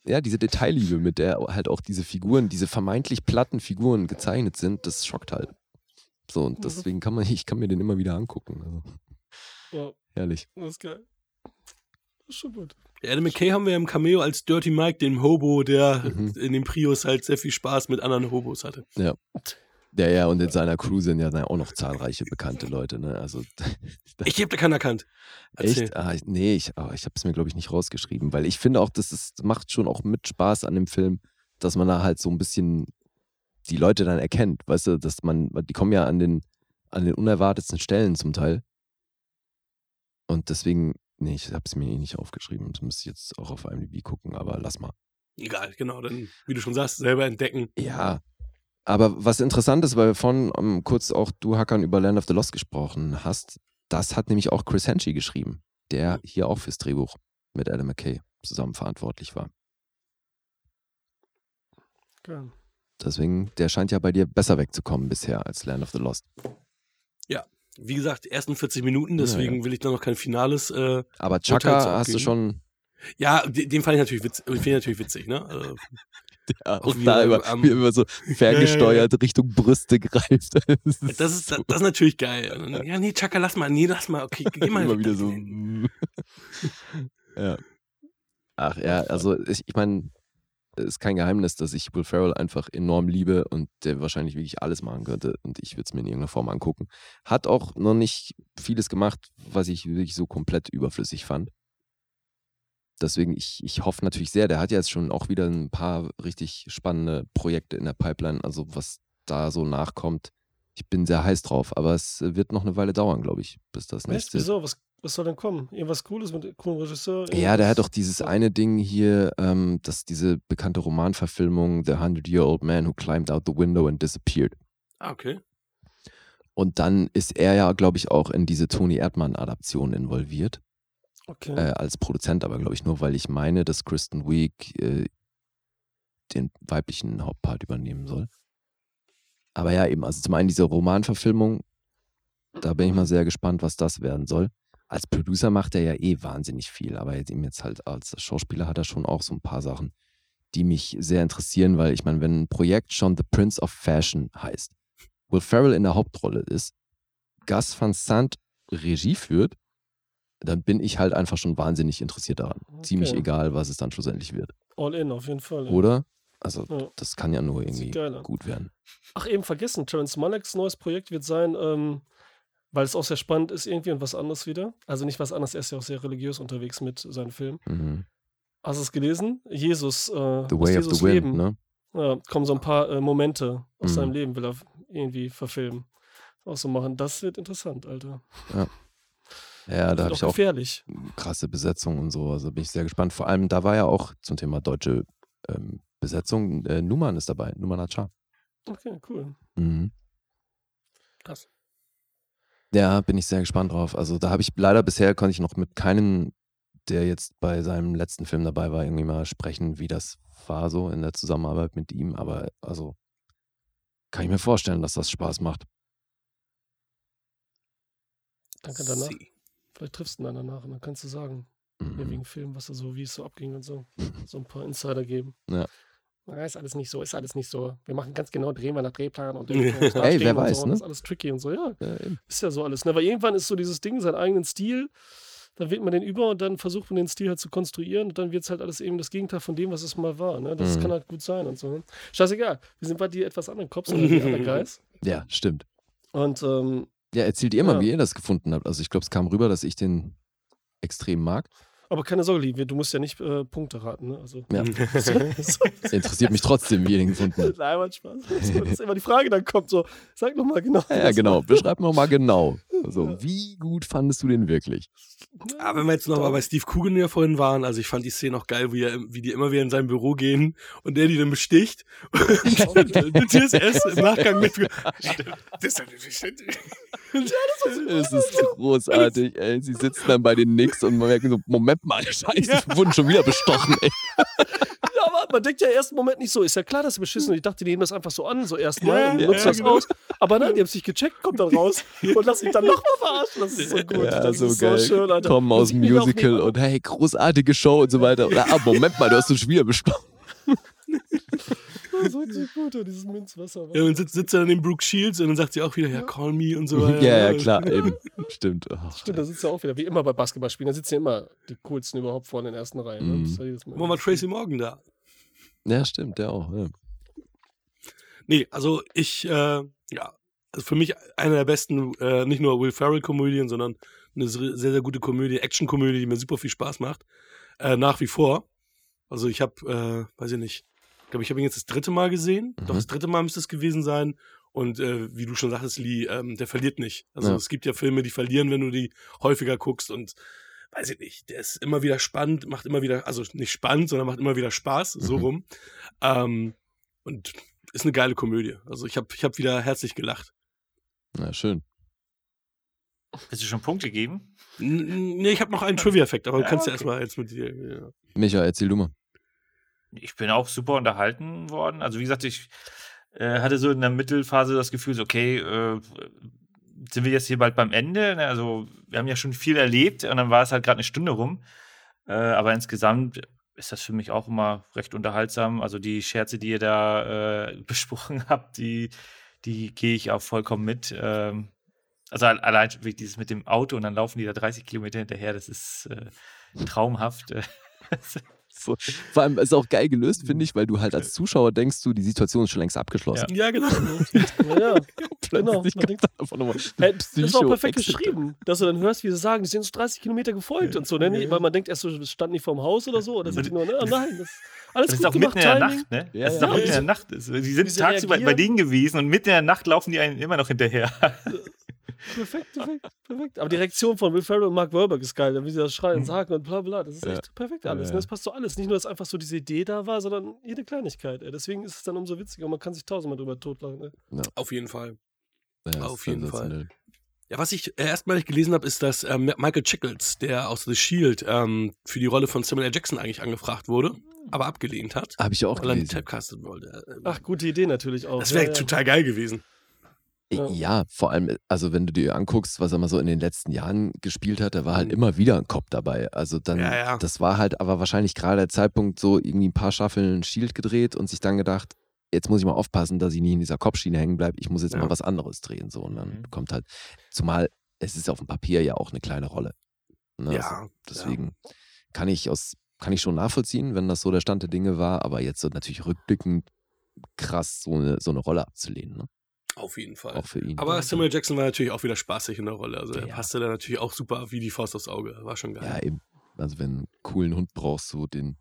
ja, diese Detailliebe, mit der halt auch diese Figuren, diese vermeintlich platten Figuren gezeichnet sind, das schockt halt. So, und deswegen kann man, [LAUGHS] ich kann mir den immer wieder angucken. Also, Ja, herrlich. das ist geil. Das ist schon gut. Adam McKay haben wir im Cameo als Dirty Mike, dem Hobo, der Mhm. in dem Prius halt sehr viel Spaß mit anderen Hobos hatte. Ja, ja, und in seiner Crew sind ja dann auch noch zahlreiche bekannte Leute, ne? Also [LAUGHS] Ich hab da keinen erkannt. Erzähl. echt? Ah, ich, nee, ich, ah, ich habe es mir, glaube ich, nicht rausgeschrieben, weil ich finde auch, das ist, macht schon auch mit Spaß an dem Film, dass man da halt so ein bisschen die Leute dann erkennt, weißt du, dass man, die kommen ja an den, an den unerwartetsten Stellen zum Teil. Und deswegen, nee, ich habe es mir eh nicht aufgeschrieben. Das müsste ich jetzt auch auf IMDb gucken, aber lass mal. Egal, genau. Dann, wie du schon sagst, selber entdecken. Ja. Aber was interessant ist, weil wir vorhin ähm, kurz auch du Hackern über Land of the Lost gesprochen hast, das hat nämlich auch Chris Henchy geschrieben, der hier auch fürs Drehbuch mit Adam McKay zusammen verantwortlich war. Geil. Deswegen, der scheint ja bei dir besser wegzukommen bisher als Land of the Lost. Wie gesagt, die ersten 40 Minuten, deswegen will ich da noch kein Finales. Äh, Aber Chaka hast du schon ja, den, den fand ich natürlich witzig. Ich natürlich witzig, ne? Also, [LAUGHS] ja, Auch da er über, am- wie er immer so ferngesteuert Richtung Brüste greift. [LAUGHS] Das ist, das, ist, das, das ist natürlich geil. Dann, ja, nee, Chaka, lass mal, nee, lass mal, okay, geh mal. [LAUGHS] immer wieder so. ja. Ach ja, also ich, ich meine, ist kein Geheimnis, dass ich Will Ferrell einfach enorm liebe und der wahrscheinlich wirklich alles machen könnte und ich würde es mir in irgendeiner Form angucken. Hat auch noch nicht vieles gemacht, was ich wirklich so komplett überflüssig fand. Deswegen, ich, ich hoffe natürlich sehr, der hat ja jetzt schon auch wieder ein paar richtig spannende Projekte in der Pipeline, also was da so nachkommt. Ich bin sehr heiß drauf, aber es wird noch eine Weile dauern, glaube ich, bis das nächste. Wieso? Was, was soll denn kommen? Irgendwas Cooles mit coolen Regisseur? Ja, der hat doch Irgendwas? dieses eine Ding hier, ähm, das diese bekannte Romanverfilmung The Hundred-Year-Old Man Who Climbed Out the Window and Disappeared. Ah, okay. Und dann ist er ja, glaube ich, auch in diese Toni Erdmann-Adaption involviert, Okay. äh, als Produzent, aber glaube ich nur, weil ich meine, dass Kristen Wiig äh, den weiblichen Hauptpart übernehmen soll. Aber ja, eben, also zum einen diese Romanverfilmung Da bin ich mal sehr gespannt, was das werden soll. Als Producer macht er ja eh wahnsinnig viel, aber jetzt ihm jetzt halt als Schauspieler hat er schon auch so ein paar Sachen, die mich sehr interessieren, weil ich meine, wenn ein Projekt schon The Prince of Fashion heißt, Will Ferrell in der Hauptrolle ist, Gus Van Sant Regie führt, dann bin ich halt einfach schon wahnsinnig interessiert daran. Okay. Ziemlich egal, was es dann schlussendlich wird. All in, auf jeden Fall. Ja. Oder? Also, ja. das kann ja nur irgendwie gut werden. Ach, eben vergessen, Terence Malecks neues Projekt wird sein, ähm, weil es auch sehr spannend ist irgendwie und was anderes wieder. Also nicht was anderes, er ist ja auch sehr religiös unterwegs mit seinen Filmen. Mhm. Hast du es gelesen? Jesus, äh, The Way Jesus of the Wind, Leben. ne? Ja, kommen so ein paar äh, Momente aus mhm. seinem Leben, will er irgendwie verfilmen. Auch so machen. Das wird interessant, Alter. Ja. Ja, da habe ich auch gefährlich. krasse Besetzung und so. Also bin ich sehr gespannt. Vor allem, da war ja auch zum Thema deutsche ähm, Besetzung, äh, Numan ist dabei, Numan Achar. Okay, cool. Mhm. Krass. Ja, bin ich sehr gespannt drauf. Also da habe ich leider bisher konnte ich noch mit keinem, der jetzt bei seinem letzten Film dabei war, irgendwie mal sprechen, wie das war so in der Zusammenarbeit mit ihm. Aber also kann ich mir vorstellen, dass das Spaß macht. Danke danach. Sie. Vielleicht triffst du ihn dann danach und dann kannst du sagen, mhm. wegen Film, was da so, wie es so abging und so. [LAUGHS] So ein paar Insider geben. Ja. Ja, ist alles nicht so, ist alles nicht so. Wir machen ganz genau, drehen wir nach Drehplan und [LAUGHS] Ey, wer weiß, so, ne? ist alles tricky und so, ja. ja ist ja so alles. Ne? Weil irgendwann ist so dieses Ding, seinen eigenen Stil, dann wählt man den über und dann versucht man den Stil halt zu konstruieren und dann wird es halt alles eben das Gegenteil von dem, was es mal war. Ne? Das mhm. kann halt gut sein und so. Scheißegal, wir sind bei dir etwas anderen Cops oder die anderen Guys. Ja, stimmt. Und ähm, ja, erzählt ihr mal, ja. wie ihr das gefunden habt. Also ich glaube, es kam rüber, dass ich den extrem mag. Aber keine Sorge, Liebe, du musst ja nicht äh, Punkte raten. Ne? Also, ja. [LAUGHS] [LAUGHS] Interessiert mich trotzdem, wie ihr den gefunden habt. [LAUGHS] Nein, Mann, Spaß. Das ist immer die Frage, dann kommt so, sag nochmal genau. Ja, ja genau. Beschreib nochmal genau. Ja. wie gut fandest du den wirklich? Aber wenn wir jetzt nochmal bei Steve Coogan ja vorhin waren, also ich fand die Szene auch geil, wie, er, wie die immer wieder in sein Büro gehen und der die dann besticht. [LAUGHS] Und das erst im Nachgang mit. [LAUGHS] Das ist es ist großartig, ey. Sie sitzen dann bei den Nix und man merkt so, Moment mal, scheiße, ja. wurden schon wieder bestochen, ey. Man denkt ja im ersten Moment nicht so, ist ja klar, dass sie beschissen. Ich dachte, die nehmen das einfach so an, so erstmal ja, und nutzen ja, das genau. aus. Aber nein, die haben sich gecheckt, kommt dann raus [LAUGHS] und lass sich dann nochmal verarschen. Das ist so gut. Ja, das so ist geil. so schön, Alter. Kommen aus dem Musical und hey, großartige Show und so weiter. Oder, ah, Moment mal, du hast uns schon wieder bestochen. [LAUGHS] Das ist richtig gut, dieses Minzwasser. Ja, und sitzt, sitzt er dann in Brooke Shields und dann sagt sie auch wieder, ja, call me und so [LAUGHS] weiter. Ja, ja, klar, eben. Stimmt. Oh. Stimmt, da sitzt er auch wieder, wie immer bei Basketballspielen, da sitzen ja immer die coolsten überhaupt vorne in den ersten Reihen. Ne? Mhm. Wo war Tracy Morgan da? Ja, stimmt, der auch, ja. Nee, also ich, äh, ja, also für mich eine der besten, äh, nicht nur Will Ferrell-Komödien, sondern eine sehr, sehr gute Komödie, Action-Komödie, die mir super viel Spaß macht. Äh, nach wie vor. Also ich habe, äh, weiß ich nicht, ich glaube, ich habe ihn jetzt das dritte Mal gesehen. Mhm. Doch das dritte Mal müsste es gewesen sein. Und äh, wie du schon sagtest, Lee, ähm, der verliert nicht. Also ja. es gibt ja Filme, die verlieren, wenn du die häufiger guckst. Und weiß ich nicht, der ist immer wieder spannend, macht immer wieder, also nicht spannend, sondern macht immer wieder Spaß, mhm. so rum. Ähm, und ist eine geile Komödie. Also ich habe ich hab wieder herzlich gelacht. Na, schön. Willst du schon Punkte geben? Nee, ich habe noch einen Trivia-Effekt, aber ja, du kannst okay. ja erstmal jetzt mit dir. Ja. Micha, erzähl du mal ich bin auch super unterhalten worden. Also wie gesagt, ich äh, hatte so in der Mittelphase das Gefühl, so, okay, äh, sind wir jetzt hier bald beim Ende? Ne, also wir haben ja schon viel erlebt und dann war es halt gerade eine Stunde rum. Äh, aber insgesamt ist das für mich auch immer recht unterhaltsam. Also die Scherze, die ihr da äh, [LAUGHS] besprochen habt, die, die gehe ich auch vollkommen mit. Ähm, also allein dieses mit dem Auto und dann laufen die da 30 Kilometer hinterher, das ist äh, traumhaft. [LAUGHS] So. Vor allem ist es auch geil gelöst, finde ich, weil du halt als Zuschauer denkst, du, die Situation ist schon längst abgeschlossen. Ja, ja genau. ja, genau. Hey, das ist auch perfekt geschrieben, dass du dann hörst, wie sie sagen, die sind so 30 Kilometer gefolgt und so. Ne? Weil man denkt erst so, standen die vorm Haus oder so. Oder sind die nur, ne? Oh nein, das alles das ist auch mitten in der Nacht, ne? Ja, das ist auch mitten in der Nacht. Die sind tagsüber bei denen gewesen und mitten in der Nacht laufen die einen immer noch hinterher. [LAUGHS] Perfekt, perfekt, perfekt. Aber die Reaktion von Will Ferrell und Mark Wahlberg ist geil, wie sie das schreien und mhm. sagen und bla bla. Das ist echt perfekt alles. Ja. Ne? Das passt so alles. Nicht nur, dass einfach so diese Idee da war, sondern jede Kleinigkeit. Ey. Deswegen ist es dann umso witziger und man kann sich tausendmal drüber totlachen. Ne? Ja. Auf jeden Fall. Ja, Auf jeden Fall. Ja, was ich erstmalig gelesen habe, ist, dass ähm, Michael Chickles, der aus The Shield ähm, für die Rolle von Samuel L. Jackson eigentlich angefragt wurde, aber abgelehnt hat. Habe ich auch weil gelesen. Weil er typecastet wollte. Ach, gute Idee natürlich auch. Das wäre total geil gewesen. Ja. ja. vor allem, also wenn du dir anguckst, was er mal so in den letzten Jahren gespielt hat, da war halt mhm. immer wieder ein Kopf dabei. Also dann, ja, ja. das war halt aber wahrscheinlich gerade der Zeitpunkt, so irgendwie ein paar Staffeln Shield gedreht und sich dann gedacht, jetzt muss ich mal aufpassen, dass ich nie in dieser Kopfschiene hängen bleibe. Ich muss jetzt mal was anderes drehen. So. Und dann mhm. kommt halt, zumal es ist auf dem Papier ja auch eine kleine Rolle. Ne? Ja. Also deswegen kann ich aus, kann ich schon nachvollziehen, wenn das so der Stand der Dinge war, aber jetzt so natürlich rückblickend krass, so eine, so eine Rolle abzulehnen. Ne? Auf jeden Fall. Auch für ihn. Aber Samuel Jackson war natürlich auch wieder spaßig in der Rolle. Also er passte da natürlich auch super wie die Faust aufs Auge. War schon geil. Ja, eben. Also wenn du einen coolen Hund brauchst, so den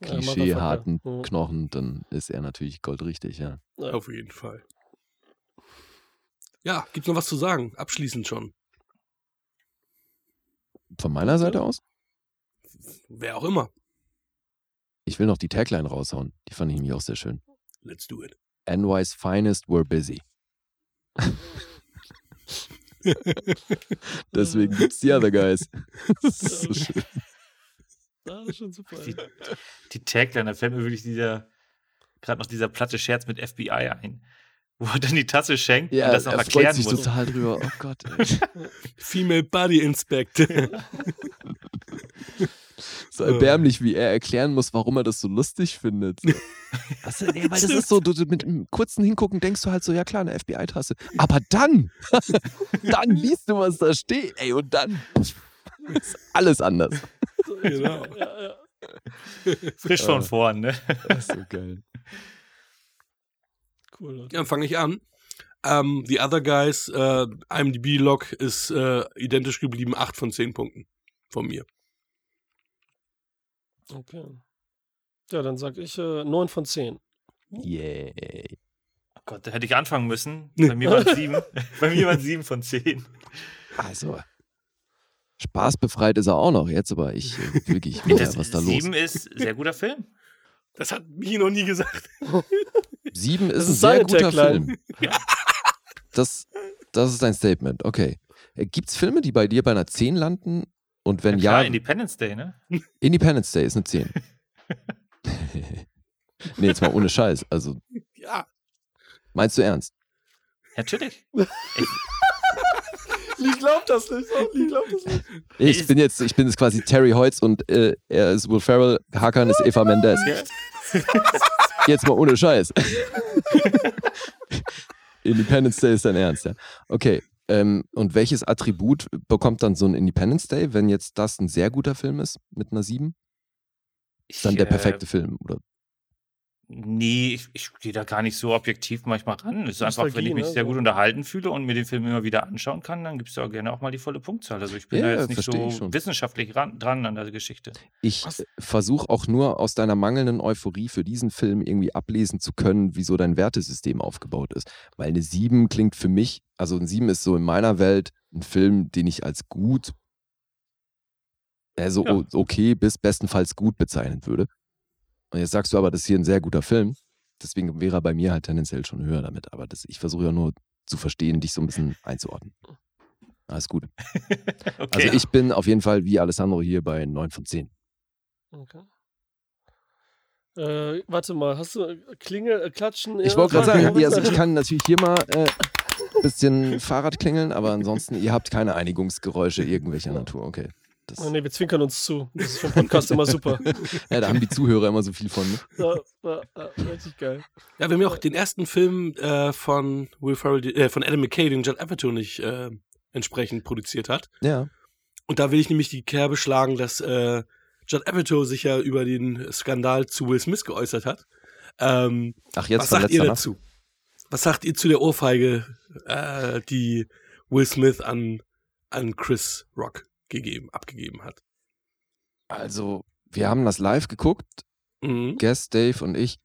klischeeharten ja, Knochen, dann ist er natürlich goldrichtig, ja. ja. Auf jeden Fall. Ja, gibt's noch was zu sagen? Abschließend schon. Von meiner Seite aus? Wer auch immer. Ich will noch die Tagline raushauen. Die fand ich nämlich auch sehr schön. Let's do it. NY's finest were busy. [LAUGHS] Deswegen gibt's die Other Guys. [LAUGHS] Das ist so schön. Das ist schon super. Die, die Tagline, da fällt mir wirklich dieser, gerade noch dieser platte Scherz mit FBI ein. Wo er dann die Tasse schenkt ja, und das noch er erklären freut sich muss. total drüber. Oh Gott. [LAUGHS] Female Body Inspect. So erbärmlich, wie er erklären muss, warum er das so lustig findet. Was, [LAUGHS] ja, weil das ist so, du, mit einem kurzen Hingucken denkst du halt so, ja klar, eine FBI-Tasse. Aber dann, [LAUGHS] dann liest du, was da steht, ey, und dann [LAUGHS] ist alles anders. Genau. Ja, ja. Frisch von vorn, ne? Das ist so geil. Cool. Leute. Ja, dann fange ich an. Um, ähm, The Other Guys, uh, äh, IMDb-Log ist uh, identisch geblieben, 8 von 10 Punkten von mir. Okay. Ja, dann sag ich äh, 9 von 10. Yay. Oh Gott, da hätte ich anfangen müssen. Bei mir waren [LAUGHS] es 7. Bei mir waren 7 von 10. Also, spaßbefreit ist er auch noch jetzt, aber ich äh, [LAUGHS] wirklich, will das, was da 7 los? 7 ist sehr guter Film. Das hat Michi noch nie gesagt. [LAUGHS] 7 ist, ist ein sehr guter Film. Das, das ist ein Statement, okay. Äh, Gibt es Filme, die bei dir bei einer 10 landen? Und wenn ja. Klar, ja Independence Day, ne? [LAUGHS] Independence Day ist eine 10. [LAUGHS] nee, jetzt mal ohne Scheiß. Also. Ja. Meinst du ernst? Natürlich. Ich [LAUGHS] glaub das nicht. Ich glaub das nicht. Ich bin jetzt, ich bin jetzt quasi Terry Hoyts und äh, er ist Will Ferrell, Hakan ist Eva Mendes. Jetzt mal ohne Scheiß. Independence Day ist dein Ernst, ja. Okay. Ähm, und welches Attribut bekommt dann so ein Independence Day, wenn jetzt das ein sehr guter Film ist mit einer 7? Ist dann der perfekte äh, Film, oder? Nee, ich, ich gehe da gar nicht so objektiv manchmal ran. Es ist einfach, wenn ich mich ne? sehr gut unterhalten fühle und mir den Film immer wieder anschauen kann, dann gibt es ja gerne auch mal die volle Punktzahl. Also ich bin ja, da jetzt nicht so wissenschaftlich ran, dran an der Geschichte. Ich versuche auch nur aus deiner mangelnden Euphorie für diesen Film irgendwie ablesen zu können, wieso dein Wertesystem aufgebaut ist. Weil eine 7 klingt für mich, also ein 7 ist so in meiner Welt ein Film, den ich als gut, also ja. okay bis bestenfalls gut bezeichnen würde. Und jetzt sagst du aber, das ist hier ein sehr guter Film. Deswegen wäre er bei mir halt tendenziell schon höher damit. Aber das, ich versuche ja nur zu verstehen, dich so ein bisschen einzuordnen. Alles gut. [LAUGHS] okay. Also ich bin auf jeden Fall wie Alessandro hier bei 9 von 10. Okay. Äh, warte mal, hast du Klingel, äh, Klatschen? Ich wollte gerade sagen, also ich kann natürlich hier mal ein äh, bisschen Fahrrad klingeln, aber ansonsten, ihr habt keine Einigungsgeräusche irgendwelcher Natur, okay. Das oh nee, wir zwinkern uns zu. Das ist für einen Podcast immer super. [LAUGHS] ja, da haben die Zuhörer immer so viel von. Ne? Ja, ja, ja, richtig geil. Ja, wir haben ja auch den ersten Film äh, von Will Ferrell, äh, von Adam McKay, den Judd Apatow nicht äh, entsprechend produziert hat. Ja. Und da will ich nämlich die Kerbe schlagen, dass äh, Judd Apatow sich ja über den Skandal zu Will Smith geäußert hat. Ähm, Ach, jetzt was sagt ihr dazu? Was sagt ihr zu der Ohrfeige, äh, die Will Smith an, an Chris Rock gegeben, abgegeben hat. Also, wir haben das live geguckt, mhm. Guest Dave und ich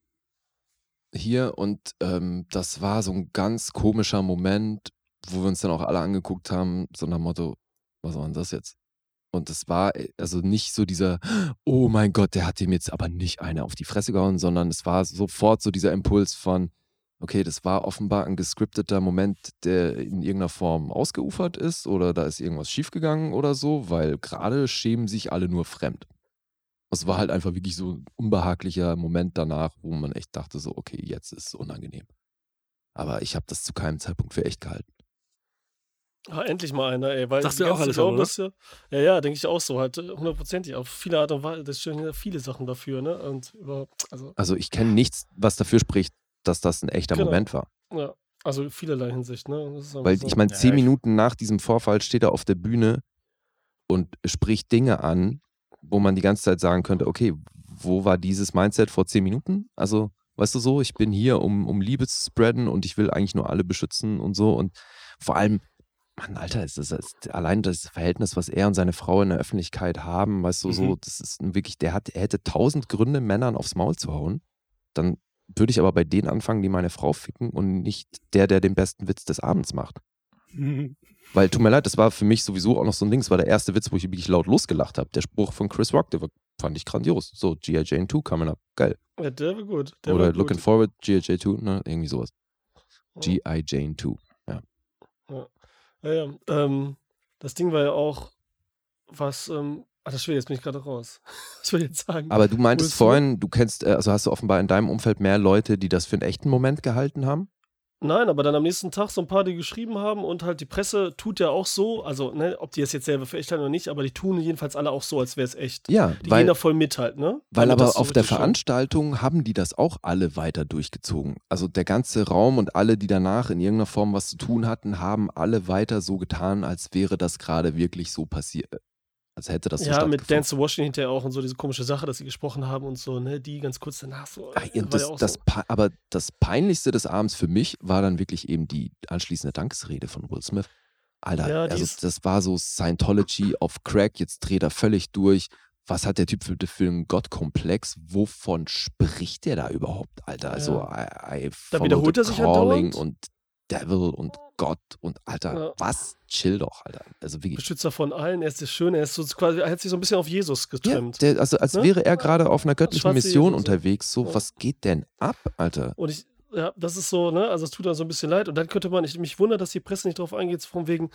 hier und ähm, das war so ein ganz komischer Moment, wo wir uns dann auch alle angeguckt haben, so nach dem Motto, was war denn das jetzt? Und das war äh, also nicht so dieser, oh mein Gott, der hat dem jetzt aber nicht eine auf die Fresse gehauen, sondern es war sofort so dieser Impuls von, okay, das war offenbar ein gescripteter Moment, der in irgendeiner Form ausgeufert ist oder da ist irgendwas schiefgegangen oder so, weil gerade schämen sich alle nur fremd. Es war halt einfach wirklich so ein unbehaglicher Moment danach, wo man echt dachte, so, okay, jetzt ist es unangenehm. Aber ich habe das zu keinem Zeitpunkt für echt gehalten. Ah, endlich mal einer, ey. Weil Sagst du auch alles, oder? Ja, ja, ja denke ich auch so. Halt äh, hundertprozentig. Auf viele Art und Weise. Das stehen ja viele Sachen dafür, ne? Und über, also, Also ich kenne nichts, was dafür spricht, dass das ein echter Genau. Moment war. ja. Also vielerlei Hinsicht, ne? Das ist einfach Weil so. ich meine, Ja, zehn ich- Minuten nach diesem Vorfall steht er auf der Bühne und spricht Dinge an, wo man die ganze Zeit sagen könnte, okay, wo war dieses Mindset vor zehn Minuten? Also, weißt du so, ich bin hier, um, um Liebe zu spreaden und ich will eigentlich nur alle beschützen und so. Und vor allem, Mann, Alter, ist das, ist allein das Verhältnis, was er und seine Frau in der Öffentlichkeit haben, weißt du, so, Mhm. das ist wirklich, der hat, er hätte tausend Gründe, Männern aufs Maul zu hauen. Dann würde ich aber bei denen anfangen, die meine Frau ficken und nicht der, der den besten Witz des Abends macht. Weil, tut mir leid, das war für mich sowieso auch noch so ein Ding. Das war der erste Witz, wo ich wirklich laut losgelacht habe. Der Spruch von Chris Rock, der war, fand ich grandios. So, G.I. Jane 2 coming up. Geil. Ja, der war gut. Der Oder war gut. Looking Forward, G.I. Jane 2, ne? Irgendwie sowas. Ja. G.I. Jane 2. Ja, ja. Ähm, das Ding war ja auch, was, ähm, ah, das will jetzt bin ich gerade raus. [LAUGHS] Was will ich jetzt sagen? Aber du meintest vorhin, du kennst, äh, also hast du offenbar in deinem Umfeld mehr Leute, die das für einen echten Moment gehalten haben? Nein, aber dann am nächsten Tag so ein paar, die geschrieben haben und halt die Presse tut ja auch so, also, ne, ob die es jetzt selber für echt halten oder nicht, aber die tun jedenfalls alle auch so, als wäre es echt. Ja, Die weil, gehen da voll mit halt, ne? weil Damit aber das so auf der Veranstaltung haben die das auch alle weiter durchgezogen. Also der ganze Raum und alle, die danach in irgendeiner Form was zu tun hatten, haben alle weiter so getan, als wäre das gerade wirklich so passiert. Als hätte das so Ja, mit. Dance to Washington hinterher auch und so diese komische Sache, dass sie gesprochen haben und so, ne? Die ganz kurz danach so. Ah, ja, war das, ja das, so. Aber das Peinlichste des Abends für mich war dann wirklich eben die anschließende Dankesrede von Will Smith. Alter, Ja, also ist- das war so Scientology auf Crack, jetzt dreht er völlig durch. Was hat der Typ für, für einen Gottkomplex? Wovon spricht der da überhaupt, Alter? Also, I, I follow wiederholt er sich Calling und Devil und Gott und Alter, Ja. was? Chill doch, Alter. Also wirklich. Beschützer von allen, er ist der Schöne, er ist so quasi, er hat sich so ein bisschen auf Jesus Ja, getrimmt. der, also als Ne? wäre er gerade auf einer göttlichen Mission Jesus, unterwegs. So, Ja. was geht denn ab, Alter? Und ich, ja, das ist so, ne, also es tut dann so ein bisschen leid. Und dann könnte man, ich mich wundert, dass die Presse nicht drauf eingeht, von wegen,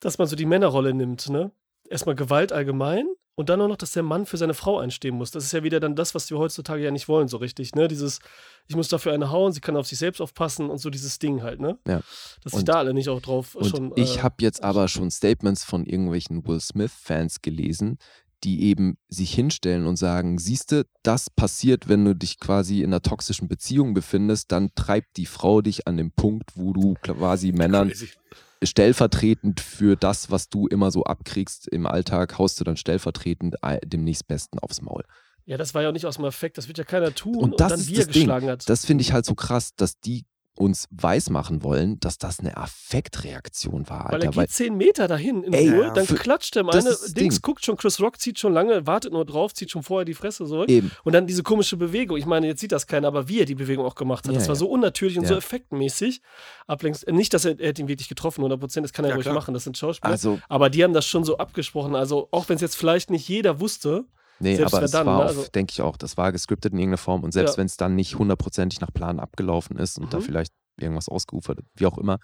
dass man so die Männerrolle nimmt, ne? Erstmal Gewalt allgemein und dann auch noch, dass der Mann für seine Frau einstehen muss. Das ist ja wieder dann das, was wir heutzutage ja nicht wollen, so richtig, ne? Dieses, ich muss dafür eine hauen, sie kann auf sich selbst aufpassen und so dieses Ding halt, ne? Ja. Dass sich Und- da alle nicht auch drauf Und schon. ich äh, habe jetzt aber schon Statements von irgendwelchen Will Smith-Fans gelesen, die eben sich hinstellen und sagen, siehste, das passiert, wenn du dich quasi in einer toxischen Beziehung befindest, dann treibt die Frau dich an den Punkt, wo du quasi Männern Crazy. Stellvertretend für das, was du immer so abkriegst im Alltag, haust du dann stellvertretend dem nächstbesten aufs Maul. Ja, das war ja auch nicht aus dem Effekt, das wird ja keiner tun Und und, das dann ist wie das er Ding. geschlagen hat. Das finde ich halt so krass, dass die uns weismachen wollen, dass das eine Affektreaktion war, Weil er Alter. geht zehn Meter dahin in Ey, Ruhe, dann für- klatscht der das eine, ist das Dings Ding. guckt schon, Chris Rock zieht schon lange, wartet nur drauf, zieht schon vorher die Fresse so. eben, Und dann diese komische Bewegung. Ich meine, jetzt sieht das keiner, aber wie er die Bewegung auch gemacht hat. Ja, das war ja. so unnatürlich und so Ja. effektmäßig. Ablenks äh, nicht, dass er, er hat ihn wirklich getroffen, 100%, das kann er Ja, ruhig klar. machen, das sind Schauspieler. also, aber die haben das schon so abgesprochen. Also, auch wenn es jetzt vielleicht nicht jeder wusste, nee, selbst aber es dann, war, ne, auch, also- denke ich auch, das war gescriptet in irgendeiner Form und selbst Ja. wenn es dann nicht hundertprozentig nach Plan abgelaufen ist und da Mhm. vielleicht irgendwas ausgeufert, wie auch immer,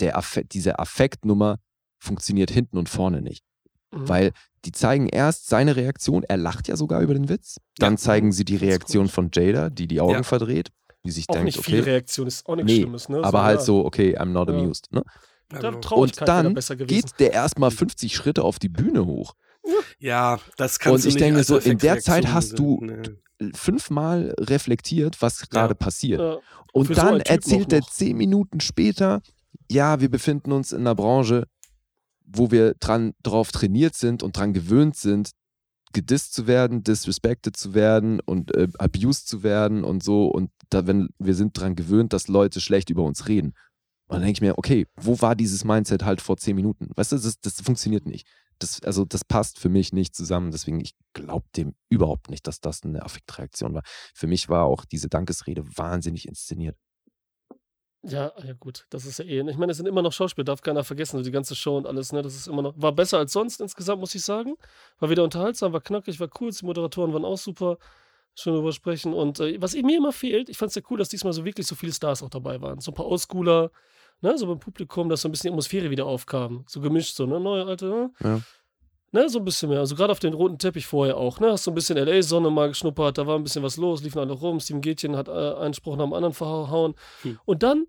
der Affekt, diese Affektnummer funktioniert hinten und vorne nicht. Mhm. Weil die zeigen erst seine Reaktion, er lacht ja sogar über den Witz. Dann Ja. zeigen sie die Reaktion von Jada, die die Augen Ja. verdreht, die sich auch denkt, nicht viel okay, Reaktion, ist auch nichts Nee, Schlimmes. Ne? aber halt ja. so, okay, I'm not Ja. amused. Ne? Da genau. Und dann geht der erstmal 50 Schritte auf die Bühne hoch. Ja, das kannst Und ich du nicht denke so, in der Zeit hast du- sehen. Fünfmal reflektiert, was gerade passiert. Ja. Und für so dann auch erzählt er zehn Minuten später, ja, wir befinden uns in einer Branche, wo wir dran drauf trainiert sind und dran gewöhnt sind, gedisst zu werden, disrespected zu werden und äh, abused zu werden und so. Und da, wenn wir sind dran gewöhnt, dass Leute schlecht über uns reden. Und dann denke ich mir, okay, wo war dieses Mindset halt vor zehn Minuten? Weißt du, das, das funktioniert nicht. Das, also das passt für mich nicht zusammen. Deswegen, ich glaube dem überhaupt nicht, dass das eine Affektreaktion war. Für mich war auch diese Dankesrede wahnsinnig inszeniert. Ja, ja gut, das ist ja eh. Ich meine, es sind immer noch Schauspieler, darf keiner vergessen, so die ganze Show und alles, ne? Das ist immer noch. War besser als sonst insgesamt, muss ich sagen. War wieder unterhaltsam, war knackig, war cool. Die Moderatoren waren auch super. Schön drüber sprechen. Und äh, was mir immer fehlt, ich fand es ja cool, dass diesmal so wirklich so viele Stars auch dabei waren. So ein paar Oldschooler, ne, so beim Publikum, dass so ein bisschen die Atmosphäre wieder aufkam. So gemischt, so, ne? Neue, alte, ne? Ja. Ne, so ein bisschen mehr. Also gerade auf den roten Teppich vorher auch. Ne, hast so ein bisschen LA-Sonne mal geschnuppert, da war ein bisschen was los, liefen alle rum, Steven Gätchen hat äh, einen Spruch nach dem anderen verhauen. Hm. Und dann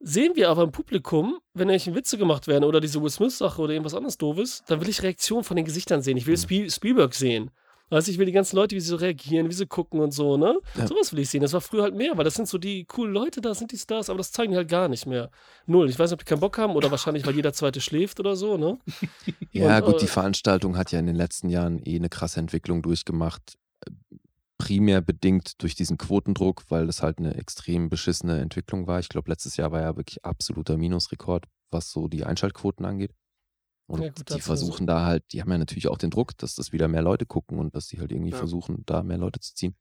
sehen wir aber im Publikum, wenn irgendwelche Witze gemacht werden oder diese Will Smith-Sache oder irgendwas anderes doofes, dann will ich Reaktionen von den Gesichtern sehen. Ich will hm. Spielberg sehen. Weißt ich will die ganzen Leute, wie sie so reagieren, wie sie gucken und so, ne? Ja. Sowas will ich sehen. Das war früher halt mehr, weil das sind so die coolen Leute, da sind die Stars, aber das zeigen die halt gar nicht mehr. Null. Ich weiß nicht, ob die keinen Bock haben oder wahrscheinlich, weil jeder Zweite schläft oder so, ne? [LAUGHS] ja, und, gut, äh, die Veranstaltung hat ja in den letzten Jahren eh eine krasse Entwicklung durchgemacht. Primär bedingt durch diesen Quotendruck, weil das halt eine extrem beschissene Entwicklung war. Ich glaube, letztes Jahr war ja wirklich absoluter Minusrekord, was so die Einschaltquoten angeht. Und die versuchen da halt, die haben ja natürlich auch den Druck, dass das wieder mehr Leute gucken und dass sie halt irgendwie ja. versuchen, da mehr Leute zu ziehen.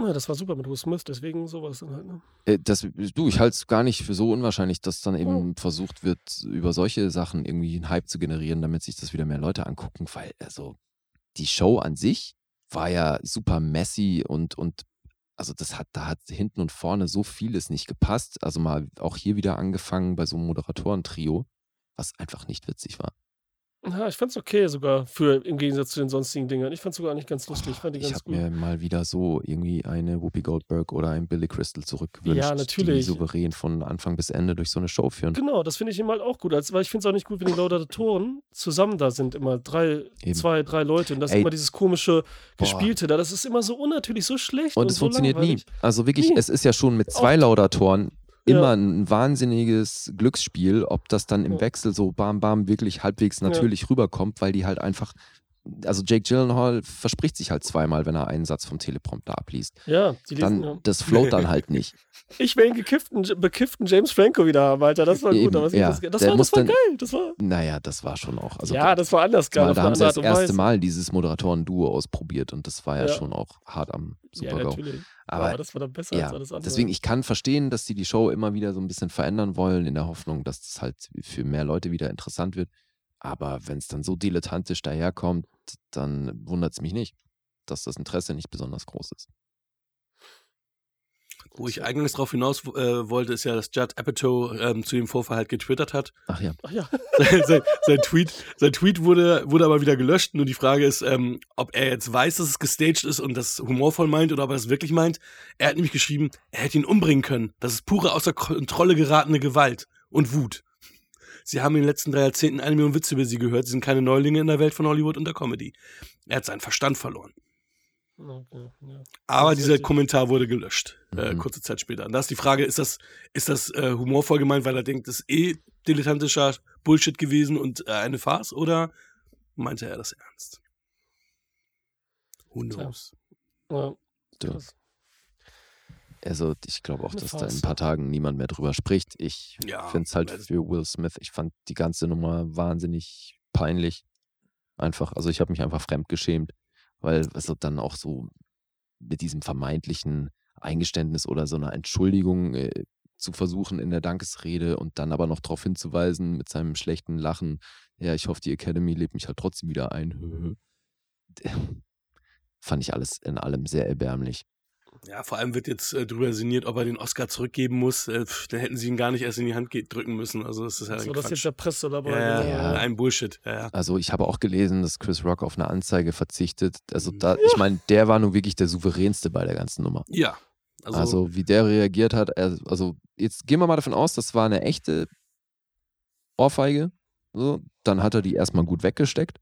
Ja, das war super mit Will Smith, deswegen sowas dann halt, ne? Äh, das, du, ich halte es gar nicht für so unwahrscheinlich, dass dann eben oh. versucht wird, über solche Sachen irgendwie einen Hype zu generieren, damit sich das wieder mehr Leute angucken, weil also die Show an sich war ja super messy und, und also das hat, da hat hinten und vorne so vieles nicht gepasst. Also mal auch hier wieder angefangen bei so einem Moderatoren-Trio, was einfach nicht witzig war. Ja, ich fand's okay sogar für im Gegensatz zu den sonstigen Dingern. Ich fand's sogar nicht ganz lustig. Ich fand die Ich ganz habe mir mal wieder so irgendwie eine Whoopi Goldberg oder ein Billy Crystal zurückgewünscht, Ja, die natürlich. souverän von Anfang bis Ende durch so eine Show führen. Genau, das finde ich eben halt auch gut. Als, weil ich finde es auch nicht gut, wenn die Laudatoren zusammen da sind. Immer drei, Eben. zwei, drei Leute. Und das ist immer dieses komische Gespielte da. Das ist immer so unnatürlich, so schlecht und, Und es so funktioniert nie. langweilig. Also wirklich, Nie. es ist ja schon mit Auch, zwei Laudatoren immer ja, ein wahnsinniges Glücksspiel, ob das dann im ja, Wechsel so bam bam wirklich halbwegs natürlich rüberkommt, weil die halt einfach, also Jake Gyllenhaal verspricht sich halt zweimal, wenn er einen Satz vom Teleprompter abliest. Ja, die lesen, Dann, ja. das float dann halt nicht. [LAUGHS] Ich will einen gekifften, bekifften James Franco wieder haben, Alter. Das war gut. Eben, Aber ja. das, das, war, das war dann, geil. Das war, naja, das war schon auch, also ja, das war anders geil. da haben sie das erste. Mal dieses Moderatoren-Duo ausprobiert und das war ja Ja, schon auch hart am ja, Super-GAU. natürlich. Aber Aber das war dann besser als ja, alles andere. deswegen, ich kann verstehen, dass die die Show immer wieder so ein bisschen verändern wollen, in der Hoffnung, dass das halt für mehr Leute wieder interessant wird. Aber wenn es dann so dilettantisch daherkommt, dann wundert es mich nicht, dass das Interesse nicht besonders groß ist. Wo ich eigentlich darauf hinaus äh, wollte, ist ja, dass Judd Apatow ähm, zu dem Vorfall halt getwittert hat. Ach ja. Ach ja. [LAUGHS] sein, sein, sein Tweet, sein Tweet wurde, wurde aber wieder gelöscht. Nur die Frage ist, ähm, ob er jetzt weiß, dass es gestaged ist und das humorvoll meint oder ob er das wirklich meint. Er hat nämlich geschrieben, er hätte ihn umbringen können. Das ist pure außer Kontrolle geratene Gewalt und Wut. Sie haben in den letzten drei Jahrzehnten eine Million Witze über sie gehört. Sie sind keine Neulinge in der Welt von Hollywood und der Comedy. Er hat seinen Verstand verloren. Okay, ja. Aber Das ist dieser richtig. Kommentar wurde gelöscht, äh, Mhm. kurze Zeit später. Und da ist die Frage, ist das, ist das äh, humorvoll gemeint, weil er denkt, das ist eh dilettantischer Bullshit gewesen und äh, eine Farce? Oder meinte er das ernst? Who knows? Ja, Du. Also ich glaube auch, dass da in ein paar Tagen niemand mehr drüber spricht. Ich Ja, finde es halt für Will Smith, ich fand die ganze Nummer wahnsinnig peinlich. Einfach, also ich habe mich einfach fremdgeschämt, weil also dann auch so mit diesem vermeintlichen Eingeständnis oder so einer Entschuldigung äh, zu versuchen in der Dankesrede und dann aber noch darauf hinzuweisen mit seinem schlechten Lachen, ja, ich hoffe, die Academy lebt mich halt trotzdem wieder ein. [LAUGHS] Fand ich alles in allem sehr erbärmlich. Ja, vor allem wird jetzt äh, drüber sinniert, ob er den Oscar zurückgeben muss. Äh, pff, dann hätten sie ihn gar nicht erst in die Hand drücken müssen. Also das ist ja so, das jetzt der Presse dabei. Ja, ja, ein Bullshit. Ja, ja. Also ich habe auch gelesen, dass Chris Rock auf eine Anzeige verzichtet. Also da, ich meine, der war nun wirklich der souveränste bei der ganzen Nummer. ja. Also, Also, wie der reagiert hat, also jetzt gehen wir mal davon aus, das war eine echte Ohrfeige. So, dann hat er die erstmal gut weggesteckt.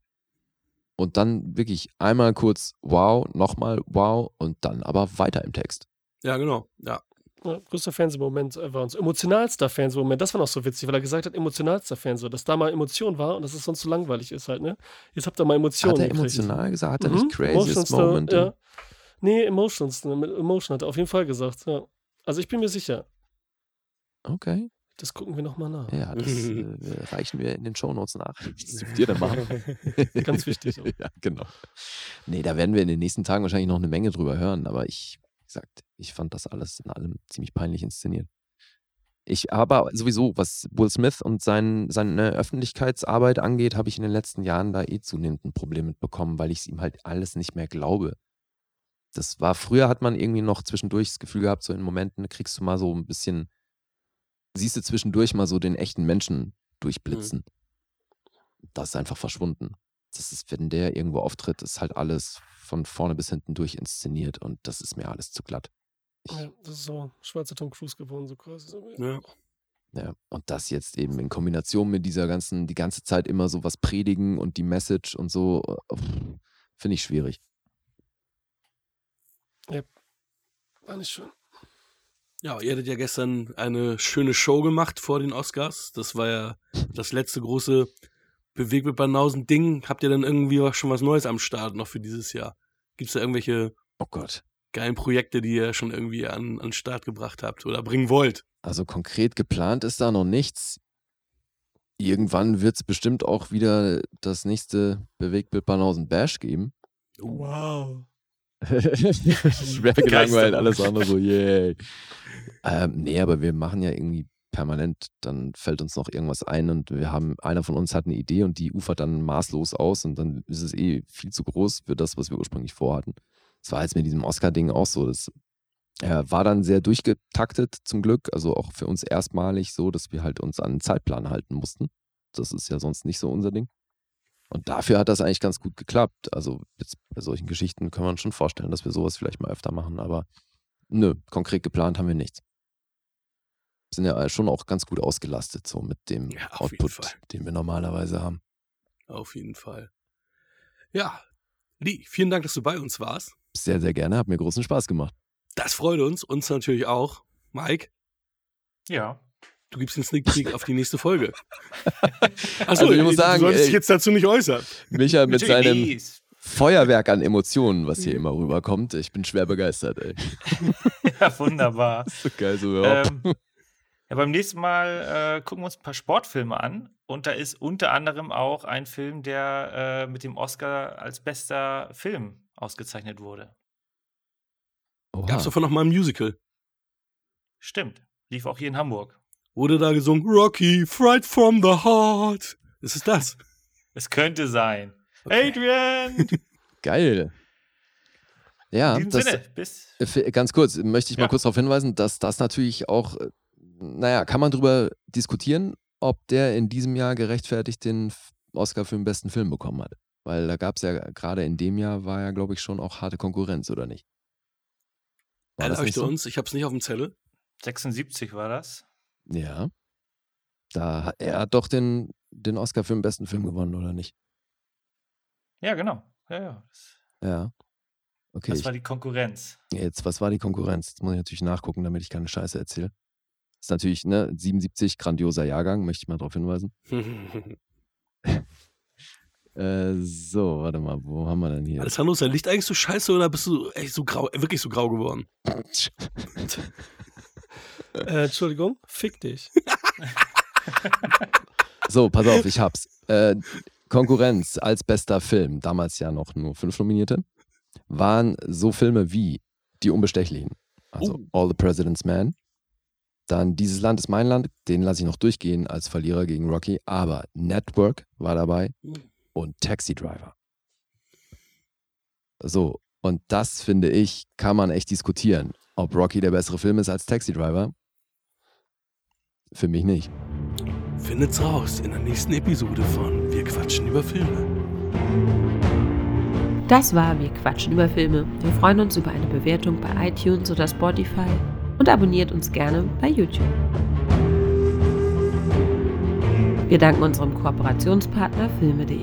Und dann wirklich einmal kurz wow, nochmal wow und dann aber weiter im Text. ja, genau. Ja. Ja, größter Fernsehmoment ever. Und so emotionalster Fernsehmoment, das war noch so witzig, weil er gesagt hat, emotionalster Fernseh, dass da mal Emotion war und dass es sonst so langweilig ist halt, ne? Jetzt habt ihr mal Emotionen Hat er gekriegt. emotional gesagt? Hat er Mhm, nicht craziest emotionalste, Moment? Ja. Nee, Emotions, ne, Emotion hat er auf jeden Fall gesagt, ja. Also ich bin mir sicher, Okay. Das gucken wir nochmal nach. Ja, das [LAUGHS] äh, reichen wir in den Shownotes nach. [LAUGHS] Das ihr dann machen. [LAUGHS] Ganz wichtig. Auch. ja, genau. Nee, da werden wir in den nächsten Tagen wahrscheinlich noch eine Menge drüber hören, aber ich, wie gesagt, ich fand das alles in allem ziemlich peinlich inszeniert. Ich aber sowieso, was Will Smith und sein, seine Öffentlichkeitsarbeit angeht, habe ich in den letzten Jahren da eh zunehmend ein Problem mitbekommen, weil ich es ihm halt alles nicht mehr glaube. Das war, früher hat man irgendwie noch zwischendurch das Gefühl gehabt, so in Momenten kriegst du mal so ein bisschen, siehst du zwischendurch mal so den echten Menschen durchblitzen. Das ist einfach verschwunden. das ist, wenn der irgendwo auftritt, ist halt alles von vorne bis hinten durch inszeniert und das ist mir alles zu glatt. Ich, ja, das ist so schwarzer Tom Cruise geworden, so quasi. Ja. Ja, und das jetzt eben in Kombination mit dieser ganzen, die ganze Zeit immer so was predigen und die Message und so, finde ich schwierig. Ja, war nicht schön. Ja, ihr hattet ja gestern eine schöne Show gemacht vor den Oscars. Das war ja das letzte große Beweg mit Banausen-Ding. Habt ihr dann irgendwie schon was Neues am Start noch für dieses Jahr? Gibt es da irgendwelche oh Gott. geilen Projekte, die ihr schon irgendwie an, an Start gebracht habt oder bringen wollt? Also konkret geplant ist da noch nichts. Irgendwann wird es bestimmt auch wieder das nächste Bewegtbild Banausen Bash geben. Wow. [LAUGHS] Schwer gelangweilt, alles andere so, yay. Ähm, nee, aber wir machen ja irgendwie permanent, dann fällt uns noch irgendwas ein und wir haben, einer von uns hat eine Idee und die ufert dann maßlos aus und dann ist es eh viel zu groß für das, was wir ursprünglich vorhatten. Das war jetzt mit diesem Oscar-Ding auch so. Das äh, war dann sehr durchgetaktet zum Glück, also auch für uns erstmalig so, dass wir halt uns an einen Zeitplan halten mussten. Das ist ja sonst nicht so unser Ding. Und dafür hat das eigentlich ganz gut geklappt. Also jetzt bei solchen Geschichten wir uns schon vorstellen, dass wir sowas vielleicht mal öfter machen, aber nö, konkret geplant haben wir nichts. Wir sind ja schon auch ganz gut ausgelastet, so mit dem ja, Output, den wir normalerweise haben. Auf jeden Fall. Ja, Lee, vielen Dank, dass du bei uns warst. Sehr, sehr gerne. Hat mir großen Spaß gemacht. Das freut uns. Uns natürlich auch. Mike? Ja. Du gibst einen Sneak Peek auf die nächste Folge. [LAUGHS] Achso, also ich muss sagen, du solltest dich jetzt dazu nicht äußern. Micha mit seinem Feuerwerk an Emotionen, was hier immer rüberkommt. Ich bin schwer begeistert, ey. [LAUGHS] ja, wunderbar. [LAUGHS] so geil so überhaupt. Ähm, ja, beim nächsten Mal äh, gucken wir uns ein paar Sportfilme an. Und da ist unter anderem auch ein Film, der äh, mit dem Oscar als bester Film ausgezeichnet wurde. Gab es davon noch mal ein Musical? Stimmt. Lief auch hier in Hamburg. Wurde da gesungen, Rocky, Fright from the Heart. Ist es das? Es könnte sein. Okay. Adrian! [LAUGHS] Geil. Ja, das, Sinne, bis ganz kurz, möchte ich mal ja. kurz darauf hinweisen, dass das natürlich auch, äh, naja, kann man darüber diskutieren, ob der in diesem Jahr gerechtfertigt den Oscar für den besten Film bekommen hat. Weil da gab es ja gerade in dem Jahr war ja, glaube ich, schon auch harte Konkurrenz, oder nicht? War das nicht so? uns, ich habe es nicht auf dem Zettel. 76 war das. Ja. Da er hat doch den, den Oscar für den besten Film gewonnen, oder nicht? Ja, genau. Ja, ja. Ja. Okay. Was war die Konkurrenz? Jetzt, was war die Konkurrenz? Jetzt muss ich natürlich nachgucken, damit ich keine Scheiße erzähle. Ist natürlich, ne, 77, grandioser Jahrgang, möchte ich mal darauf hinweisen. [LAUGHS] äh, so, warte mal, wo haben wir denn hier? Alessandro, ist dein Licht eigentlich so scheiße oder bist du echt so grau, wirklich so grau geworden? [LAUGHS] äh, Entschuldigung, fick dich. so, pass auf, ich hab's. Äh, Konkurrenz als bester Film, damals ja noch nur fünf Nominierte, waren so Filme wie Die Unbestechlichen, also uh. All the President's Man. Dann Dieses Land ist mein Land, den lasse ich noch durchgehen als Verlierer gegen Rocky, aber Network war dabei uh. und Taxi Driver. So, und das finde ich, kann man echt diskutieren. Ob Rocky der bessere Film ist als Taxi Driver? Für mich nicht. Findet's raus in der nächsten Episode von Wir quatschen über Filme. Das war Wir quatschen über Filme. Wir freuen uns über eine Bewertung bei iTunes oder Spotify und abonniert uns gerne bei YouTube. Wir danken unserem Kooperationspartner filme.de.